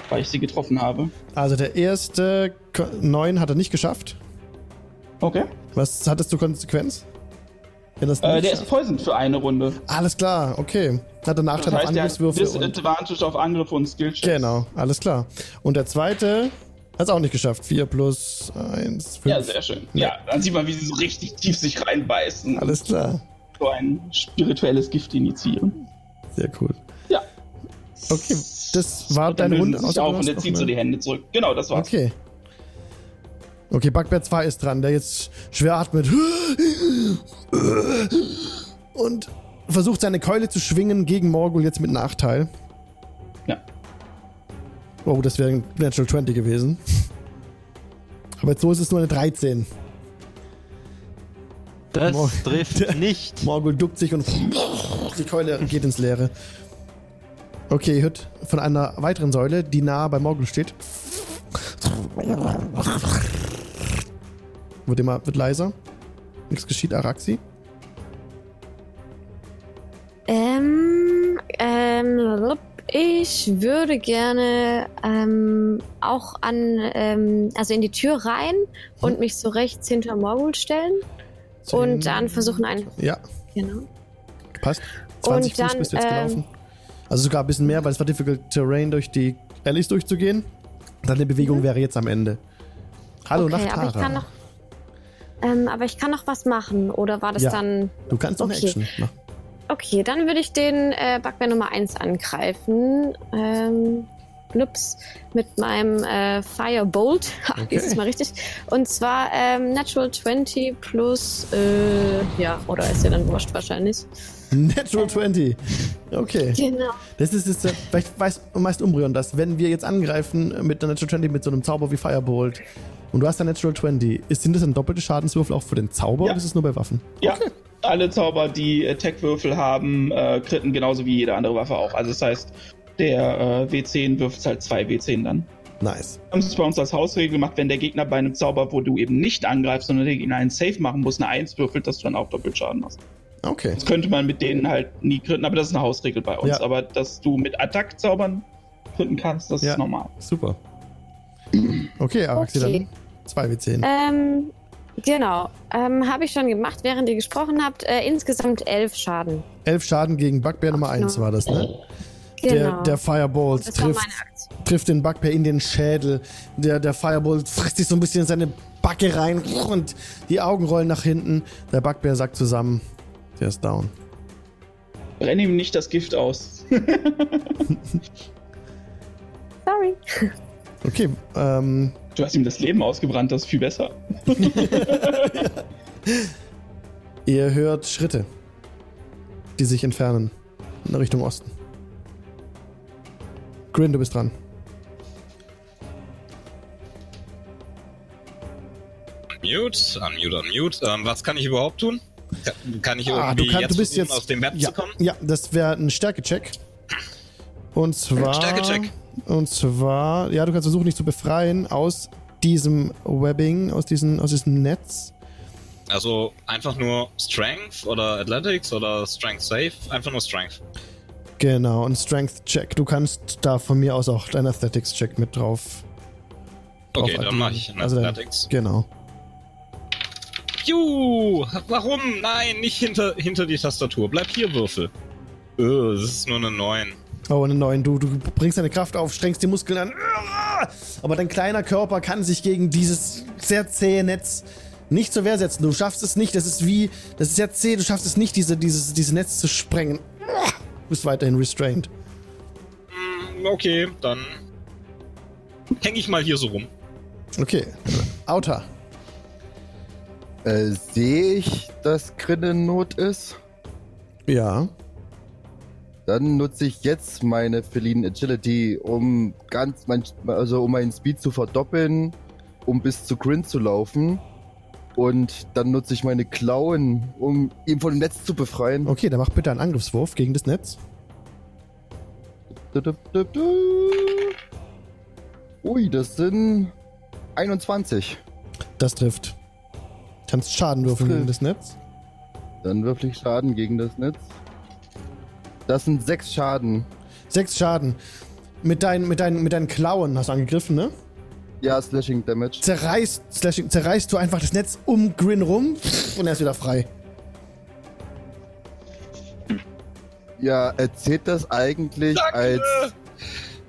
Weil ich sie getroffen habe. Also der erste 9 hat er nicht geschafft. Okay. Was hattest du Konsequenz? Wenn das Äh, der ist poisoned für eine Runde. Alles klar, okay. Hat er Nachteil Das auf heißt, hat Angriffswürfe und Disadvantage auf Angriffe und Skillchecks. Genau, alles klar. Und der zweite hat es auch nicht geschafft. 4 plus 1, 5. Ja, sehr schön. Ja, dann sieht man, wie sie so richtig tief sich reinbeißen. Alles klar. So ein spirituelles Gift initiieren. Sehr cool. Ja. Okay, das war deine Runde. sich auf und er zieht so die Hände zurück. Genau, das war's. Okay. Okay, Bugbear 2 ist dran, der jetzt schwer atmet. Und versucht seine Keule zu schwingen gegen Morgul jetzt mit Nachteil. Ja. Oh, das wäre ein Natural 20 gewesen. Aber jetzt so ist es nur eine 13. Das Mor- trifft nicht. Morgul duckt sich und die Keule geht ins Leere. Okay, ihr hört von einer weiteren Säule, die nah bei Morgul steht. Wird immer wird leiser. Nichts geschieht, Araxi. Ähm, ähm, ich würde gerne ähm, auch an, ähm, also in die Tür rein und mich so rechts hinter Morgul stellen und dann versuchen einen, Ja, genau. passt. 20 Und Fuß dann, bist du jetzt ähm, gelaufen. Also sogar ein bisschen mehr, weil es war difficult terrain durch die Alleys durchzugehen. Deine Bewegung wäre jetzt am Ende. Hallo okay, Nacht, aber ich kann noch, ähm, aber ich kann noch was machen oder war das Ja. dann, Du kannst noch Okay. Action machen. okay, dann würde ich den äh, Bugbear Nummer 1 angreifen. Ähm, Blups, mit meinem äh, Firebolt. Ha, Okay. Dieses Mal richtig. Und zwar ähm, Natural 20 plus, äh, ja, oder ist ja dann wurscht wahrscheinlich. Natural 20. Okay. Genau. Das ist jetzt, äh, vielleicht weiß meist Umbrion das, wenn wir jetzt angreifen mit der Natural 20 mit so einem Zauber wie Firebolt und du hast eine Natural 20, ist, sind das dann doppelte Schadenswürfel auch für den Zauber Ja. oder ist es nur bei Waffen? Ja, alle Zauber, die Attack-Würfel haben, äh, kritten genauso wie jede andere Waffe auch. Also das heißt, der äh, W10 wirft halt zwei W10 dann. Nice. Wir haben es bei uns als Hausregel gemacht, wenn der Gegner bei einem Zauber, wo du eben nicht angreifst, sondern der Gegner einen Safe machen muss, eine 1 würfelt, dass du dann auch Doppelschaden hast. Okay. Das könnte man mit denen halt nie kritten, aber das ist eine Hausregel bei uns. Ja. Aber dass du mit Attack-Zaubern kritten kannst, das Ja. ist normal. Super. Okay, Araxi, Okay. dann 2W10. Ähm, genau. Ähm, Habe ich schon gemacht, während ihr gesprochen habt. Äh, insgesamt elf Schaden. 11 Schaden gegen Bugbear Nummer 1 Genau. war das, ne? Genau. Der, der war trifft, trifft den Bugbear in den Schädel. Der, der Firebolt frisst sich so ein bisschen in seine Backe rein und die Augen rollen nach hinten. Der Bugbear sagt zusammen, der ist down. Brenn ihm nicht das Gift aus. Sorry. Okay, ähm, Du hast ihm das Leben ausgebrannt, das ist viel besser. ihr hört Schritte, die sich entfernen in Richtung Osten. Grin, du bist dran. Unmute, unmute, unmute. Ähm, was kann ich überhaupt tun? Kann, ich Ah, irgendwie du, kann, jetzt du bist versuchen, jetzt aus dem Bett ja, zu kommen? Ja, das wäre ein Stärke-Check. Und zwar. Stärke-Check. Und zwar, ja, du kannst versuchen, dich zu befreien aus diesem Webbing, aus, diesen, aus diesem Netz. Also einfach nur Strength oder Athletics oder Strength Save? Einfach nur Strength. Genau, ein Strength-Check. Du kannst da von mir aus auch deinen Athletics-Check mit drauf. drauf Okay, dann mache ich einen Also dann- Athletics. Genau. Juhu! Warum? Nein, nicht hinter, hinter die Tastatur. Bleib hier, Würfel. Äh, das ist nur eine 9. Oh, eine neuen. Du, du bringst deine Kraft auf, strengst die Muskeln an. Aber dein kleiner Körper kann sich gegen dieses sehr zähe Netz nicht zur Wehr setzen. Du schaffst es nicht. Das ist wie. Das ist sehr zäh. Du schaffst es nicht, diese, dieses, dieses Netz zu sprengen. Du bist weiterhin restrained. Hm, Okay, dann hänge ich mal hier so rum. Okay. Outer. Äh, sehe ich, dass Grin in Not ist? Ja. Dann nutze ich jetzt meine Feline Agility, um ganz mein, also um meinen Speed zu verdoppeln, um bis zu Grin zu laufen. Und dann nutze ich meine Klauen, um ihn von dem Netz zu befreien. Okay, dann mach bitte einen Angriffswurf gegen das Netz. Ui, das sind 21. Das trifft. Kannst Schaden würfeln gegen das Netz. Dann würfel ich Schaden gegen das Netz. Das sind sechs Schaden. Sechs Schaden. Mit deinen, mit, deinen, mit deinen Klauen hast du angegriffen, ne? Ja, Slashing Damage. Zerreißt, Slashing, zerreißt du einfach das Netz um Grin rum und er ist wieder frei. Ja, erzählt das eigentlich Danke! als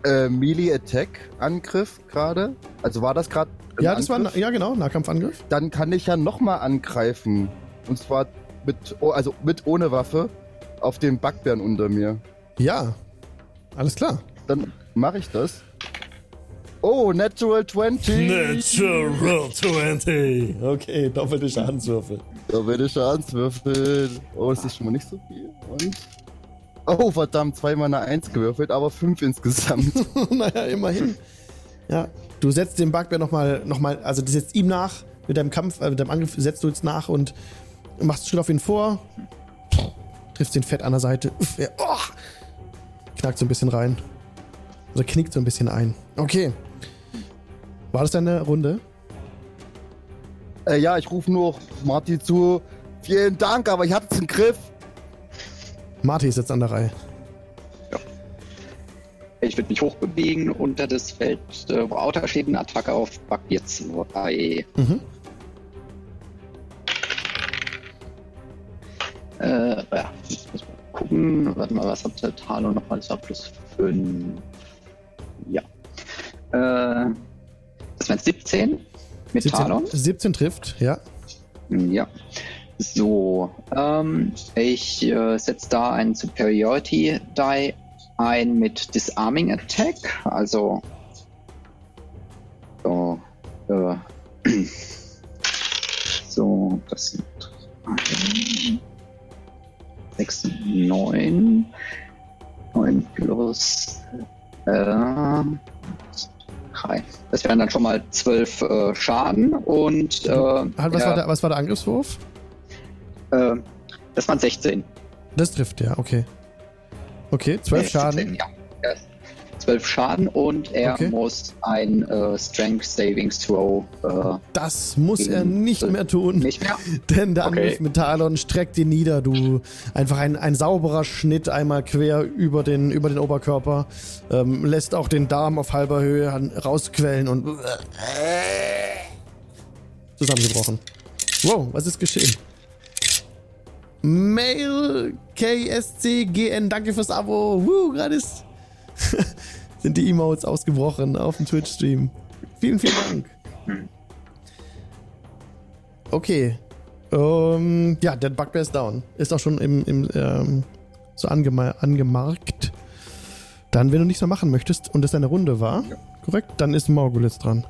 äh, Melee Attack Angriff gerade? Also war das gerade Ja, das war, ein- ja genau, Nahkampfangriff. Dann kann ich ja nochmal angreifen. Und zwar mit, also mit ohne Waffe auf den Backbären unter mir. Ja, alles klar. Dann mache ich das. Oh, Natural 20. Natural 20. Okay, doppelte Schadenswürfel. Da werde Schadenswürfel. Oh, das ist schon mal nicht so viel. Und. Oh, verdammt, zweimal eine 1 gewürfelt, aber 5 insgesamt. naja, immerhin. Ja, du setzt den Bugbear nochmal, noch mal, also du setzt ihm nach, mit deinem Kampf, äh, mit deinem Angriff setzt du jetzt nach und machst einen Schritt auf ihn vor, triffst den Fett an der Seite, Uff, er, oh, knackt so ein bisschen rein. Also knickt so ein bisschen ein. Okay. War das deine Runde? äh, ja, ich rufe nur Marty zu. Vielen Dank, aber ich hab's im Griff. Marty ist jetzt an der Reihe. Ich würde mich hochbewegen unter das Feld, äh, wo Outer steht, eine Attacke auf Bugbear 2. Mhm. Äh, ja, jetzt muss man gucken. Warte mal, was hat der Talo nochmal? Das war plus 5. Ja. Äh, das wären 17 mit 17, Talon. 17 trifft, ja. Ja. So, ähm, ich äh, setze da einen Superiority Die ein mit Disarming Attack, also so, äh, so, das sind drei, sechs, neun, neun plus äh, drei. Das wären dann schon mal zwölf äh, Schaden und äh, Halt, was, ja, war der, was war der Angriffswurf? Äh, das waren 16. Das trifft, ja, okay. Okay, 12 Nee, Schaden. 17, ja. Ja. 12 Schaden und er Okay. muss ein äh, Strength Savings Throw äh, Das muss er nicht mehr tun. nicht mehr. Denn der Okay. Angriff mit Talon streckt ihn nieder. Du einfach ein, ein sauberer Schnitt einmal quer über den, über den Oberkörper. Ähm, lässt auch den Darm auf halber Höhe rausquellen und zusammengebrochen. Wow, was ist geschehen? Mail KSCGN, danke fürs Abo. Woo, gerade ist sind die Emotes ausgebrochen auf dem Twitch-Stream. Vielen, vielen Dank. Okay. Ähm, ja, der Bugbear ist down. Ist auch schon im, im ähm, so angema angemarkt. Dann, wenn du nichts mehr machen möchtest und das deine Runde war, korrekt, dann ist Morgul jetzt dran.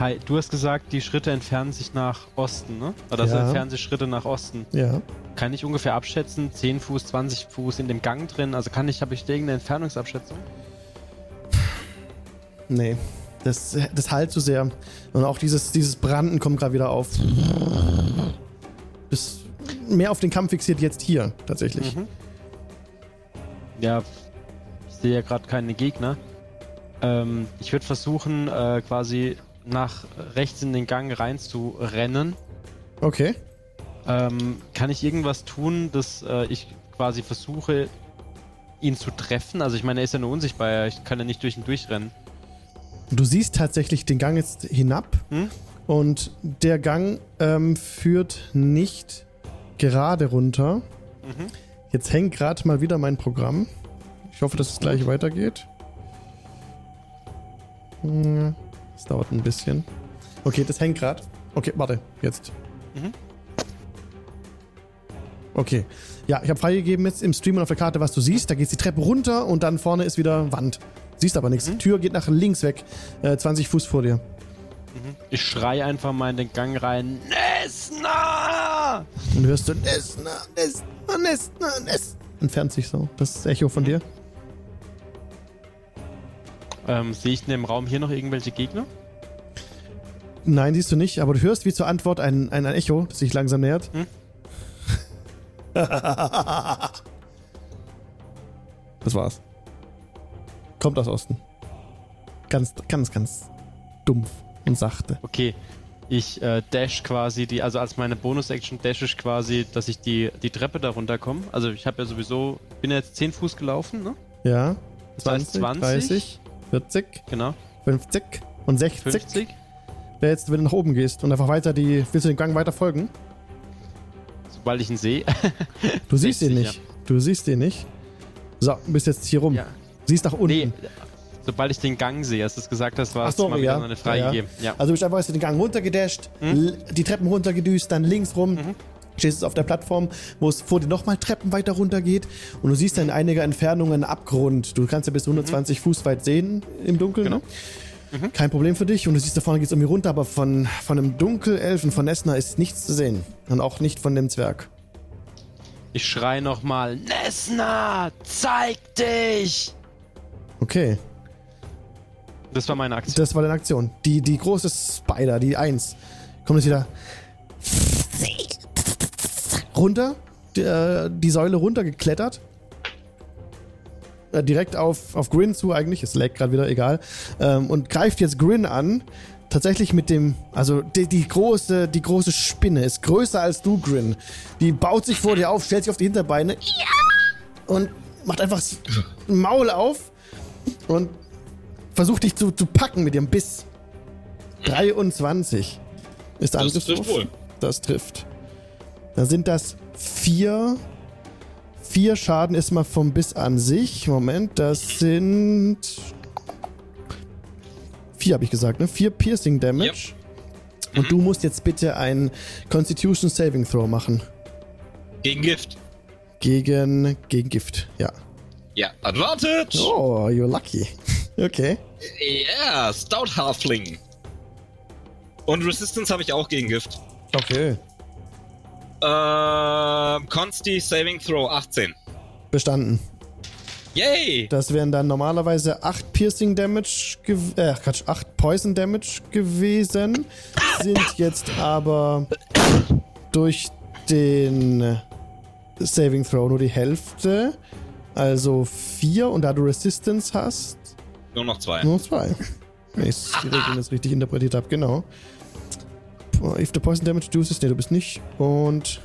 Hi, du hast gesagt, die Schritte entfernen sich nach Osten, ne? Oder Ja. entfernen sich Schritte nach Osten. Ja. Kann ich ungefähr abschätzen? 10 Fuß, 20 Fuß in dem Gang drin? Also kann ich, habe ich da irgendeine Entfernungsabschätzung? Nee. Das, das halt zu sehr. Und auch dieses, dieses Branden kommt gerade wieder auf. Bis mehr auf den Kampf fixiert jetzt hier, tatsächlich. Mhm. Ja, ich sehe ja gerade keine Gegner. Ähm, ich würde versuchen, äh, quasi nach rechts in den Gang rein zu rennen. Okay. Ähm, kann ich irgendwas tun, dass äh, ich quasi versuche, ihn zu treffen? Also ich meine, er ist ja nur unsichtbar, ich kann ja nicht durch ihn durchrennen. Du siehst tatsächlich den Gang jetzt hinab Hm? und der Gang ähm, führt nicht gerade runter. Mhm. Jetzt hängt gerade mal wieder mein Programm. Ich hoffe, dass es gleich weitergeht. Hm, Es dauert ein bisschen. Okay, das hängt gerade. Okay, warte, jetzt. Mhm. Okay. Ja, ich habe freigegeben jetzt im Stream und auf der Karte, was du siehst. Da geht die Treppe runter und dann vorne ist wieder Wand. Siehst aber nichts. Mhm. Tür geht nach links weg. Äh, 20 Fuß vor dir. Ich schrei einfach mal in den Gang rein. Nesna! Und du hörst so, Nesna, Nesna, Nesna, Nesna. Entfernt sich so. Das ist das Echo von dir. Ähm, sehe ich in dem Raum hier noch irgendwelche Gegner? Nein, siehst du nicht, aber du hörst wie zur Antwort ein, ein, ein Echo, das sich langsam nähert. Hm? das war's. Kommt aus Osten. Ganz, ganz, ganz dumpf und sachte. Okay. Ich äh, dash quasi die, also als meine Bonus-Action dash ich quasi, dass ich die, die Treppe da runterkomme. Also ich habe ja sowieso, bin ja jetzt 10 Fuß gelaufen, ne? Ja. Das heißt 20, 30, 40, Genau. 50 und 60. 50. Wer jetzt, wenn du nach oben gehst und einfach weiter die, willst du dem Gang weiter folgen? Sobald ich ihn sehe. Du siehst ihn 60, nicht. Du siehst ihn nicht. So, bist jetzt hier rum. ja. Siehst nach unten. Nee, sobald ich den Gang sehe, als du es gesagt hast, war es so, mal wieder ja. eine freigegeben. Ja. Also du bist einfach jetzt den Gang runtergedasht, Hm? l- die Treppen runtergedüst, dann links rum. Mhm. Stehst jetzt auf der Plattform, wo es vor dir nochmal Treppen weiter runter geht und du siehst dann in einiger Entfernung einen Abgrund. Du kannst ja bis 120 Fuß weit sehen im Dunkeln. Genau. Ne? Kein Problem für dich und du siehst da vorne geht es irgendwie runter, aber von, von einem Dunkelelfen, von Nesna ist nichts zu sehen. Und auch nicht von dem Zwerg. Ich schrei nochmal, Nesna, zeig dich! Okay, Das war meine Aktion. das war deine Aktion. Die, die große Spider, die 1, kommt jetzt wieder runter, die, äh, die Säule runtergeklettert. Äh, direkt auf, auf Grin zu eigentlich, es lag gerade wieder, egal. Ähm, und greift jetzt Grin an. Tatsächlich mit dem, also die, die, große, die große Spinne ist größer als du, Grin. Die baut sich vor dir auf, stellt sich auf die Hinterbeine und macht einfach das Maul auf und versucht dich zu, zu packen mit ihrem Biss. 23 ist der Angriffswurf. trifft wohl. Das trifft. Dann sind das vier. Vier Schaden ist mal vom Biss an sich. Moment, das sind. Vier habe ich gesagt, ne? Vier Piercing Damage. Und du musst jetzt bitte ein Constitution Saving Throw machen. Gegen Gift. Gegen, gegen Gift, ja. Ja, Advantage! Oh, you're lucky. Okay. Ja, Stout Halfling. Und Resistance habe ich auch gegen Gift. Okay. Ähm, Consti Saving Throw 18. Bestanden. Yay! Das wären dann normalerweise 8 Piercing Damage, äh, Quatsch, 8 Poison Damage gewesen. Sind jetzt aber durch den Saving Throw nur die Hälfte. Also 4 und da du Resistance hast, Nur noch zwei. nur 2. Wenn ich die Regeln jetzt richtig interpretiert habe, genau. If the Poison Damage reduces, ne, du bist nicht. Und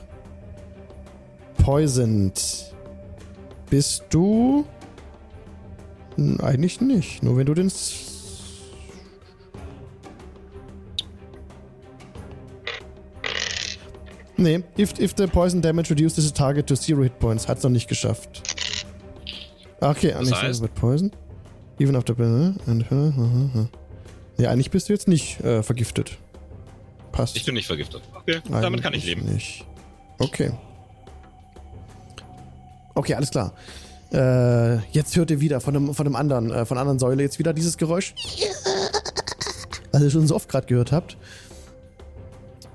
Poisoned. Bist du? Eigentlich nicht. Nur wenn du den. Nee, if, if the poison damage reduces the target to zero hit points, hat's noch nicht geschafft. Okay, Das nicht heißt? with poison. Even after. And, ja, eigentlich bist du jetzt nicht äh, vergiftet. Passt. Ich bin nicht vergiftet. Okay, damit kann ich leben. Nicht. Okay. Okay, alles klar. Äh, jetzt hört ihr wieder von einem, von einem anderen, äh, von einer anderen Säule jetzt wieder dieses Geräusch. Was ihr schon so oft gerade gehört habt.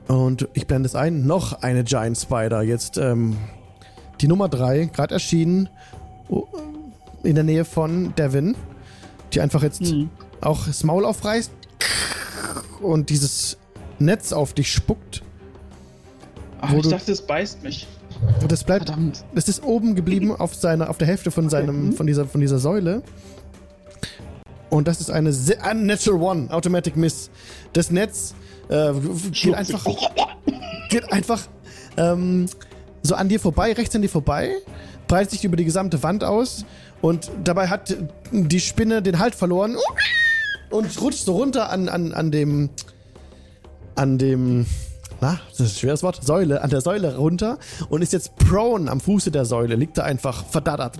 Und ich blende es ein. Noch eine Giant Spider. Jetzt ähm, die Nummer 3, gerade erschienen. oh, In der Nähe von Devin. Die einfach jetzt auch das Maul aufreißt. Und dieses Netz auf dich spuckt. Ach, ich dachte, es beißt mich. Und das bleibt, Verdammt. das ist oben geblieben auf seiner, auf der Hälfte von seinem, von dieser, von dieser Säule. Und das ist eine Unnatural One, Automatic Miss. Das Netz äh, geht einfach, geht einfach ähm, so an dir vorbei, rechts an dir vorbei, breitet sich über die gesamte Wand aus und dabei hat die Spinne den Halt verloren und rutscht so runter an, an, an dem, an dem, na, das ist ein schweres Wort, Säule, an der Säule runter und ist jetzt prone am Fuße der Säule, liegt da einfach verdattert,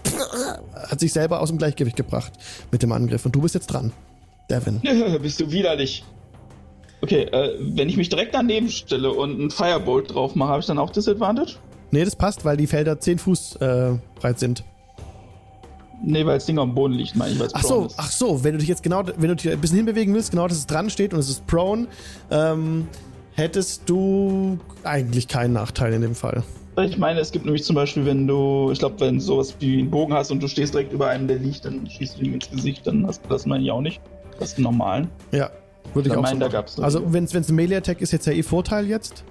hat sich selber aus dem Gleichgewicht gebracht mit dem Angriff und du bist jetzt dran, Devin. Bist du widerlich. Okay, äh, wenn ich mich direkt daneben stelle und einen Firebolt drauf mache, habe ich dann auch Disadvantage? Nee, das passt, weil die Felder 10 Fuß äh, breit sind. Nee, weil das Ding am Boden liegt, meine ich, weil es Ach so, ist. ach so, wenn du dich jetzt genau, wenn du dich ein bisschen hinbewegen willst, genau, dass es dran steht und es ist prone, ähm, hättest du eigentlich keinen Nachteil in dem Fall. Ich meine, es gibt nämlich zum Beispiel, wenn du, ich glaube, wenn du sowas wie einen Bogen hast und du stehst direkt über einem, der liegt, dann schießt du ihm ins Gesicht, dann hast du das meine ich auch nicht. Das ist normalen. Ja, würde ich auch meine, so da machen. Also, wenn es ein Melee-Attack ist, jetzt ja eh Vorteil jetzt.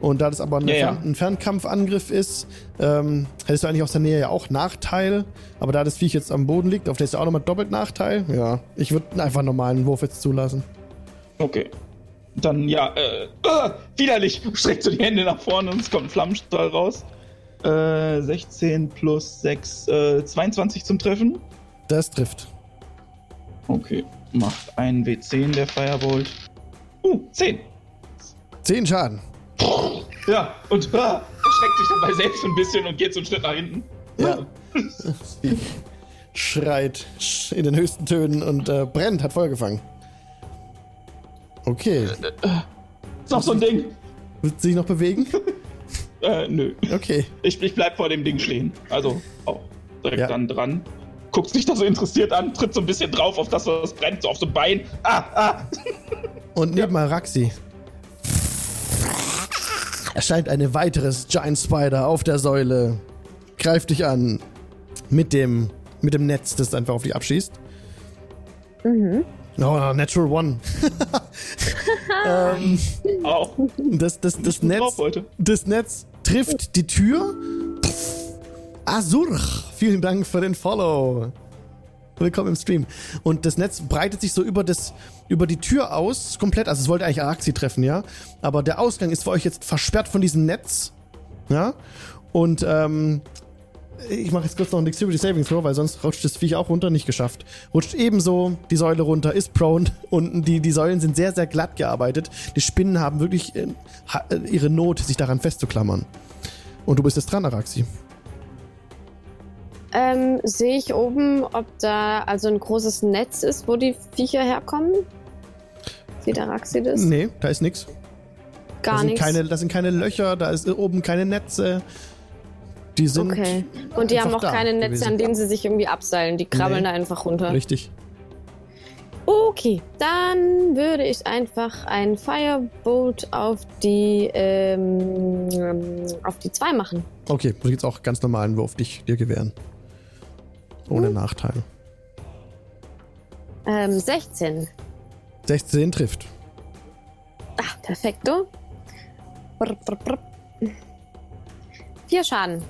Und da das aber ein, Ja, ja. Fern ein Fernkampfangriff ist, ähm, hättest du eigentlich aus der Nähe ja auch Nachteil. Aber da das Viech jetzt am Boden liegt, auf der ist ja auch nochmal doppelt Nachteil. Ja, ich würde einfach einen normalen Wurf jetzt zulassen. Okay. Dann, ja, äh, äh widerlich! Streckst du die Hände nach vorne und es kommt ein Flammenstrahl raus. Äh, 16 plus 6, äh, 22 zum Treffen. Das trifft. Okay. Macht einen W10, der Firebolt. Uh, 10. 10 Schaden. Ja, und ah, erschreckt sich dabei selbst ein bisschen und geht so einen Schritt nach hinten. Ja. Schreit sch- in den höchsten Tönen und äh, brennt, hat Feuer gefangen. Okay. Ist noch so ein Ding. Willst du dich noch bewegen? Äh, nö. Okay. Ich, ich bleib vor dem Ding stehen. Also auch direkt Ja. dann dran. Guckt sich da so interessiert an, tritt so ein bisschen drauf auf das, was brennt, so auf so ein Bein. Ah, ah. Und neben Araxi erscheint eine weiteres Giant Spider auf der Säule. Greift dich an. Mit dem, mit dem Netz, das einfach auf dich abschießt. Mhm. Oh, Natural One. ähm, Auch. das, das, das, Netz, das Netz trifft die Tür. Azur, vielen Dank für den Follow. Willkommen im Stream. Und das Netz breitet sich so über, das, über die Tür aus, komplett. Also es wollte eigentlich Araxi treffen, ja. Aber der Ausgang ist für euch jetzt versperrt von diesem Netz. Ja. Und ähm, ich mache jetzt kurz noch ein Dexterity Saving Throw, weil sonst rutscht das Viech auch runter. Nicht geschafft. Rutscht ebenso die Säule runter, ist prone. Und die, die Säulen sind sehr, sehr glatt gearbeitet. Die Spinnen haben wirklich äh, ha- äh, ihre Not, sich daran festzuklammern. Und du bist jetzt dran, Araxi. Ähm, sehe ich oben, ob da also ein großes Netz ist, wo die Viecher herkommen? Sieht Araxi das? Nee, da ist nichts. Gar nichts. da sind keine Löcher, da ist oben keine Netze. Die sind. Okay. Und die haben auch keine Netze, gewesen. an denen sie sich irgendwie abseilen. Die krabbeln Nee. da einfach runter. Richtig. Okay, dann würde ich einfach ein Firebolt auf die ähm, auf die 2 machen. Okay, muss ich jetzt auch ganz normalen Wurf dich, dir gewähren. Ohne Nachteil. Ähm, 16. 16 trifft. Ah, perfekto. Brr, brr, brr. Vier Schaden.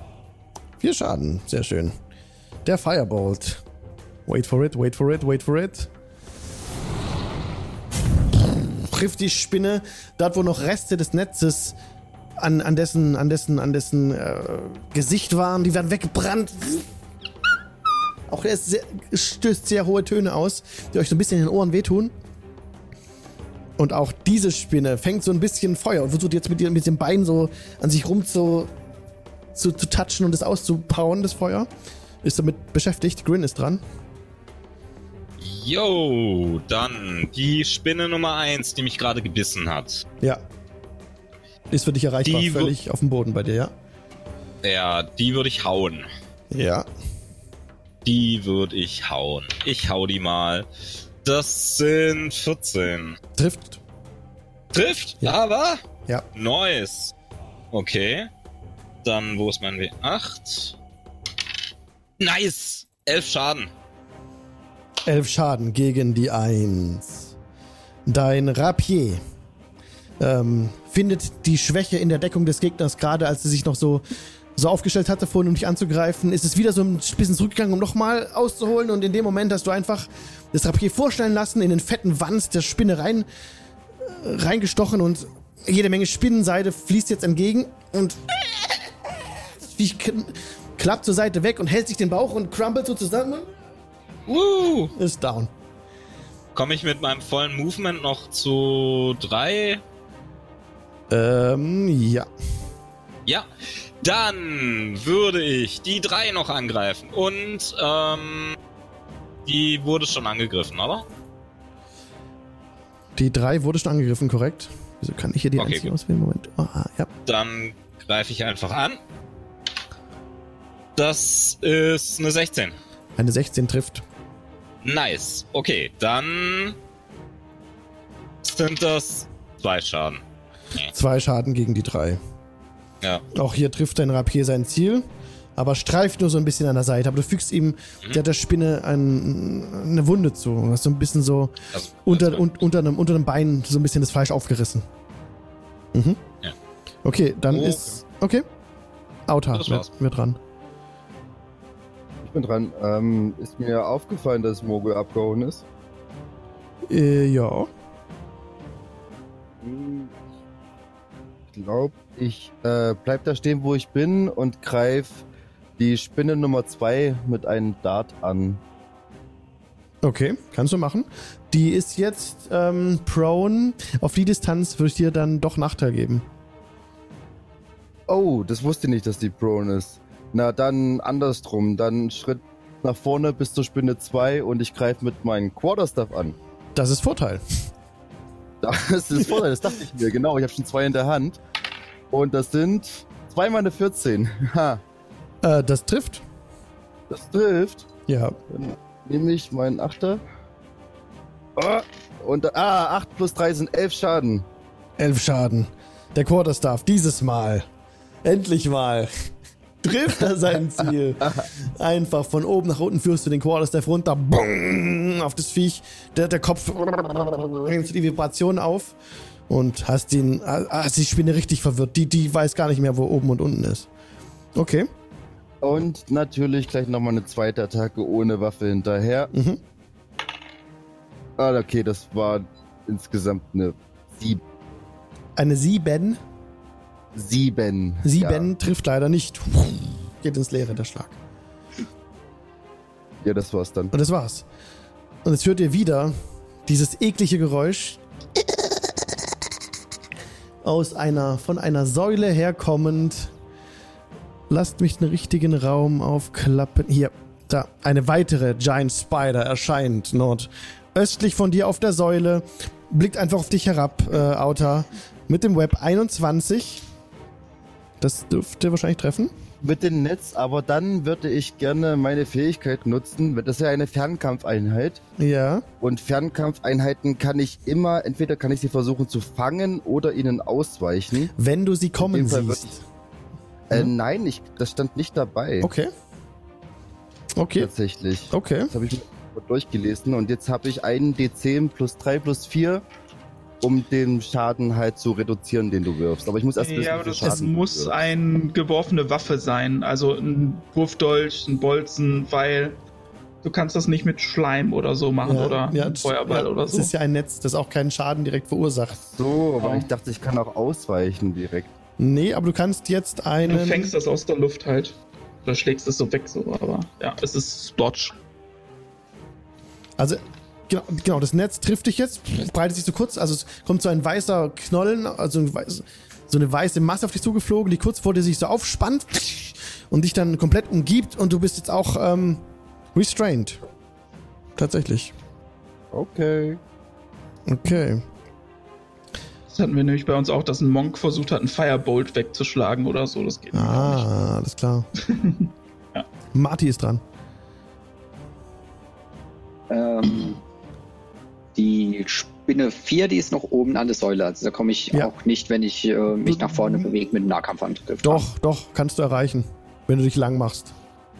Vier Schaden, sehr schön. Der Firebolt. Wait for it, wait for it, wait for it. Trifft die Spinne, dort wo noch Reste des Netzes an, an dessen, an dessen, an dessen äh, Gesicht waren, die werden weggebrannt. Auch er sehr, stößt sehr hohe Töne aus, die euch so ein bisschen in den Ohren wehtun. Und auch diese Spinne fängt so ein bisschen Feuer und versucht jetzt mit, ihr, mit dem Bein so an sich rum zu, zu, zu touchen und es auszupowern, das Feuer. Ist damit beschäftigt. Grin ist dran. Yo, dann die Spinne Nummer 1, die mich gerade gebissen hat. Ja. Ist für dich erreichbar. Die Völlig auf dem Boden bei dir, ja? Ja, die würde ich hauen. Ja. Die würde ich hauen. Ich hau die mal. Das sind 14. Trifft. Trifft, Ja. aber Ja. Nice. Okay. Dann, wo ist mein W8? Nice. Elf Schaden. Elf Schaden gegen die Eins. Dein Rapier ähm, findet die Schwäche in der Deckung des Gegners, gerade als sie sich noch so, so aufgestellt hatte vorhin, um dich anzugreifen, ist es wieder so ein bisschen zurückgegangen, um nochmal auszuholen. Und in dem Moment hast du einfach das Rapier vorstellen lassen, in den fetten Wanst der Spinne rein, äh, reingestochen und jede Menge Spinnenseide fließt jetzt entgegen und wie klappt zur Seite weg und hält sich den Bauch und crumpelt so zusammen. Woo! Ist down. Komme ich mit meinem vollen Movement noch zu drei? Ähm, ja. Ja. Dann würde ich die drei noch angreifen. Und, ähm, die wurde schon angegriffen, oder? Die drei wurde schon angegriffen, korrekt? Wieso kann ich hier die Okay, gut. auswählen? Moment. Ah, ja. Dann greife ich einfach an. Das ist eine 16. Eine 16 trifft. Nice. Okay, dann sind das zwei Schaden. Zwei Schaden gegen die drei. Ja. Auch hier trifft dein Rapier sein Ziel, aber streift nur so ein bisschen an der Seite. Aber du fügst ihm Mhm. der, der Spinne ein, eine Wunde zu. Was so ein bisschen so Also, unter, also, un, unter, einem, unter einem Bein so ein bisschen das Fleisch aufgerissen. Mhm. Ja. Okay, dann Oh, ist. Okay. Auta Das wird dran. Ich bin dran. Ähm, ist mir aufgefallen, dass Mogul abgehauen ist? Äh, ja. Hm, Ich glaube, ich äh, bleib da stehen, wo ich bin und greif die Spinne Nummer 2 mit einem Dart an. Okay, kannst du machen. Die ist jetzt ähm, prone. Auf die Distanz würde ich dir dann doch Nachteil geben. Oh, das wusste ich nicht, dass die prone ist. Na, dann andersrum. Dann Schritt nach vorne bis zur Spinne 2 und ich greife mit meinem Quarterstaff an. Das ist Vorteil. Das ist Vorteil, das dachte ich mir. Genau, ich habe schon zwei in der Hand. Und das sind zweimal eine 14. Ha, Äh, das trifft. das trifft. Ja. Dann nehme ich meinen Achter. Ah, und ah, 8 plus 3 sind 11 Schaden. Elf Schaden. Der Quarterstaff, dieses Mal. Endlich mal. Trifft er sein Ziel. Einfach von oben nach unten führst du den Quarterstaff runter. Bong, auf das Viech. Der, der Kopf bringst du die Vibration auf. Und hast ihn, hast die Spinne richtig verwirrt. Die, die weiß gar nicht mehr, wo oben und unten ist. Okay. Und natürlich gleich nochmal eine zweite Attacke ohne Waffe hinterher. Mhm. Ah, okay, das war insgesamt eine 7. Eine Sieben. 7. Sieben trifft leider nicht. Geht ins Leere, der Schlag. Ja, ja, das war's dann. Und das war's. Und jetzt hört ihr wieder dieses eklige Geräusch aus einer, von einer Säule herkommend. Lasst mich den richtigen Raum aufklappen. Hier, da, eine weitere Giant Spider erscheint nordöstlich von dir auf der Säule. Blickt einfach auf dich herab, äh, Auta. Mit dem Web 21. Das dürfte wahrscheinlich treffen. Mit dem Netz, aber dann würde ich gerne meine Fähigkeit nutzen. Das ist ja eine Fernkampfeinheit. Ja. Und Fernkampfeinheiten kann ich immer, entweder kann ich sie versuchen zu fangen oder ihnen ausweichen. Wenn du sie kommen siehst. Äh, Ja. nein, ich, das stand nicht dabei. Okay. Okay. Tatsächlich. Okay. Das habe ich durchgelesen und jetzt habe ich einen D10 plus 3 plus 4, um den Schaden halt zu reduzieren, den du wirfst. Aber ich muss erst wissen, Ja, das, Schaden das du muss eine geworfene Waffe sein. Also ein Wurfdolch, ein Bolzen, weil du kannst das nicht mit Schleim oder so machen oder ja, ein das- Feuerball ja, oder Es so. ist ja ein Netz, das auch keinen Schaden direkt verursacht. So, aber Oh. ich dachte, ich kann auch ausweichen direkt. Nee, aber du kannst jetzt Du einen. fängst das aus der Luft halt. Oder schlägst es so weg, so, aber ja, es ist Dodge. Also, genau, genau, das Netz trifft dich jetzt, breitet sich so kurz, also es kommt so ein weißer Knollen, also ein weiß, so eine weiße Masse auf dich zugeflogen, die kurz vor dir sich so aufspannt und dich dann komplett umgibt und du bist jetzt auch ähm, restrained. Tatsächlich. Okay. Okay. Das hatten wir nämlich bei uns auch, dass ein Monk versucht hat, einen Firebolt wegzuschlagen oder so. Das geht gar nicht. Ah, alles klar. Ja. Marty ist dran. Ähm, die Spinne 4, die ist noch oben an der Säule. Also da komme ich Ja. auch nicht, wenn ich äh, mich nach vorne bewege mit einem Nahkampfangriff. Doch, doch, kannst du erreichen, wenn du dich lang machst.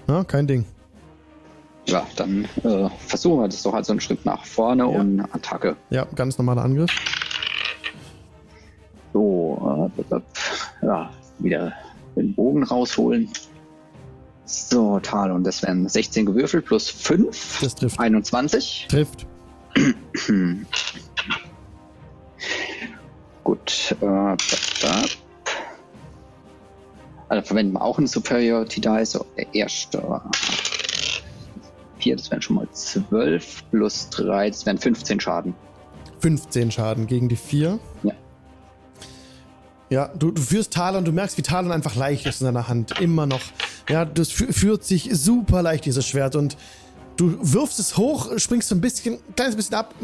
Ja, kein Ding. Ja, dann äh, versuchen wir das doch also einen Schritt nach vorne Ja. und Attacke. Ja, ganz normaler Angriff. So, So, äh, ja, wieder den Bogen rausholen. So, Talon, das wären 16 gewürfelt plus 5. Das trifft. 21. Trifft. Gut. Äh. Also verwenden wir auch einen Superiority Die. So, der erste. 4, das wären schon mal 12 plus 3, das wären 15 Schaden. 15 Schaden gegen die 4. Ja. Ja, du, du führst Talon, du merkst, wie Talon einfach leicht ist in seiner Hand. Immer noch. Ja, das fü führt sich super leicht, dieses Schwert. Und du wirfst es hoch, springst so ein bisschen, ein kleines bisschen ab,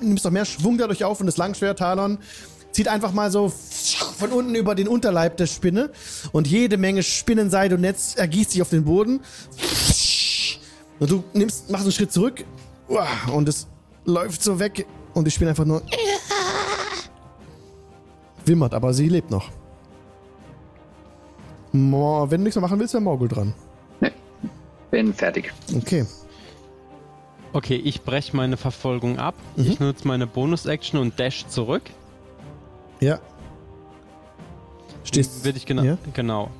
nimmst noch mehr Schwung dadurch auf und das Langschwert Talon zieht einfach mal so von unten über den Unterleib der Spinne und jede Menge Spinnenseide und Netz ergießt sich auf den Boden. Und du nimmst, machst einen Schritt zurück und es läuft so weg und die Spinne einfach nur wimmert, aber sie lebt noch. Wenn du nichts mehr machen willst, wäre Morgul dran. Bin fertig. Okay. Okay, ich breche meine Verfolgung ab. Mhm. Ich nutze meine Bonus-Action und dash zurück. Ja. Stehst Will ich genau. Ja. Genau.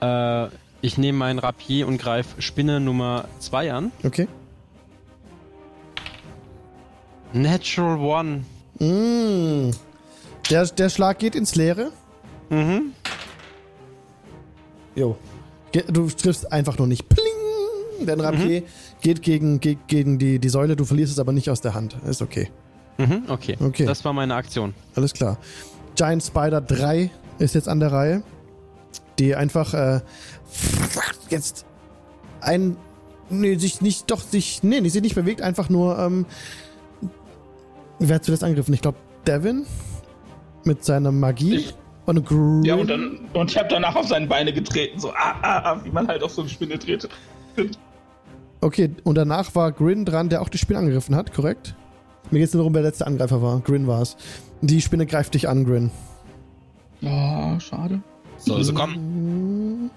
Äh, ich nehme meinen Rapier und greife Spinne Nummer 2 an. Okay. Natural One. Mm. Der, der Schlag geht ins Leere. Mhm. Jo. Du triffst einfach nur nicht. Pling! Dein Rapier geht gegen, ge- gegen die, die Säule, du verlierst es aber nicht aus der Hand. Ist okay. Mhm, okay. Okay. Das war meine Aktion. Alles klar. Giant Spider 3 ist jetzt an der Reihe. Die einfach äh, jetzt ein. Nee, sich nicht, doch, sich. Nee, die sich nicht bewegt, einfach nur. Ähm, wer hat zuletzt angegriffen? Ich glaube, Devin. Mit seiner Magie. Ich- und Grin. Ja, und, dann, und ich habe danach auf seine Beine getreten, so ah, ah, ah, wie man halt auf so eine Spinne tretet. Okay, und danach war Grin dran, der auch die Spinne angegriffen hat, korrekt? Mir geht es nur darum, wer der letzte Angreifer war. Grin war es. Die Spinne greift dich an, Grin. Oh, schade. Soll sie kommen?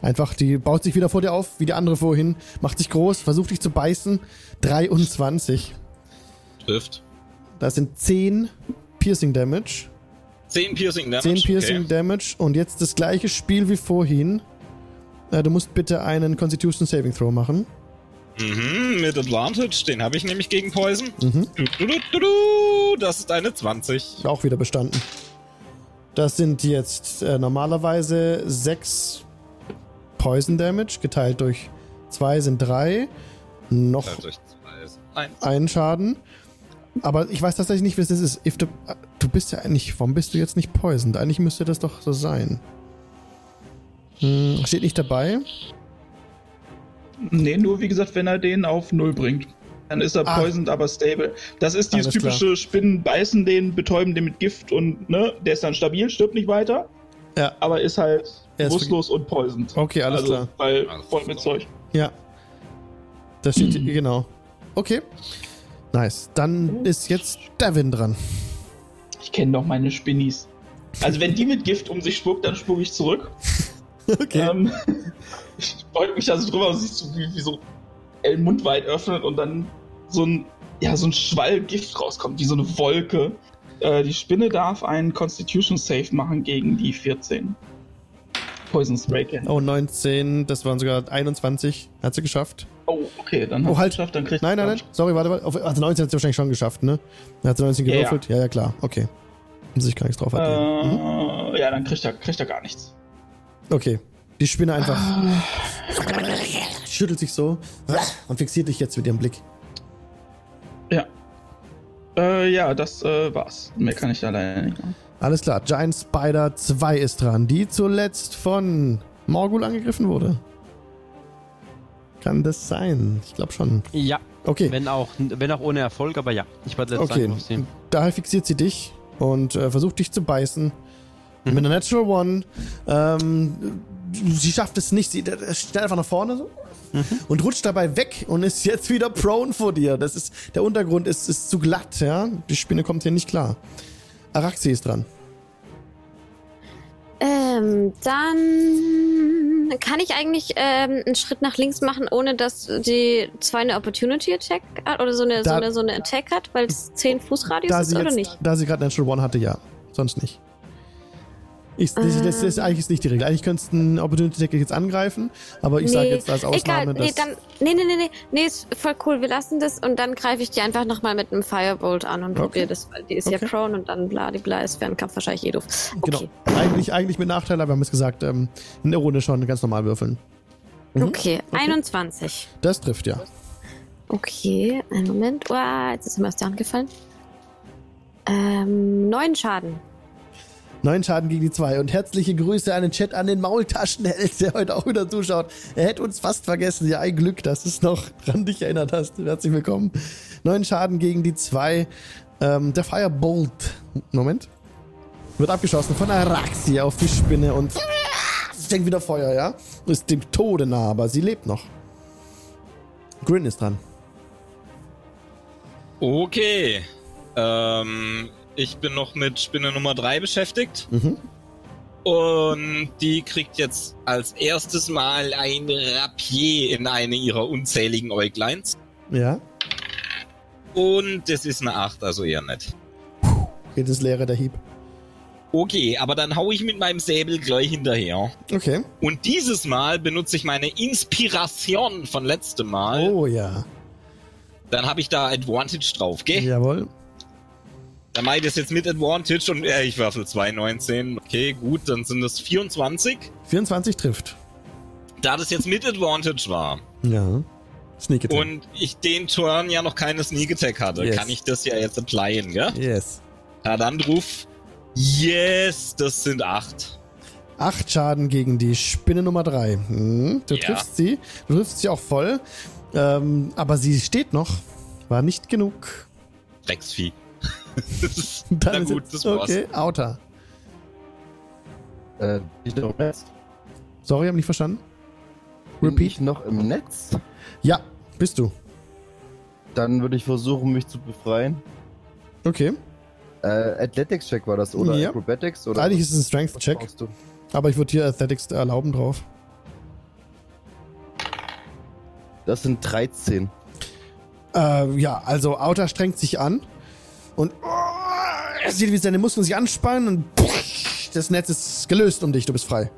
Einfach, die baut sich wieder vor dir auf, wie die andere vorhin, macht sich groß, versucht dich zu beißen. 23. Trifft. Das sind 10 Piercing Damage. 10 Piercing Damage. 10 Piercing okay. Damage und jetzt das gleiche Spiel wie vorhin. Äh, du musst bitte einen Constitution Saving Throw machen. Mhm, mit Advantage. Den habe ich nämlich gegen Poison. Mhm. Du, du, du, du, du. Das ist eine 20. Auch wieder bestanden. Das sind jetzt äh, normalerweise 6 Poison Damage, geteilt durch 2 sind 3. Noch einen Schaden. Aber ich weiß tatsächlich nicht, was das ist. If the, du bist ja eigentlich. Warum bist du jetzt nicht poisoned? Eigentlich müsste das doch so sein. Hm, steht nicht dabei. Nee, nur wie gesagt, wenn er den auf Null bringt. Dann ist er Ah. poisoned, aber stable. Das ist dieses Alles klar. typische Spinnen beißen den, betäuben den mit Gift und, ne, der ist dann stabil, stirbt nicht weiter, Ja, aber ist halt bewusstlos und poisoned. okay, alles also, klar. Weil Alles voll mit klar. Zeug. Ja. Da steht, genau. Okay. Nice. Dann ist jetzt Devin dran. Ich kenne doch meine Spinnis. Also wenn die mit Gift um sich spuckt, dann spucke ich zurück. Okay. Ähm, ich beug mich also drüber und siehst du, wie, wie so den Mund weit öffnet und dann so ein, ja, so ein Schwall Gift rauskommt, wie so eine Wolke. Äh, die Spinne darf einen Constitution Save machen gegen die 14. Poison Spray kennen. Oh, 19, das waren sogar 21. Hat sie geschafft. Oh, okay, dann Oh, hat halt. sie geschafft, dann kriegt Nein, nein, nein. Sorry, warte mal. Auf- Also 19 hat sie wahrscheinlich schon geschafft, ne? Hat sie 19 Ja, ja. gewürfelt? Ja, ja, klar. Okay. Muss ich gar nichts drauf addieren. Mhm. Äh, ja, dann kriegt er, kriegt er gar nichts. Okay. Die Spinne einfach schüttelt sich so und fixiert dich jetzt mit ihrem Blick. Ja. Äh, ja, das äh, war's. Mehr kann ich da leider nicht machen. Alles klar. Giant Spider 2 ist dran, die zuletzt von Morgul angegriffen wurde. Kann das sein? Ich glaube schon. Ja, Okay. wenn auch, wenn auch ohne Erfolg, aber ja. Ich werde jetzt Okay, sehen. daher fixiert sie dich und äh, versucht dich zu beißen. Mhm. Mit einer Natural One. Ähm, sie schafft es nicht. Sie steht einfach nach vorne so Mhm. und rutscht dabei weg und ist jetzt wieder prone vor dir. Das ist, der Untergrund ist, ist zu glatt, ja. Die Spinne kommt hier nicht klar. Araxi ist dran. Ähm, dann kann ich eigentlich ähm, einen Schritt nach links machen, ohne dass die zwei eine Opportunity Attack hat oder so eine, so Da- eine, so eine Attack hat, weil es 10 Fuß Radius ist oder jetzt, nicht? da sie gerade Natural One hatte, ja. Sonst nicht. Ich, das, das ist Ähm. eigentlich nicht die Regel. Eigentlich könntest du einen Opportunity Attack jetzt angreifen, aber ich sage jetzt als Ausnahme, Egal, nee, dass... dann, nee, nee, nee, nee, nee, ist voll cool, wir lassen das und dann greife ich die einfach nochmal mit einem Firebolt an und Okay. probiere das, weil die ist Okay. ja prone und dann bla, die bla ist Fernkampf wahrscheinlich eh doof. Okay. Genau. Eigentlich, eigentlich mit Nachteil, aber wir haben es gesagt, ähm, in der Runde schon ganz normal würfeln. Mhm. Okay, 21. Das trifft ja. Okay, einen Moment. Uah, jetzt ist mir aus der Hand gefallen. Ähm, neun Schaden. Neun Schaden gegen die zwei. Und herzliche Grüße an den Chat, an den Maultaschenheld, der heute auch wieder zuschaut. Er hätte uns fast vergessen. Ja, ein Glück, dass du es noch dran dich erinnert hast. Herzlich willkommen. Neun Schaden gegen die zwei. Ähm, der Firebolt. Moment. Wird abgeschossen von Araxi auf die Spinne und fängt wieder Feuer, ja? Ist dem Tode nah, aber sie lebt noch. Grin ist dran. Okay. Ähm, ich bin noch mit Spinne Nummer 3 beschäftigt. Mhm. Und die kriegt jetzt als erstes Mal ein Rapier in eine ihrer unzähligen Äugleins. Ja. Und das ist eine 8, also eher nett. Geht ins Leere der Hieb. Okay, aber dann hau ich mit meinem Säbel gleich hinterher. Okay. Und dieses Mal benutze ich meine Inspiration von letztem Mal. Oh ja. Dann habe ich da Advantage drauf, gell? Jawohl. Mache ich das jetzt mit Advantage und äh, ich würfel 2,19. Okay, gut, dann sind das 24. 24 trifft. Da das jetzt mit Advantage war Ja. Sneak Attack. und ich den Turn ja noch keine Sneak Attack hatte, Yes. kann ich das ja jetzt applyen, gell? Yes. Ja, dann drauf. Yes, das sind 8. Acht Schaden gegen die Spinne Nummer 3. Hm, du Ja. triffst sie. Du triffst sie auch voll. Ähm, aber sie steht noch. War nicht genug. Drecksvieh. Dann Na ist gut, das war's. Okay, Outer. Äh, bin ich noch im Netz? Sorry, hab nicht verstanden. Bin Repeat. ich noch im Netz? Ja, bist du. Dann würde ich versuchen, mich zu befreien. Okay. Äh, Athletics-Check war das, oder? Ja. Acrobatics? Oder Eigentlich ist es ein Strength-Check, aber ich würde hier Athletics erlauben drauf. Das sind 13. Äh, ja, also Outer strengt sich an und oh, er sieht, wie seine Muskeln sich anspannen und das Netz ist gelöst um dich, du bist frei.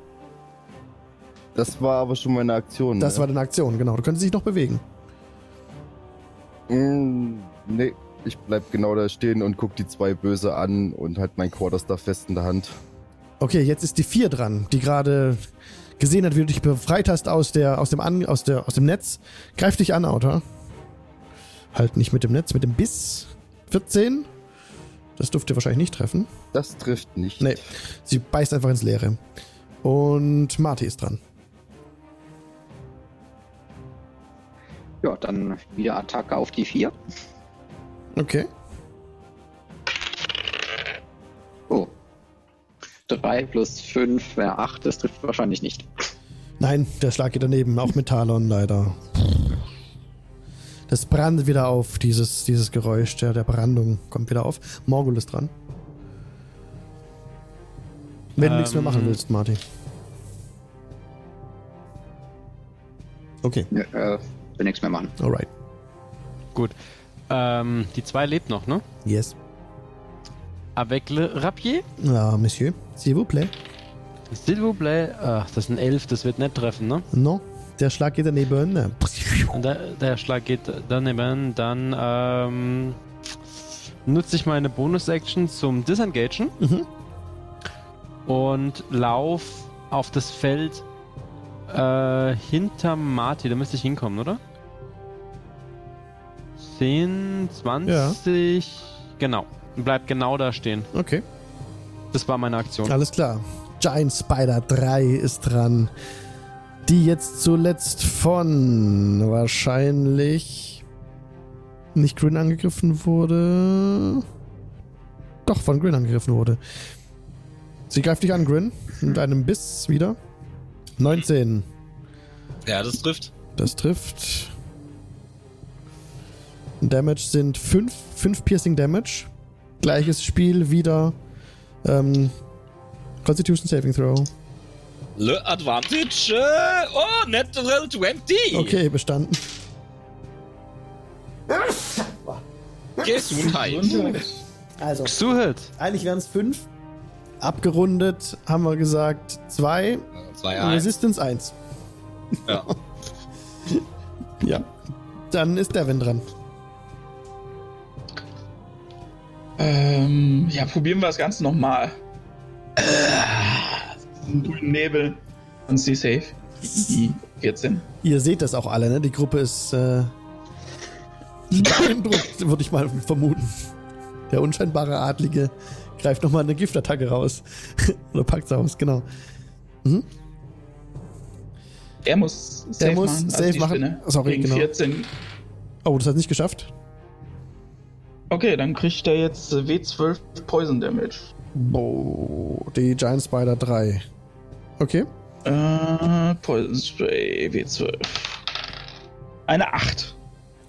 Das war aber schon meine Aktion. Das ne? war deine Aktion, genau. Du könntest dich noch bewegen. Mm, nee, ich bleib genau da stehen und guck die zwei böse an und halt mein Quarterstaff fest in der Hand. Okay, jetzt ist die 4 dran, die gerade gesehen hat, wie du dich befreit hast aus, der, aus, dem, an, aus, der, aus dem Netz. Greif dich an, Outer. Halt nicht mit dem Netz, mit dem Biss. 14. Das dürfte wahrscheinlich nicht treffen. Das trifft nicht. Nee. Sie beißt einfach ins Leere. Und Marty ist dran. Ja, dann wieder Attacke auf die 4. Okay. Oh. 3 plus 5 wäre 8, das trifft wahrscheinlich nicht. Nein, der Schlag geht daneben, auch mit Talon leider. Das brandet wieder auf, dieses, dieses Geräusch der, der Brandung kommt wieder auf. Morgul ist dran. Wenn du nichts mehr Ähm. machen willst, Marty. Okay, Nö, äh, will nichts mehr machen. alright. Gut. Ähm, die zwei lebt noch, ne? Yes. Avec le Rapier. Ja, Monsieur, s'il vous plaît. S'il vous plaît. Ach, das sind elf, das wird nicht treffen, ne? Non, der Schlag geht daneben. Und der, der Schlag geht daneben. Dann ähm, nutze ich meine Bonus-Action zum Disengagen Mhm. und lauf auf das Feld äh, hinter Marty. Da müsste ich hinkommen, oder? 10, 20. Genau. Bleib genau da stehen. Okay, Das war meine Aktion. alles klar. Giant Spider 3 ist dran. Die jetzt zuletzt von wahrscheinlich nicht Grin angegriffen wurde. Doch, von Grin angegriffen wurde. Sie greift dich an, Grin. Mit einem Biss wieder. 19. Ja, das trifft. Das trifft. Damage sind 5. 5 Piercing Damage. Gleiches Spiel wieder. Ähm, Constitution Saving Throw. Le Advantage. Äh, oh, Natural 20. Okay, bestanden. Gesundheit. Also, Suhit. eigentlich wären es 5. abgerundet haben wir gesagt 2, 2, 1. Resistance 1. Ja. Ja. Dann ist Devin dran. Ähm, ja, probieren wir das Ganze nochmal. Äh, einen grünen Nebel. Und sie safe. Die 14. Ihr seht das auch alle, ne? Die Gruppe ist äh, beeindruckt, würde ich mal vermuten. Der unscheinbare Adlige greift nochmal eine Giftattacke raus. Oder packt's aus, genau. Mhm. Er muss safe Der muss machen. safe die machen. Spinne. Sorry, Gegen genau. 14. Oh, das hat nicht geschafft. Okay, dann kriegt er jetzt W12 Poison Damage. Boah, die Giant Spider 3. Okay. Äh, Poison Spray W12. Eine 8.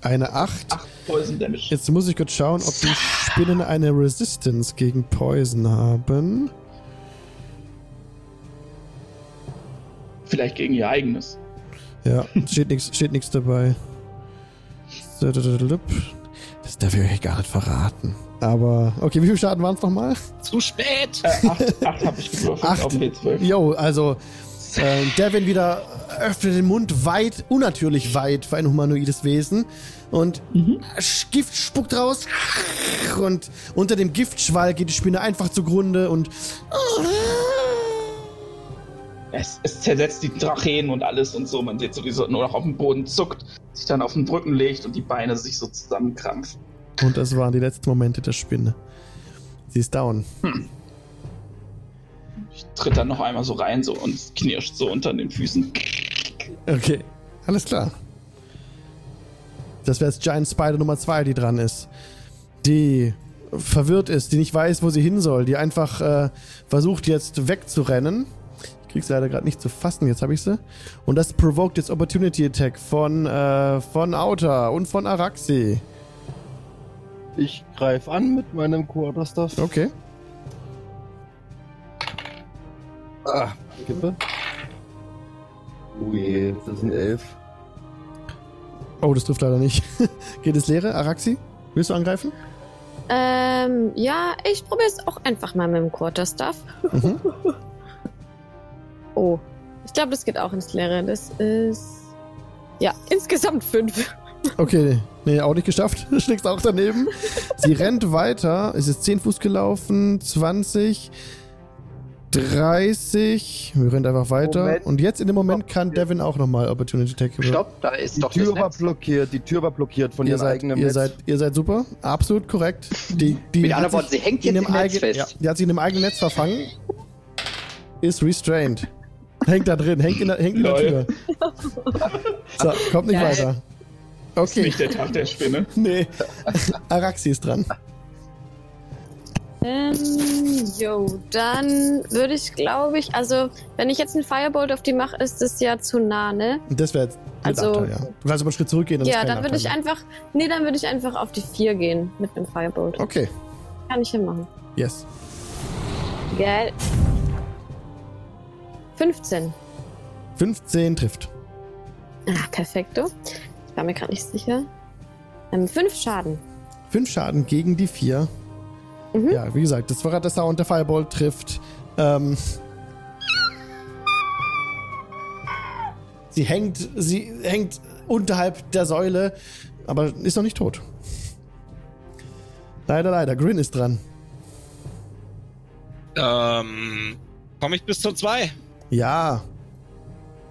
Eine 8. 8 Poison Damage. Jetzt muss ich kurz schauen, ob die Spinnen eine Resistance gegen Poison haben. Vielleicht gegen ihr eigenes. Ja, steht nichts steht nix dabei. Das darf ich euch gar nicht verraten. Aber, okay, wie viel Schaden waren es nochmal? Zu spät! Äh, 8, 8 habe ich gewürfelt Acht. auf W12. Jo, also, äh, Devin wieder öffnet den Mund weit, unnatürlich weit für ein humanoides Wesen. Und Sch- Gift spuckt raus. Und unter dem Giftschwall geht die Spinne einfach zugrunde und Es, es zersetzt die Tracheen und alles und so. Man sieht so, wie sie nur noch auf dem Boden zuckt, sich dann auf den Rücken legt und die Beine sich so zusammenkrampfen. Und das waren die letzten Momente der Spinne. Sie ist down. Ich tritt dann noch einmal so rein so und es knirscht so unter den Füßen. Okay, alles klar. Das wäre jetzt Giant Spider Nummer 2, die dran ist. Die verwirrt ist, die nicht weiß, wo sie hin soll, die einfach äh, versucht jetzt wegzurennen. Ich krieg's leider gerade nicht zu fassen, jetzt habe ich sie. Und das provoked jetzt Opportunity Attack von, äh, von Auta und von Araxi. Ich greife an mit meinem Quarterstaff. Okay. Ah, Kippe. Ui, das sind elf. Oh, das trifft leider nicht. Geht es leere? Araxi? Willst du angreifen? Ähm, ja, ich probiere es auch einfach mal mit dem Quarterstaff. Mhm. Oh, ich glaube, das geht auch ins Leere. Das ist. Ja, insgesamt fünf. Okay, nee, auch nicht geschafft. Du schlägst auch daneben. Sie rennt weiter. Es ist 10 Fuß gelaufen, 20, 30. Wir rennt einfach weiter. Moment. Und jetzt in dem Moment kann Devin auch nochmal Opportunity Attack. Stopp, da ist Die doch Tür das war Netz. blockiert, die Tür war blockiert von Ihr ihrem seid, eigenen ihr, Netz. seid, ihr seid super. Absolut korrekt. Die, die Mit hat anderen Worten, sich sie hängt in jetzt dem im Netz eigen- fest. Ja, die hat sich in dem eigenen Netz verfangen. Ist restrained. Hängt da drin, hängt in der, hängt in der. Tür. So, kommt nicht Geil. weiter. Ist Okay. nicht der Tag der Spinne. Nee. Araxi ist dran. Ähm, jo, dann würde ich, glaube ich, also, wenn ich jetzt einen Firebolt auf die mache, ist das ja zu nah, ne? Das wäre jetzt Also- Nachteil, ja. Du kannst aber einen Schritt zurückgehen. dann ist Ja, dann würde ich einfach, nee, dann würde ich einfach auf die 4 gehen mit einem Firebolt. Okay, Kann ich hinmachen. yes. Geil. 15. 15 trifft. Ah, perfekto. Ich war mir gerade nicht sicher. Ähm, 5 Schaden. 5 Schaden gegen die 4. Mhm. Ja, wie gesagt, das war gerade der Sound, der Fireball trifft. Ähm, sie hängt, sie hängt unterhalb der Säule, aber ist noch nicht tot. Leider, leider. Grin ist dran. Ähm, komme ich bis zur 2? Ja,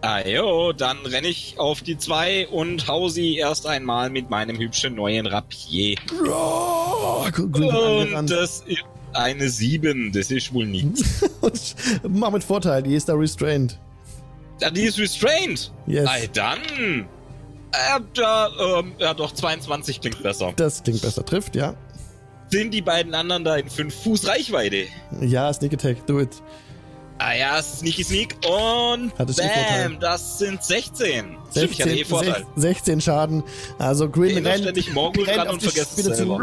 Ah jo, dann renne ich auf die 2 und hau sie erst einmal mit meinem hübschen neuen Rapier. Oh, Und das ist eine 7, das ist wohl nichts. Mach mit Vorteil, die ist da restrained. Ja, die ist restrained. Yes. Ei, dann. Äh, da, ähm, ja doch, 22 klingt besser. Das klingt besser, trifft, ja. Sind die beiden anderen da in 5 Fuß Reichweite? Ja, Sneak Attack, do it. Ah ja, Sneaky Sneak und Hattest du? Bam, das sind 16. Stimmt, ich hatte eh Vorteil. 16 Schaden. Also Green Erinnert rennt, rennt dran auf und die Spinne es zu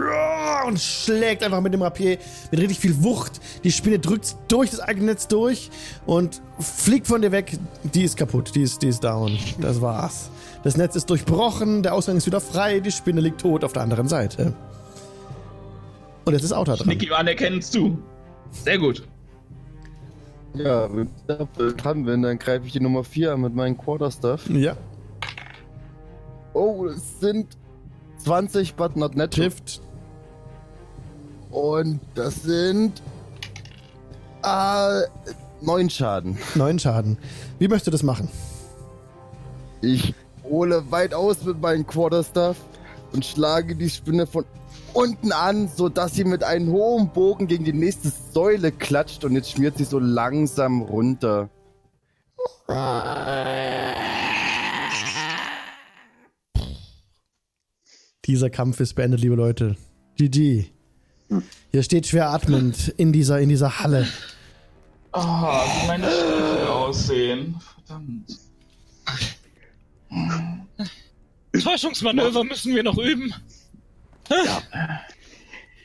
und schlägt einfach mit dem Rapier mit richtig viel Wucht. Die Spinne drückt durch das eigene Netz durch und fliegt von dir weg. Die ist kaputt, die ist, die ist down. Das war's. Das Netz ist durchbrochen, der Ausgang ist wieder frei, die Spinne liegt tot auf der anderen Seite. Und jetzt ist Auta dran. Niki anerkennen zu. Sehr gut. Ja, wenn ich da dran bin, dann greife ich die Nummer 4 an mit meinem Quarterstaff. Ja, Oh, es sind 20, but not net. trifft. Und das sind äh, 9 Schaden. Neun Schaden. Wie möchtest du das machen? Ich hole weit aus mit meinem Quarterstaff und schlage die Spinne von unten an, sodass sie mit einem hohen Bogen gegen die nächste Säule klatscht und jetzt schmiert sie so langsam runter. Dieser Kampf ist beendet, liebe Leute. GG. Ihr steht schwer atmend in dieser, in dieser Halle. Ah, wie meine Stiefel aussehen. Verdammt. Täuschungsmanöver müssen wir noch üben.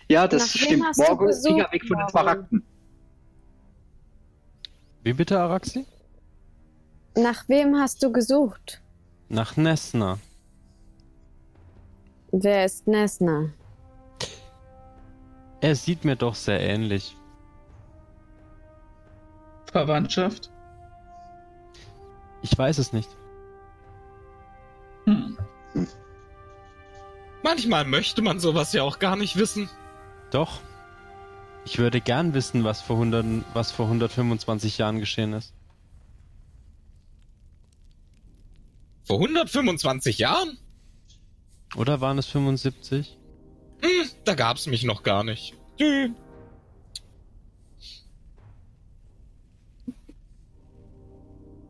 Ja, das Nach stimmt. Morgen gesucht, Finger weg von den? Smaragden. Wie bitte, Araxi? Nach wem hast du gesucht? Nach Nessner. Wer ist Nesna? Er sieht mir doch sehr ähnlich. Verwandtschaft? Ich weiß es nicht. Hm. Manchmal möchte man sowas ja auch gar nicht wissen. Doch. Ich würde gern wissen, was vor, 100, was vor 125 Jahren geschehen ist. Vor 125 Jahren? Oder waren es 75? Hm, da gab's mich noch gar nicht. Tschü.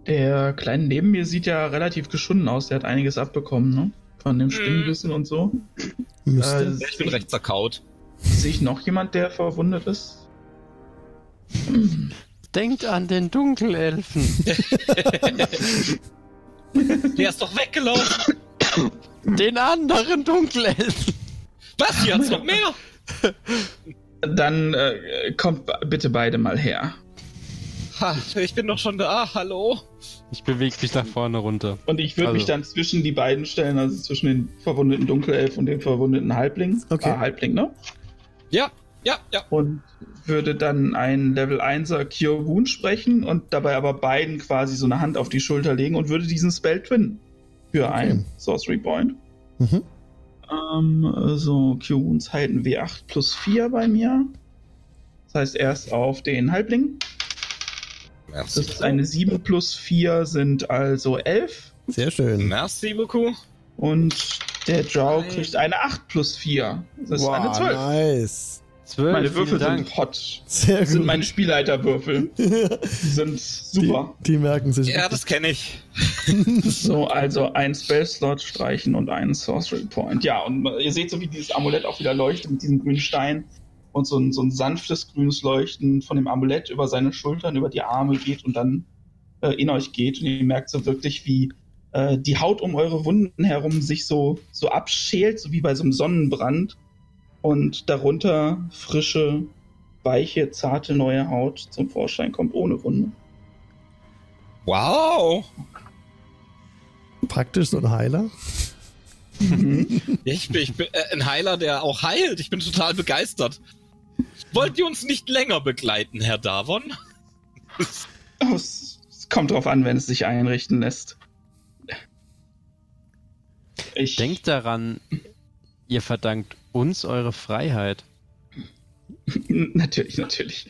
Der Kleine neben mir sieht ja relativ geschunden aus. Der hat einiges abbekommen, ne? Von dem Spinnenbissen und so. Äh, Ich bin recht zerkaut. Sehe ich noch jemand, der verwundet ist? Denkt an den Dunkelelfen. Der ist doch weggelaufen. den anderen Dunkelelfen. Was? Hier hat's noch mehr? Dann äh, kommt bitte beide mal her. Ha, ich bin doch schon da. Hallo? Ich bewege mich nach vorne runter. Und ich würde Also- mich dann zwischen die beiden stellen, also zwischen den verwundeten Dunkelelf und dem verwundeten Halbling. Okay. Ah, Halbling, ne? Ja, ja, ja. Und würde dann einen Level 1er Cure Wound sprechen und dabei aber beiden quasi so eine Hand auf die Schulter legen und würde diesen Spell twin für Okay. einen Sorcery Point. Mhm. Ähm, also Cure Wounds halten W8 plus 4 bei mir. Das heißt erst auf den Halbling. Das ist eine 7 plus 4 sind also 11. Sehr schön. Merci beaucoup. Und der Drow Nein. kriegt eine 8 plus 4. Das ist eine Wow, 12. nice. Zwölf, Meine vielen Würfel Dank. sind hot. Sehr Das sind gut. meine Spielleiterwürfel. Die sind super. Die, die merken sich. Ja, das kenne ich. So, also ein Spell-Slot streichen und einen Sorcery Point. Ja, und ihr seht so, wie dieses Amulett auch wieder leuchtet mit diesem grünen Stein und so ein, so ein sanftes grünes Leuchten von dem Amulett über seine Schultern, über die Arme geht und dann äh, in euch geht. Und ihr merkt so wirklich, wie äh, die Haut um eure Wunden herum sich so, so abschält, so wie bei so einem Sonnenbrand. Und darunter frische, weiche, zarte neue Haut zum Vorschein kommt ohne Wunde. Wow. Praktisch so ein Heiler. Ich bin, ich bin äh, ein Heiler, der auch heilt. Ich bin total begeistert. Wollt ihr uns nicht länger begleiten, Herr Davon? Oh, es es kommt drauf an, wenn es sich einrichten lässt. Ich Denkt daran, ihr verdankt uns eure Freiheit. natürlich, natürlich.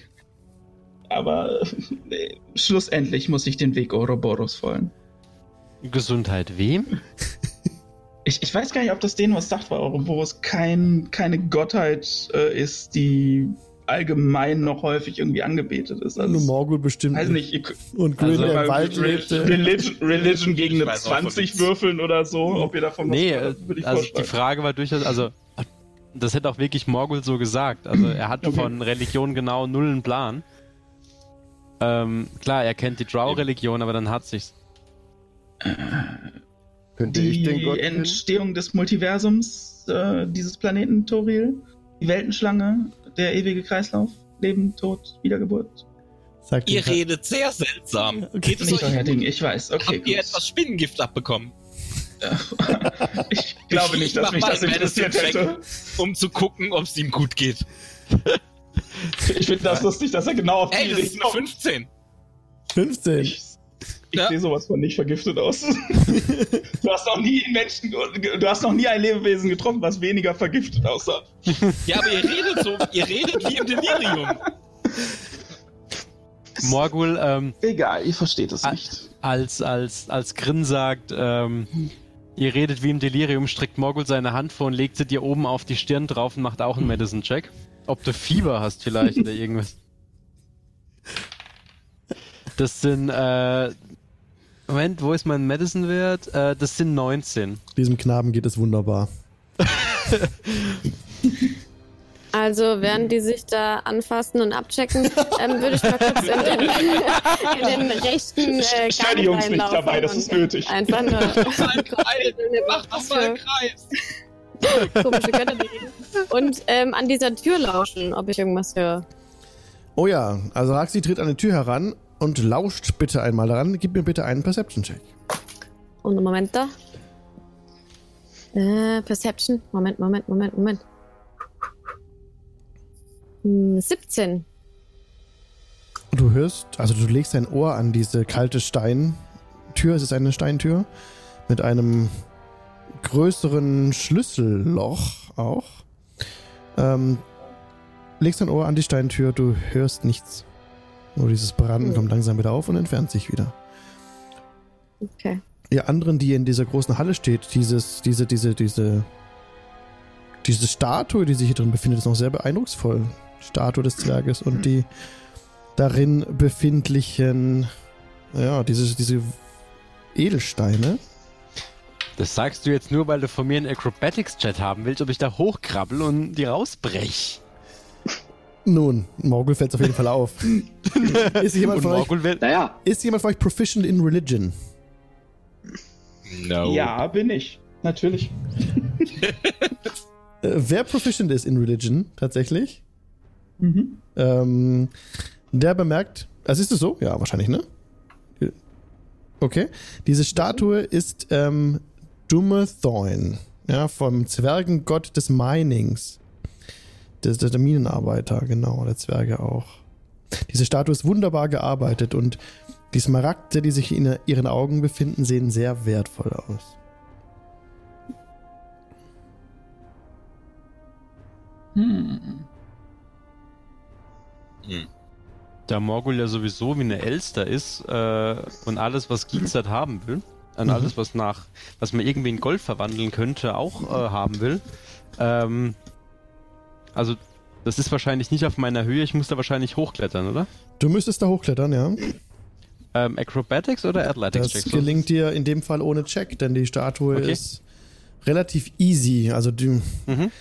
Aber äh, schlussendlich muss ich den Weg Ouroboros folgen. Gesundheit wem? Ich, ich weiß gar nicht, ob das denen was sagt, weil Ouroboros kein, keine Gottheit äh, ist, die allgemein noch häufig irgendwie angebetet ist. Also, Nur Morgul bestimmt. weiß nicht, ihr, könnt- Und Grün, Also, der im Wald Re- lebte. Religion, Religion gegen Ich eine weiß auch von 20 nichts. würfeln oder so, ob ihr davon Nee, was äh, würde ich also die. Frage war durchaus, also das hätte auch wirklich Morgul so gesagt. Also er hat Okay. von Religion genau null einen Plan. Ähm, klar, er kennt die Drow-Religion, aber dann hat sich's. Könnte ich den die Gott? Entstehung des Multiversums äh, dieses Planeten Toril, die Weltenschlange, der ewige Kreislauf, Leben, Tod, Wiedergeburt. Sagt Ihr redet sehr seltsam. Okay. Geht es Nicht euch? Ding, ich weiß. Okay, Habt ihr gut. etwas Spinnengift abbekommen? ich glaube nicht, dass mach mich das interessiert hätte. Um zu gucken, ob es ihm gut geht. Ich finde das lustig, dass er genau auf die Ey, das ist eine kommt. 15. 15. Ich, ich Ja. sehe sowas von nicht vergiftet aus. du hast noch nie einen Menschen, du hast noch nie ein Lebewesen getroffen, was weniger vergiftet aussah. Ja, aber ihr redet so, ihr redet wie im Delirium. Morgul, ähm, Egal, ihr versteht es nicht. als, als, als Grin sagt, ähm, ihr redet wie im Delirium, streckt Morgul seine Hand vor und legt sie dir oben auf die Stirn drauf und macht auch einen Medicine-Check. Ob du Fieber hast vielleicht oder irgendwas. Das sind, äh, Moment, wo ist mein Medicine-Wert? Äh, das sind 19. Diesem Knaben geht es wunderbar. Also, während die sich da anfassen und abchecken, ähm, würde ich mal kurz in den, in den rechten äh, Stell die Gang Jungs nicht dabei, das ist nötig. Einfach nur Mach doch mal einen Kreis. komische Götter. Und ähm, an dieser Tür lauschen, ob ich irgendwas höre. Oh ja, also Raxi tritt an die Tür heran und lauscht bitte einmal daran. Gib mir bitte einen Perception-Check. Und einen Moment da. Äh, Perception. Moment, Moment, Moment, Moment. Hm, 17. Du hörst, also du legst dein Ohr an diese kalte Steintür. Es ist eine Steintür mit einem größeren Schlüsselloch auch. Ähm, legst dein Ohr an die Steintür, du hörst nichts. Nur dieses Branden Hm. kommt langsam wieder auf und entfernt sich wieder. Okay. Ihr anderen, die in dieser großen Halle steht, dieses, diese, diese, diese, diese Statue, die sich hier drin befindet, ist noch sehr beeindrucksvoll. Statue des Zwerges und die darin befindlichen, ja, diese, diese Edelsteine. Das sagst du jetzt nur, weil du von mir einen Acrobatics-Chat haben willst, ob ich da hochkrabbel und die rausbrech. Nun, Morgul fällt auf jeden Fall auf. ist, jemand von euch, will, Naja, ist jemand von euch proficient in Religion? No. Ja, bin ich. Natürlich. Äh, wer proficient ist in Religion, tatsächlich, Mhm. ähm, der bemerkt, also ist es so? Ja, wahrscheinlich, ne? Okay. Diese Statue ist ähm, Dummethorn, ja, vom Zwergengott des Minings. Der, der, Minenarbeiter, genau, der Zwerge auch. Diese Statue ist wunderbar gearbeitet und die Smaragde, die sich in ihren Augen befinden, sehen sehr wertvoll aus. Hm. da Morgul ja sowieso wie eine Elster ist äh, und alles, was Geekset haben will, und Mhm. alles, was nach, was man irgendwie in Gold verwandeln könnte, auch äh, haben will. Ähm, also, das ist wahrscheinlich nicht auf meiner Höhe, ich muss da wahrscheinlich hochklettern, oder? Du müsstest da hochklettern, ja. Ähm, Acrobatics oder Athletics? Das gelingt dir in dem Fall ohne Check, denn die Statue Okay. ist relativ easy. Also du Mhm.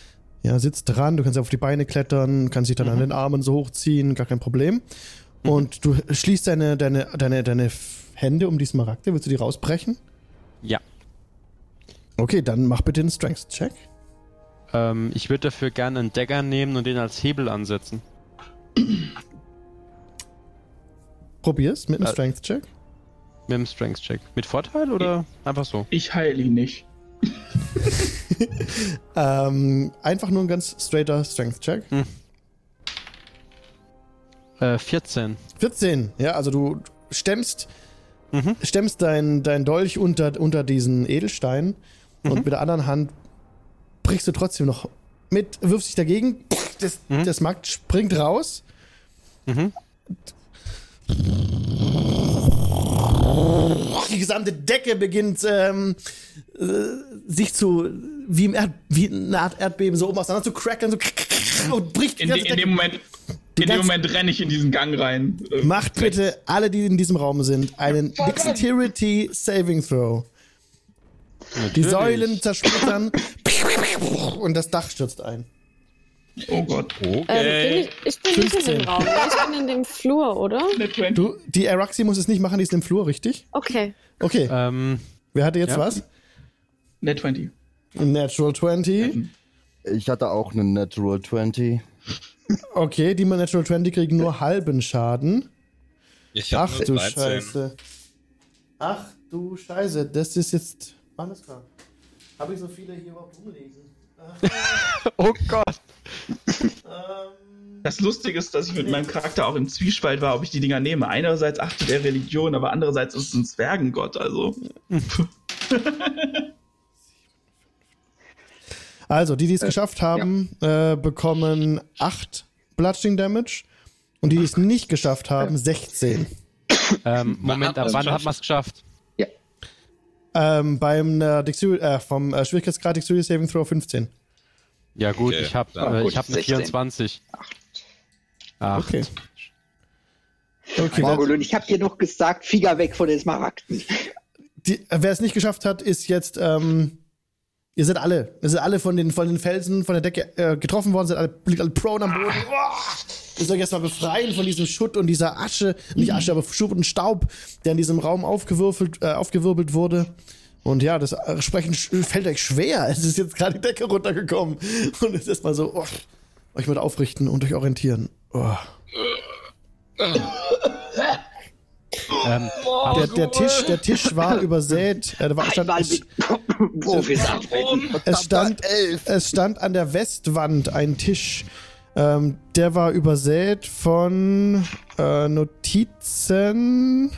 ja, sitzt dran, du kannst auf die Beine klettern, kannst dich dann an Mhm. den Armen so hochziehen, gar kein Problem. Und du schließt deine, deine, deine, deine Hände um die Smaragde. Willst du die rausbrechen? Ja. Okay, dann mach bitte einen Strength-Check. Ähm, ich würde dafür gerne einen Dagger nehmen und den als Hebel ansetzen. Probier's mit einem Äh. Strength-Check. Mit dem Strength-Check. Mit Vorteil oder einfach so? Ich heile ihn nicht. Ähm, einfach nur ein ganz straighter Strength-Check. Äh, 14. 14, ja, also du stemmst, Mhm. stemmst dein, dein Dolch unter, unter diesen Edelstein und Mhm. mit der anderen Hand brichst du trotzdem noch mit, wirfst dich dagegen, das, Mhm. das Markt springt raus. Mhm. Die gesamte Decke beginnt ähm, äh, sich zu, wie, im Erd, wie eine Art Erdbeben, so oben auseinander zu cracken so und bricht die In, ganze de, in Decke. dem Moment, Die in dem Moment renne ich in diesen Gang rein. Äh, Macht bitte alle, die in diesem Raum sind, einen Dexterity Saving Throw. Die Natürlich. Säulen zersplittern und das Dach stürzt ein. Oh Gott. Ähm, bin ich, ich bin nicht in 15. dem Raum. Ich bin in dem Flur, oder? Eine 20. Du, die Araxi muss es nicht machen, die ist im Flur, richtig? Okay. Okay, Ähm, wer hatte jetzt ja. was? Eine 20. Natural 20. Ich hatte auch einen Natural 20. Okay, die mit Natural 20 kriegen nur halben Schaden. Ich hab Ach nur du 13. Scheiße. Ach du Scheiße, das ist jetzt. Alles klar. Habe ich so viele hier überhaupt rumliegen? Oh Gott. Das Lustige ist, dass ich mit meinem Charakter auch im Zwiespalt war, ob ich die Dinger nehme. Einerseits achtet er Religion, aber andererseits ist es ein Zwergengott, also. Also, die, die es geschafft haben, äh, bekommen 8 Bludgeoning Damage. Und die, die es nicht geschafft haben, 16. Ähm, Moment, ab wann hat man es geschafft? Ähm, beim äh, Dexter äh, vom äh, Schwierigkeitsgrad Dexterity Saving Throw 15. Ja gut, Okay, ich habe äh, ich hab eine 16. 24. Ach, Okay. Okay, Morgul, und ich hab dir noch gesagt, Finger weg von den Smaragden. wer es nicht geschafft hat, ist jetzt. Ähm, ihr seid alle. Ihr seid alle von den, von den Felsen, von der Decke äh, getroffen worden, seid alle, liegt alle prone am Boden. Uah! Ihr sollt jetzt mal befreien von diesem Schutt und dieser Asche, nicht Asche, aber Schutt und Staub, der in diesem Raum aufgewürfelt, äh, aufgewirbelt wurde. Und ja, das äh, Sprechen fällt euch schwer. Es ist jetzt gerade die Decke runtergekommen. Und es ist erstmal so, oh, euch mal aufrichten und euch orientieren. Oh. Ähm, Der, der, Tisch, der Tisch war übersät. Äh, war, stand, es, es, stand, es stand an der Westwand ein Tisch. Ähm, der war übersät von äh, Notizen.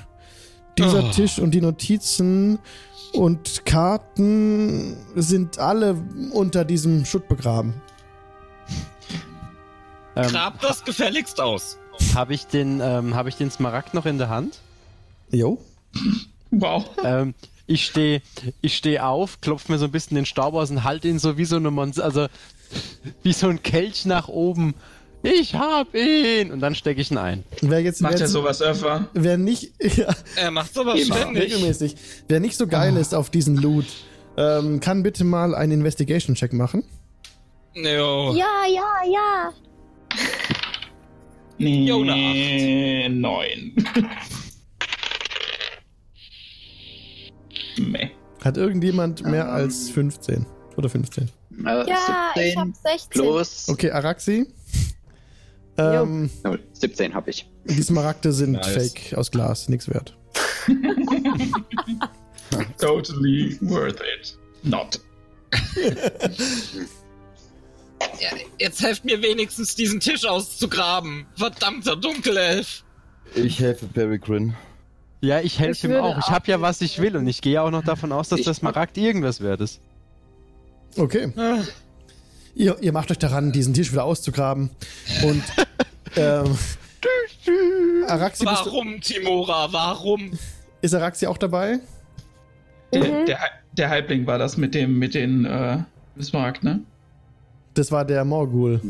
Dieser Oh. Tisch und die Notizen und Karten sind alle unter diesem Schutt begraben. ähm, Grab das gefälligst aus. habe ich den ähm, habe ich den Smaragd noch in der Hand? Jo. Wow. Ähm, ich stehe ich steh auf, klopfe mir so ein bisschen den Staub aus und halte ihn so wie so eine Monster, also wie so ein Kelch nach oben. Ich hab ihn! Und dann stecke ich ihn ein. Wer jetzt, macht er sowas öfter. Wer nicht. Ja, er macht sowas Regelmäßig. Wer nicht so geil oh. ist auf diesen Loot, ähm, kann bitte mal einen Investigation-Check machen. Jo. Ja, ja, ja. Jo, eine 8. 9. Nee. Hat irgendjemand mehr um, als 15? Oder 15? Also ja, 17 ich hab 16. Plus okay, Araxi. Ähm, 17 habe ich. Die Smaragde sind nice. fake aus Glas, nichts wert. totally worth it. Not. Jetzt helft mir wenigstens, diesen Tisch auszugraben. Verdammter Dunkelelf. Ich helfe Peregrine. Ja, ich helfe ihm auch. Ich habe ja, was ich will und ich gehe auch noch davon aus, dass Ich- der Smaragd irgendwas wert ist. Okay. Ah. Ihr, ihr macht euch daran, diesen Tisch wieder auszugraben. Und ähm, Araxi, Warum, Timora? Warum? ist Araxi auch dabei? Der, der, der Halbling war das mit dem, mit den, äh, Bismarck, ne? Das war der Morgul,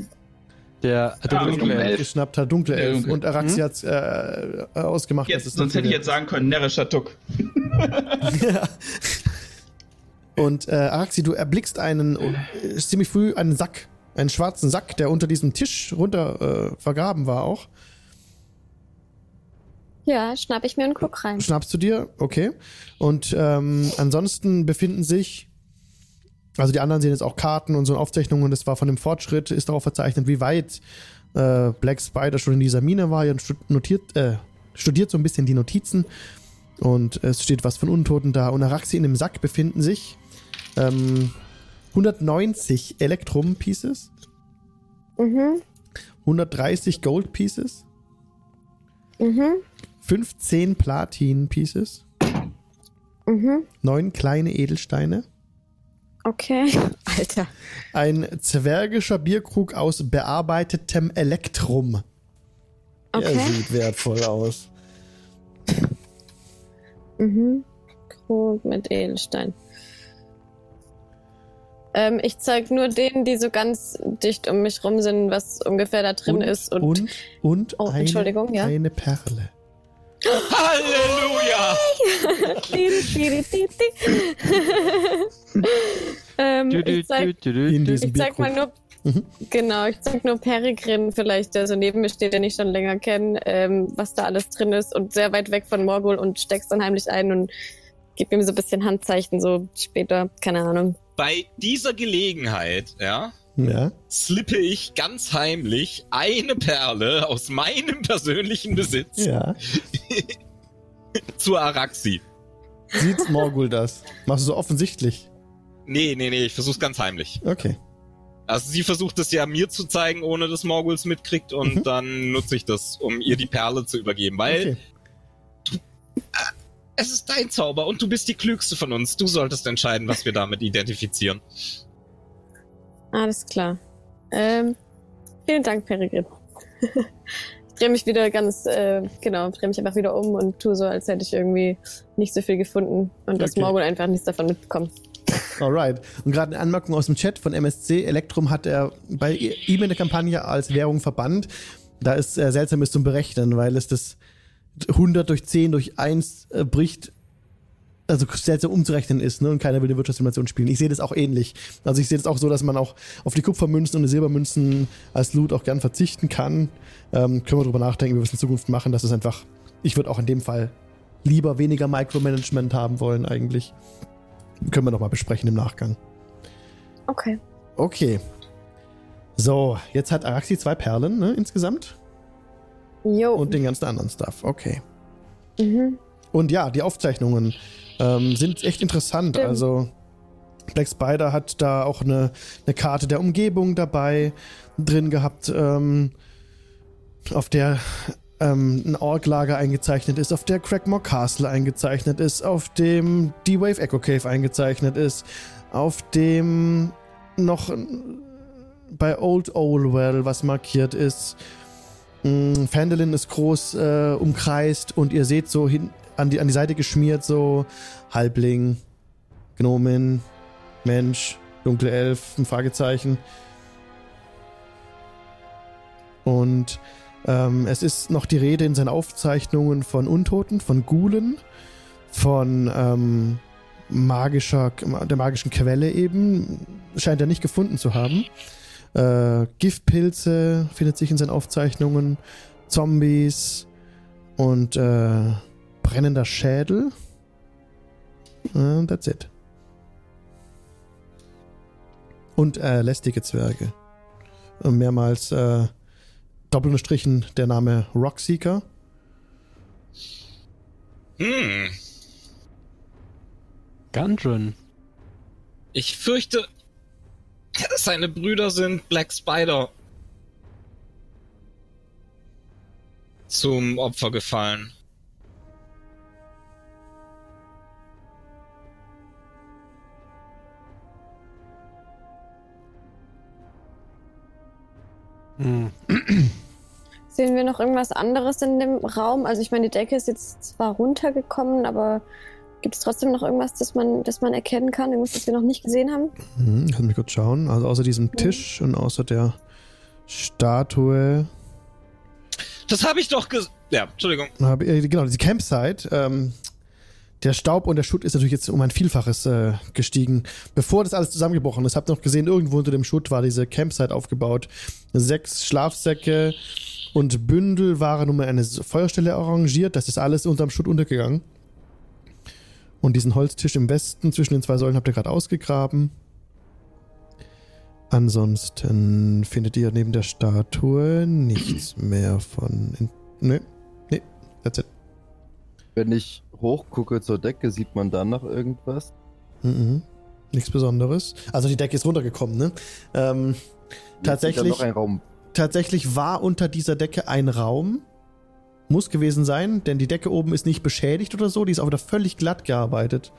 Der, der Ah, dunkle Elf. Elf. geschnappt hat, dunkle Der Elf. Dunkle. Und Araxi hat's äh, ausgemacht. Jetzt, sonst hätte ich jetzt sagen können, närrischer Tuck. Ja. Und äh, Araxi, du erblickst einen äh, ziemlich früh einen Sack, einen schwarzen Sack, der unter diesem Tisch runter äh, vergraben war auch. Ja, schnapp ich mir und guck rein. Schnappst du dir? Okay. Und ähm, ansonsten befinden sich, also die anderen sehen jetzt auch Karten und so Aufzeichnungen und es war von dem Fortschritt, ist darauf verzeichnet, wie weit äh, Black Spider schon in dieser Mine war. Stu- notiert, äh, studiert so ein bisschen die Notizen und es steht was von Untoten da. Und Araxi in dem Sack befinden sich ähm, 190 Elektrum Pieces, Mhm, 130 Gold Pieces, mhm, 15 Platin Pieces, mhm. 9 kleine Edelsteine, Okay. Alter. ein zwergischer Bierkrug aus bearbeitetem Elektrum. Der Okay. sieht wertvoll aus. Mhm. Krug mit Edelstein. Ähm, ich zeig nur denen, die so ganz dicht um mich rum sind, was ungefähr da drin und, ist. Und, und, und Oh, eine, Entschuldigung, ja. eine Perle. Halleluja! ähm, ich zeig, ich mal nur. Genau, ich zeig nur Peregrin vielleicht, der so neben mir steht, den ich schon länger kenne, ähm, was da alles drin ist und sehr weit weg von Morgul und steck's dann heimlich ein und gib ihm so ein bisschen Handzeichen, so später, keine Ahnung. Bei dieser Gelegenheit, ja, Ja. slippe ich ganz heimlich eine Perle aus meinem persönlichen Besitz Ja. zur Araxi. Sieht Morgul das? Machst du so offensichtlich? Nee, nee, nee, ich versuch's ganz heimlich. Okay. Also sie versucht es ja mir zu zeigen, ohne dass Morguls mitkriegt und Mhm. dann nutze ich das, um ihr die Perle zu übergeben, weil Okay. es ist dein Zauber und du bist die klügste von uns. Du solltest entscheiden, was wir damit identifizieren. Alles klar. Ähm, vielen Dank, Peregrin. ich drehe mich wieder ganz, äh, genau, drehe mich einfach wieder um und tue so, als hätte ich irgendwie nicht so viel gefunden und dass Okay. Morgul einfach nichts davon mitbekommt. Alright. Und gerade eine Anmerkung aus dem Chat von MSC. Elektrum hat er bei ihm in der Kampagne als Währung verbannt. Da ist äh, seltsam ist zum Berechnen, weil es das 100 durch 10 durch 1 äh, bricht. Also seltsam umzurechnen ist, ne? Und keiner will eine Wirtschaftssimulation spielen. Ich sehe das auch ähnlich. Also ich sehe das auch so, dass man auch auf die Kupfermünzen und die Silbermünzen als Loot auch gern verzichten kann. Ähm, können wir drüber nachdenken, wie wir es in Zukunft machen. Das ist einfach. Ich würde auch in dem Fall lieber weniger Micromanagement haben wollen, eigentlich. Können wir nochmal besprechen im Nachgang. Okay. Okay. So, jetzt hat Araxi zwei Perlen, ne, insgesamt. Jo. Und den ganzen anderen Stuff. Okay. mhm. Und ja, die Aufzeichnungen ähm, sind echt interessant. Stimmt. Also, Black Spider hat da auch eine, eine Karte der Umgebung dabei drin gehabt, ähm, auf der ähm, ein Ork-Lager eingezeichnet ist, auf der Crackmore Castle eingezeichnet ist, auf dem D-Wave Echo Cave eingezeichnet ist, auf dem noch bei Old Olwell was markiert ist. Mm, Phandalin ist groß äh, umkreist und ihr seht so hin an die, an die Seite geschmiert so Halbling, Gnomin, Mensch, dunkle Elf, ein Fragezeichen. Und ähm, es ist noch die Rede in seinen Aufzeichnungen von Untoten, von Gulen, von ähm, magischer, der magischen Quelle eben. Scheint er nicht gefunden zu haben. Äh, Giftpilze findet sich in seinen Aufzeichnungen, Zombies und äh, brennender Schädel. And that's it. Und äh, lästige Zwerge. Und mehrmals äh, doppelgestrichen der Name Rockseeker. Hm. Gundren. Ich fürchte, seine Brüder sind Black Spider zum Opfer gefallen. Hm. Sehen wir noch irgendwas anderes in dem Raum? Also ich meine, die Decke ist jetzt zwar runtergekommen, aber gibt es trotzdem noch irgendwas, das man, das man erkennen kann? Irgendwas, das wir noch nicht gesehen haben? Hm, lass mich kurz schauen. Also außer diesem Tisch und außer der Statue. Das habe ich doch ges... Ja, Entschuldigung. Hab, äh, genau, diese Campsite. Ähm, der Staub und der Schutt ist natürlich jetzt um ein Vielfaches äh, gestiegen. Bevor das alles zusammengebrochen ist, habt ihr noch gesehen, irgendwo unter dem Schutt war diese Campsite aufgebaut. Sechs Schlafsäcke und Bündel waren um eine Feuerstelle arrangiert. Das ist alles unterm Schutt untergegangen. Und diesen Holztisch im Westen zwischen den zwei Säulen habt ihr gerade ausgegraben. Ansonsten findet ihr neben der Statue nichts mehr von. In nee, nee, that's it. Wenn ich hochgucke zur Decke, sieht man dann noch irgendwas? Mhm. Nichts Besonderes. Also die Decke ist runtergekommen, ne? Ähm, Tatsächlich- tatsächlich war unter dieser Decke ein Raum. Muss gewesen sein, denn die Decke oben ist nicht beschädigt oder so, die ist auch wieder völlig glatt gearbeitet.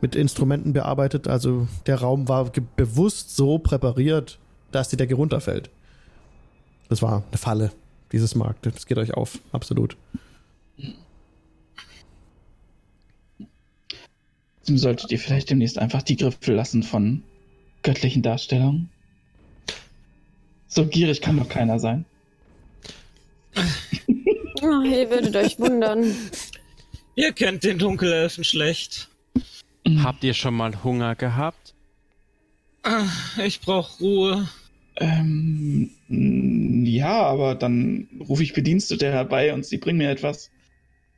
Mit Instrumenten bearbeitet, also der Raum war bewusst so präpariert, dass die Decke runterfällt. Das war eine Falle dieses Markt. Das geht euch auf, absolut. Solltet ihr vielleicht demnächst einfach die Griffel lassen von göttlichen Darstellungen. So gierig kann doch keiner sein. Oh, ihr würdet euch wundern. Ihr kennt den Dunkelelfen schlecht. Habt ihr schon mal Hunger gehabt? Ah, Ich brauch Ruhe. Ähm, ja, aber dann rufe ich Bedienstete herbei und sie bringen mir etwas.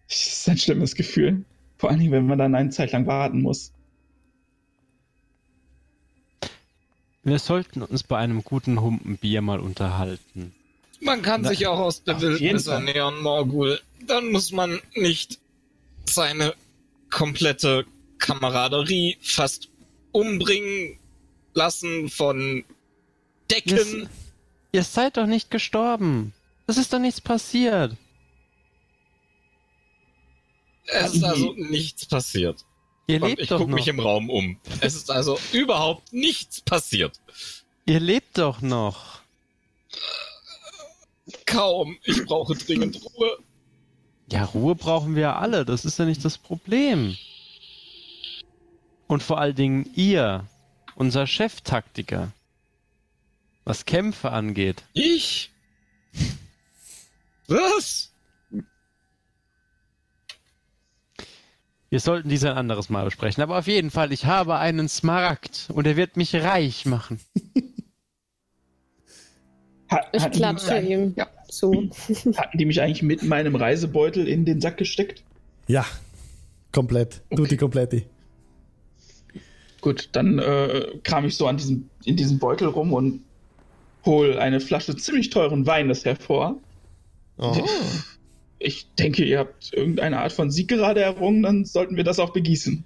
Das ist ein schlimmes Gefühl. Vor allen Dingen, wenn man dann eine Zeit lang warten muss. Wir sollten uns bei einem guten Humpen Bier mal unterhalten. Man kann Na, sich auch aus der Wildnis ernähren, Morgul. Dann muss man nicht seine komplette Kameraderie fast umbringen, lassen von Ihr, Decken. ihr seid doch nicht gestorben. Es ist doch nichts passiert. Es ist also nichts passiert. Ihr Und lebt ich doch gucke mich im Raum um. Es ist also überhaupt nichts passiert. Ihr lebt doch noch. Kaum. Ich brauche dringend Ruhe. Ja, Ruhe brauchen wir alle. Das ist ja nicht das Problem. Und vor allen Dingen ihr, unser Cheftaktiker, was Kämpfe angeht. Ich? Was? Wir sollten dies ein anderes Mal besprechen. Aber auf jeden Fall, ich habe einen Smaragd und er wird mich reich machen. Ich hatten die klatsche mich- ihm Ja. zu. Hatten die mich eigentlich mit meinem Reisebeutel in den Sack gesteckt? Ja, komplett. Tutti kompletti. Gut, dann äh, kram ich so an diesem, in diesem Beutel rum und hol eine Flasche ziemlich teuren Weines hervor. Oh. Ich denke, ihr habt irgendeine Art von Sieg gerade errungen, dann sollten wir das auch begießen.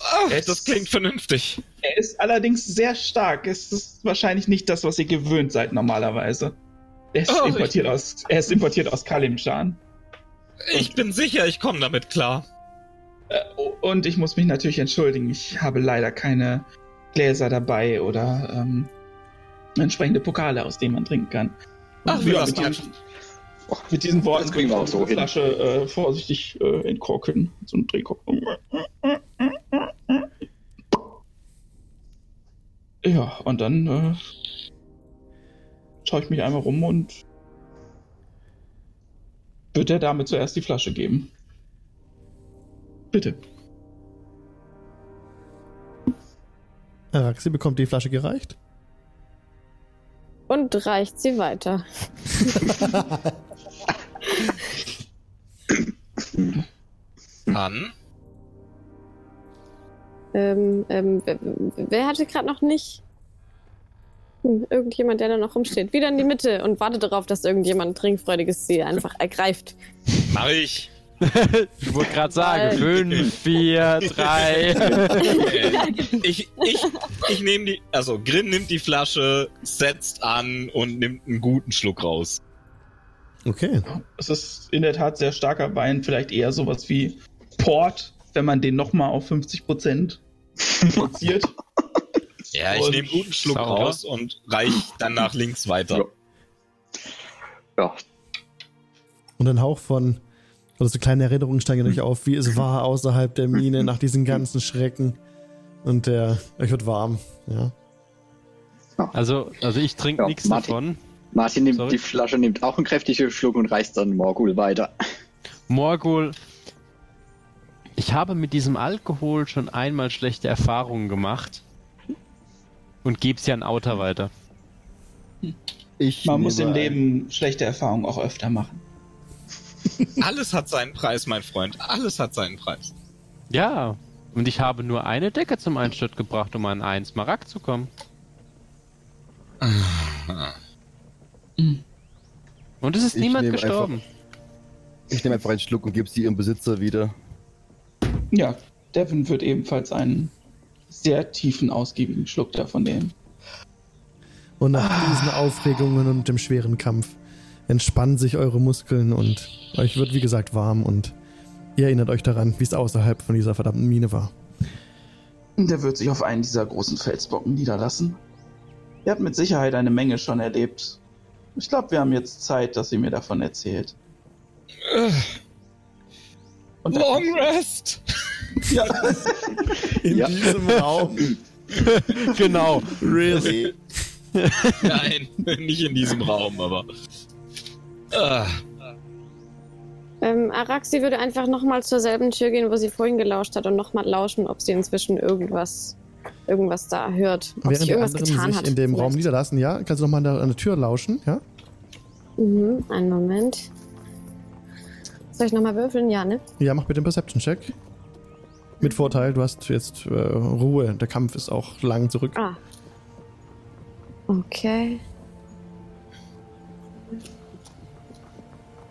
Ach, Es- das klingt vernünftig. Er ist allerdings sehr stark. Es ist wahrscheinlich nicht das, was ihr gewöhnt seid normalerweise. Er ist, Oh, importiert, aus, er ist importiert aus Kalimchan. Ich bin sicher, ich komme damit klar. Äh, Und ich muss mich natürlich entschuldigen. Ich habe leider keine Gläser dabei oder ähm, entsprechende Pokale, aus denen man trinken kann. Und Ach, wir lassen einfach. Mit diesen Worten Das kriegen wir auch so die hin. Flasche äh, vorsichtig äh, entkorken. So ein Drehkork. Ja, und dann äh, schaue ich mich einmal rum und wird der Dame zuerst die Flasche geben. Bitte. Araxi bekommt die Flasche gereicht. Und reicht sie weiter. An. Ähm, ähm, wer, wer hatte gerade noch nicht? Hm, irgendjemand, der da noch rumsteht. Wieder in die Mitte und wartet darauf, dass irgendjemand Trinkfreudiges sie einfach ergreift. Mach ich. Ich wollte gerade sagen, Weil- 5, 4, 3. Äh, ich ich, ich nehme die. Also, Grin nimmt die Flasche, setzt an und nimmt einen guten Schluck raus. Okay. Es ist in der Tat sehr starker Wein, vielleicht eher sowas wie Port, wenn man den nochmal auf 50% reduziert. Ja, ich nehme einen guten Schluck sauer. raus und reich dann nach links weiter. Ja, Und ein Hauch von, oder so kleine Erinnerungen steigen euch auf, wie es war außerhalb der Mine nach diesen ganzen Schrecken. Und der, euch wird warm, ja. Also, also ich trinke Ja, nichts davon. Martin nimmt Sorry? die Flasche, nimmt auch einen kräftigen Schluck und reicht dann Morgul weiter. Morgul, ich habe mit diesem Alkohol schon einmal schlechte Erfahrungen gemacht und geb's ja an Autor weiter. Ich Man muss im Leben schlechte Erfahrungen auch öfter machen. Alles hat seinen Preis, mein Freund. Alles hat seinen Preis. Ja, und ich habe nur eine Decke zum Einstieg gebracht, um an einen Smaragd zu kommen. Und es ist Ich niemand gestorben. Ich nehme einfach einen Schluck und gebe sie ihrem Besitzer wieder. Ja, Devin wird ebenfalls einen sehr tiefen, ausgiebigen Schluck davon nehmen. Und nach diesen Aufregungen und dem schweren Kampf entspannen sich eure Muskeln und euch wird, wie gesagt, warm und ihr erinnert euch daran, wie es außerhalb von dieser verdammten Mine war. Und er wird sich auf einen dieser großen Felsbrocken niederlassen. Ihr habt mit Sicherheit eine Menge schon erlebt. Ich glaube, wir haben jetzt Zeit, dass ihr mir davon erzählt. Und Long Rest! ja, In Ja. diesem Raum. genau. Really? Nein, nicht in diesem Raum, aber. Ah, Ähm, Araxi würde einfach nochmal zur selben Tür gehen, wo sie vorhin gelauscht hat und nochmal lauschen, ob sie inzwischen irgendwas, irgendwas da hört. Ob Während sich die irgendwas anderen getan sich hat. in dem Raum vielleicht. niederlassen, ja? Kannst du noch mal an der, an der Tür lauschen, ja? Mhm, einen Moment. Soll ich nochmal würfeln? Ja, ne? Ja, mach bitte einen Perception-Check. Mit Vorteil, du hast jetzt äh, Ruhe. Der Kampf ist auch lang zurück. Ah. Okay.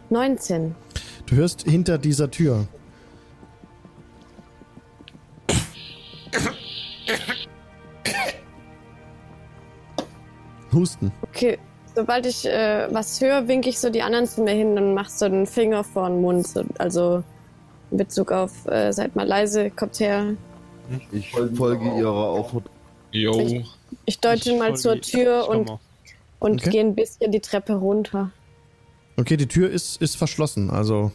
19. Du hörst hinter dieser Tür. Husten. Okay, sobald ich äh, was höre, winke ich so die anderen zu mir hin und mach so den Finger vor den Mund. So, also in Bezug auf, äh, seid mal leise, kommt her. Ich folge ihrer Aufforderung. Jo. Ich- Ich deute Ich mal zur Tür und, und Okay. gehe ein bisschen die Treppe runter. Okay, die Tür ist, ist verschlossen. Also,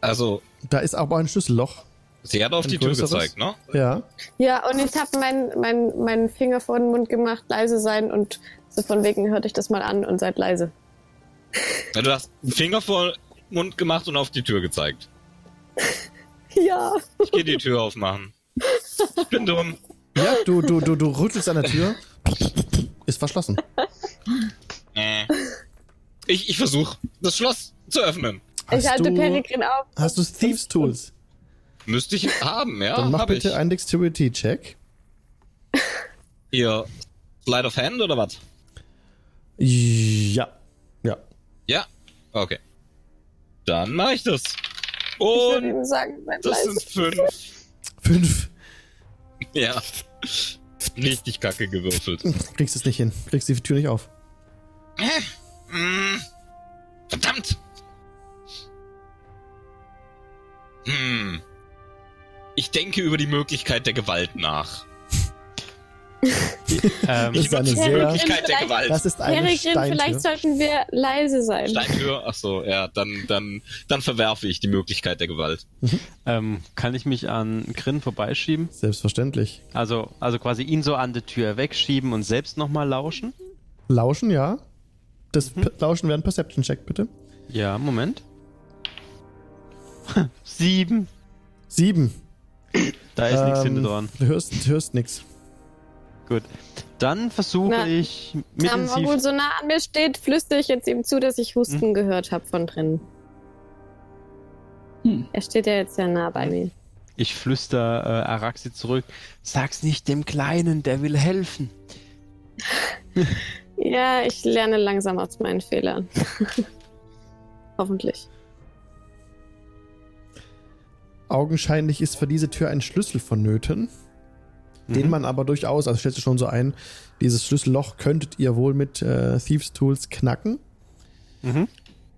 Also, da ist aber ein Schlüsselloch. Sie hat auf die Tür gezeigt, ne? Ja. Ja, und ich habe meinen mein, mein Finger vor den Mund gemacht, leise sein und so von wegen hört euch das mal an und seid leise. Ja, Du hast einen Finger vor den Mund gemacht und auf die Tür gezeigt. Ja. Ich gehe die Tür aufmachen. Ich bin dumm. Ja, du, du, du, du rüttelst an der Tür. Ist verschlossen. Äh. Ich, ich versuche, das Schloss zu öffnen. ich Hast halte du- Peregrin auf. Hast du Thieves Tools? Müsste ich haben, ja? Dann mach bitte ich. einen Dexterity-Check. Ihr Slide of Hand oder was? Ja. Ja. Ja? Okay. Dann mache ich das. Ich würde Und ihm sagen, das leise. sind fünf. Fünf. Ja. Richtig kacke gewürfelt. Kriegst es nicht hin. Kriegst die Tür nicht auf. Hm. Verdammt! Hm. Ich denke über die Möglichkeit der Gewalt nach. Ähm, Das ist eine die sehr. Möglichkeit der vielleicht- Gewalt. Das ist eine Peregrin, vielleicht sollten wir leise sein. Steintür? Ach so, ja, dann, dann, dann verwerfe ich die Möglichkeit der Gewalt. ähm, kann ich mich an Grin vorbeischieben? Selbstverständlich. Also, also quasi ihn so an der Tür wegschieben und selbst nochmal lauschen? Lauschen, ja. Das P Lauschen wäre ein Perception-Check, bitte. Ja, Moment. Sieben. Sieben. Da ist nichts Ähm, hinten dran. Du hörst, du hörst nichts. Gut. Dann versuche ich Da mittensiv... Morgul so nah an mir steht, flüstere ich jetzt ihm zu, dass ich Husten gehört habe von drinnen. Hm. Er steht ja jetzt sehr nah bei mir. Ich flüster äh, Araxi zurück. Sag's nicht dem Kleinen, der will helfen. Ja, ich lerne langsam aus meinen Fehlern. Hoffentlich. Augenscheinlich ist für diese Tür ein Schlüssel vonnöten, den Mhm. man aber durchaus, also stellst du schon so ein, dieses Schlüsselloch könntet ihr wohl mit äh, Thieves Tools knacken. Mhm.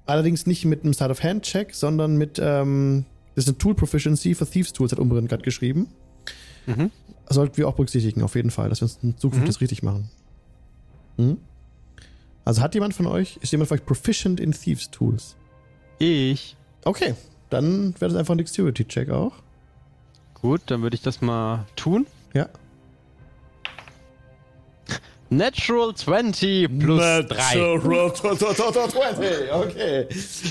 Allerdings nicht mit einem Side of Hand Check, sondern mit, ähm, das ist eine Tool Proficiency für Thieves Tools, hat Umbrin gerade geschrieben. Mhm. Sollten wir auch berücksichtigen, auf jeden Fall, dass wir uns in Zukunft Mhm. das richtig machen. Mhm. Also hat jemand von euch, ist jemand von euch proficient in Thieves Tools? Ich. Okay, dann wäre das einfach ein Dexterity-Check auch. Gut, dann würde ich das mal tun. Ja. Natural 20 plus 3. 20, okay.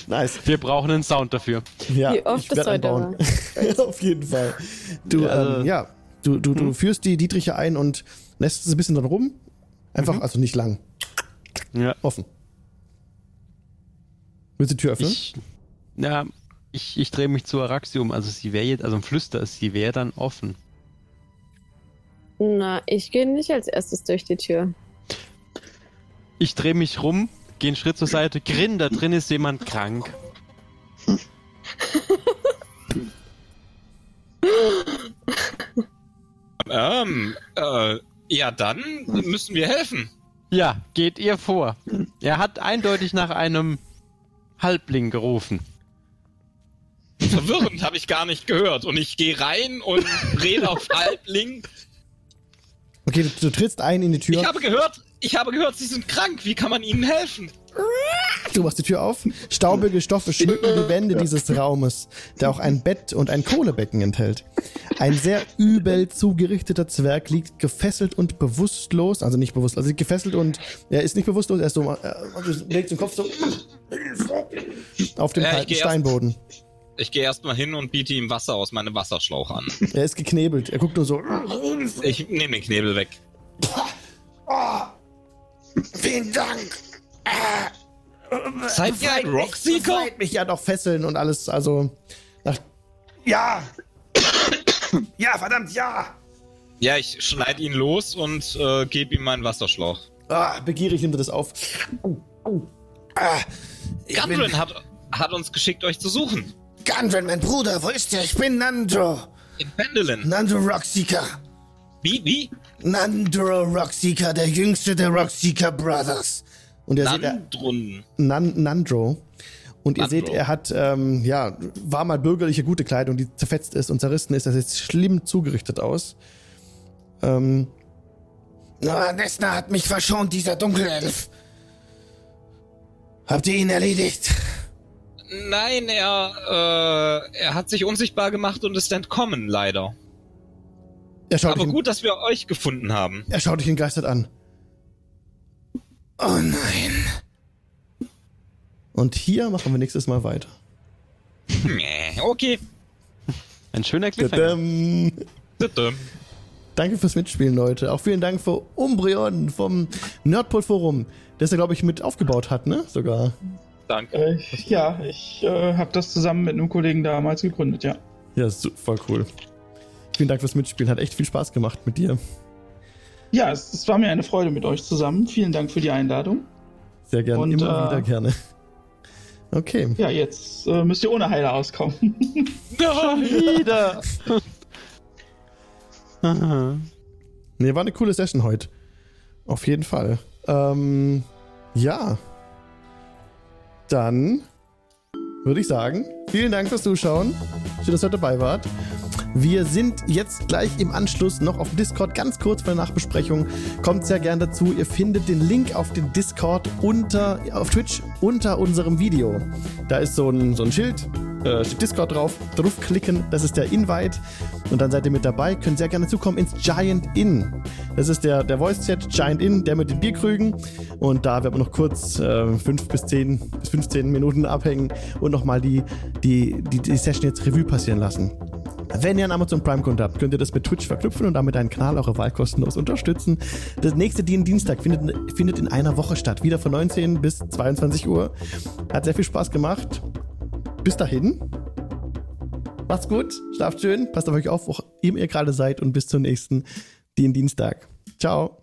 Nice. Wir brauchen einen Sound dafür. Ja, Wie oft ich das heute ja, auf jeden Fall. Du, Ja, also- ähm, ja, du, du, du führst die Dietriche ein und lässt es ein bisschen dann rum. Einfach, also nicht lang. Ja. Offen. Willst du die Tür öffnen? Ich, ja, ich, ich drehe mich zu Araxi um. Also sie wäre jetzt, also ein Flüster, sie wäre dann offen. Na, ich gehe nicht als erstes durch die Tür. Ich drehe mich rum, gehe einen Schritt zur Seite. Grin, da drin ist jemand krank. Ähm, äh, ja, dann müssen wir helfen. Ja, geht ihr vor. Er hat eindeutig nach einem Halbling gerufen. Verwirrend habe ich gar nicht gehört. Und ich gehe rein und rede auf Halbling. Okay, du, du trittst ein in die Tür. Ich habe gehört, ich habe gehört, sie sind krank. Wie kann man ihnen helfen? Du machst die Tür auf. Staubige Stoffe schmücken die Wände dieses Raumes, der auch ein Bett und ein Kohlebecken enthält. Ein sehr übel zugerichteter Zwerg liegt gefesselt und bewusstlos, also nicht bewusst, also gefesselt und er ist nicht bewusstlos, er ist so, er legt den Kopf so auf dem Ja, ich kalten erst- Steinboden. Ich gehe erstmal hin und biete ihm Wasser aus meinem Wasserschlauch an. Er ist geknebelt, er guckt nur so. Ich nehme den Knebel weg. Vielen Dank. Seid ihr ein Rockseeker? Mich ja doch fesseln und alles, also nach Ja. Ja, verdammt, ja. Ja, ich schneide ihn los und äh, gebe ihm meinen Wasserschlauch. ah, begierig nimmt er das auf. Ah, ich bin Gundren hat, hat uns geschickt, euch zu suchen. Gundren, mein Bruder. Wo ist er? Ich bin Nando. In Pendelin. Nando Rockseeker. Wie, wie? Nandro Rockseeker, der jüngste der Rockseeker Brothers. Und ihr seht, er, Nandrun. Nan, Nandro. Und ihr Nandro. seht, er hat, ähm, ja, war mal bürgerliche gute Kleidung, die zerfetzt ist und zerrissen ist. Das sieht schlimm zugerichtet aus. Ähm, Na, Nesna hat mich verschont, dieser Dunkelelf. Habt ihr ihn erledigt? Nein, er, äh, er hat sich unsichtbar gemacht und ist entkommen, leider. er, schaut Aber gut, dass wir euch gefunden haben. er schaut dich entgeistert an. Oh nein. Und hier machen wir nächstes Mal weiter. Mäh, okay. Ein schöner Cliffhanger. Bitte. Danke fürs Mitspielen, Leute. Auch vielen Dank für Umbrion vom Nerdpol Forum, das er, glaube ich, mit aufgebaut hat, ne? Sogar. Danke. Äh, ja, ich äh, habe das zusammen mit einem Kollegen damals gegründet, ja. Ja, voll cool. Vielen Dank fürs Mitspielen. Hat echt viel Spaß gemacht mit dir. Ja, es, es war mir eine Freude mit euch zusammen. Vielen Dank für die Einladung. Sehr gerne. Und, Immer äh, wieder gerne. Okay. Ja, jetzt äh, müsst ihr ohne Heiler auskommen. Wieder. Aha. Nee, war eine coole Session heute. Auf jeden Fall. Ähm, ja. Dann würde ich sagen, vielen Dank fürs Zuschauen. Schön, dass ihr dabei wart. Wir sind jetzt gleich im Anschluss noch auf Discord, ganz kurz vor der Nachbesprechung. Kommt sehr gern dazu. Ihr findet den Link auf den Discord unter, auf Twitch unter unserem Video. Da ist so ein, so ein Schild, äh, steht Discord drauf, draufklicken, das ist der Invite. Und dann seid ihr mit dabei, könnt sehr gerne zukommen ins Giant Inn. Das ist der, der Voice-Chat Giant Inn, der mit den Bierkrügen. Und da werden wir noch kurz äh, fünf bis zehn bis 15 Minuten abhängen und nochmal die, die, die, die Session jetzt Revue passieren lassen. Wenn ihr einen Amazon Prime-Konto habt, könnt ihr das mit Twitch verknüpfen und damit einen Kanal eure Wahl kostenlos unterstützen. Das nächste Dienstag findet, findet in einer Woche statt. Wieder von 19 bis 22 Uhr. Hat sehr viel Spaß gemacht. Bis dahin. Macht's gut, schlaft schön, passt auf euch auf, wo ihr gerade seid und bis zum nächsten DIN Dienstag. Ciao.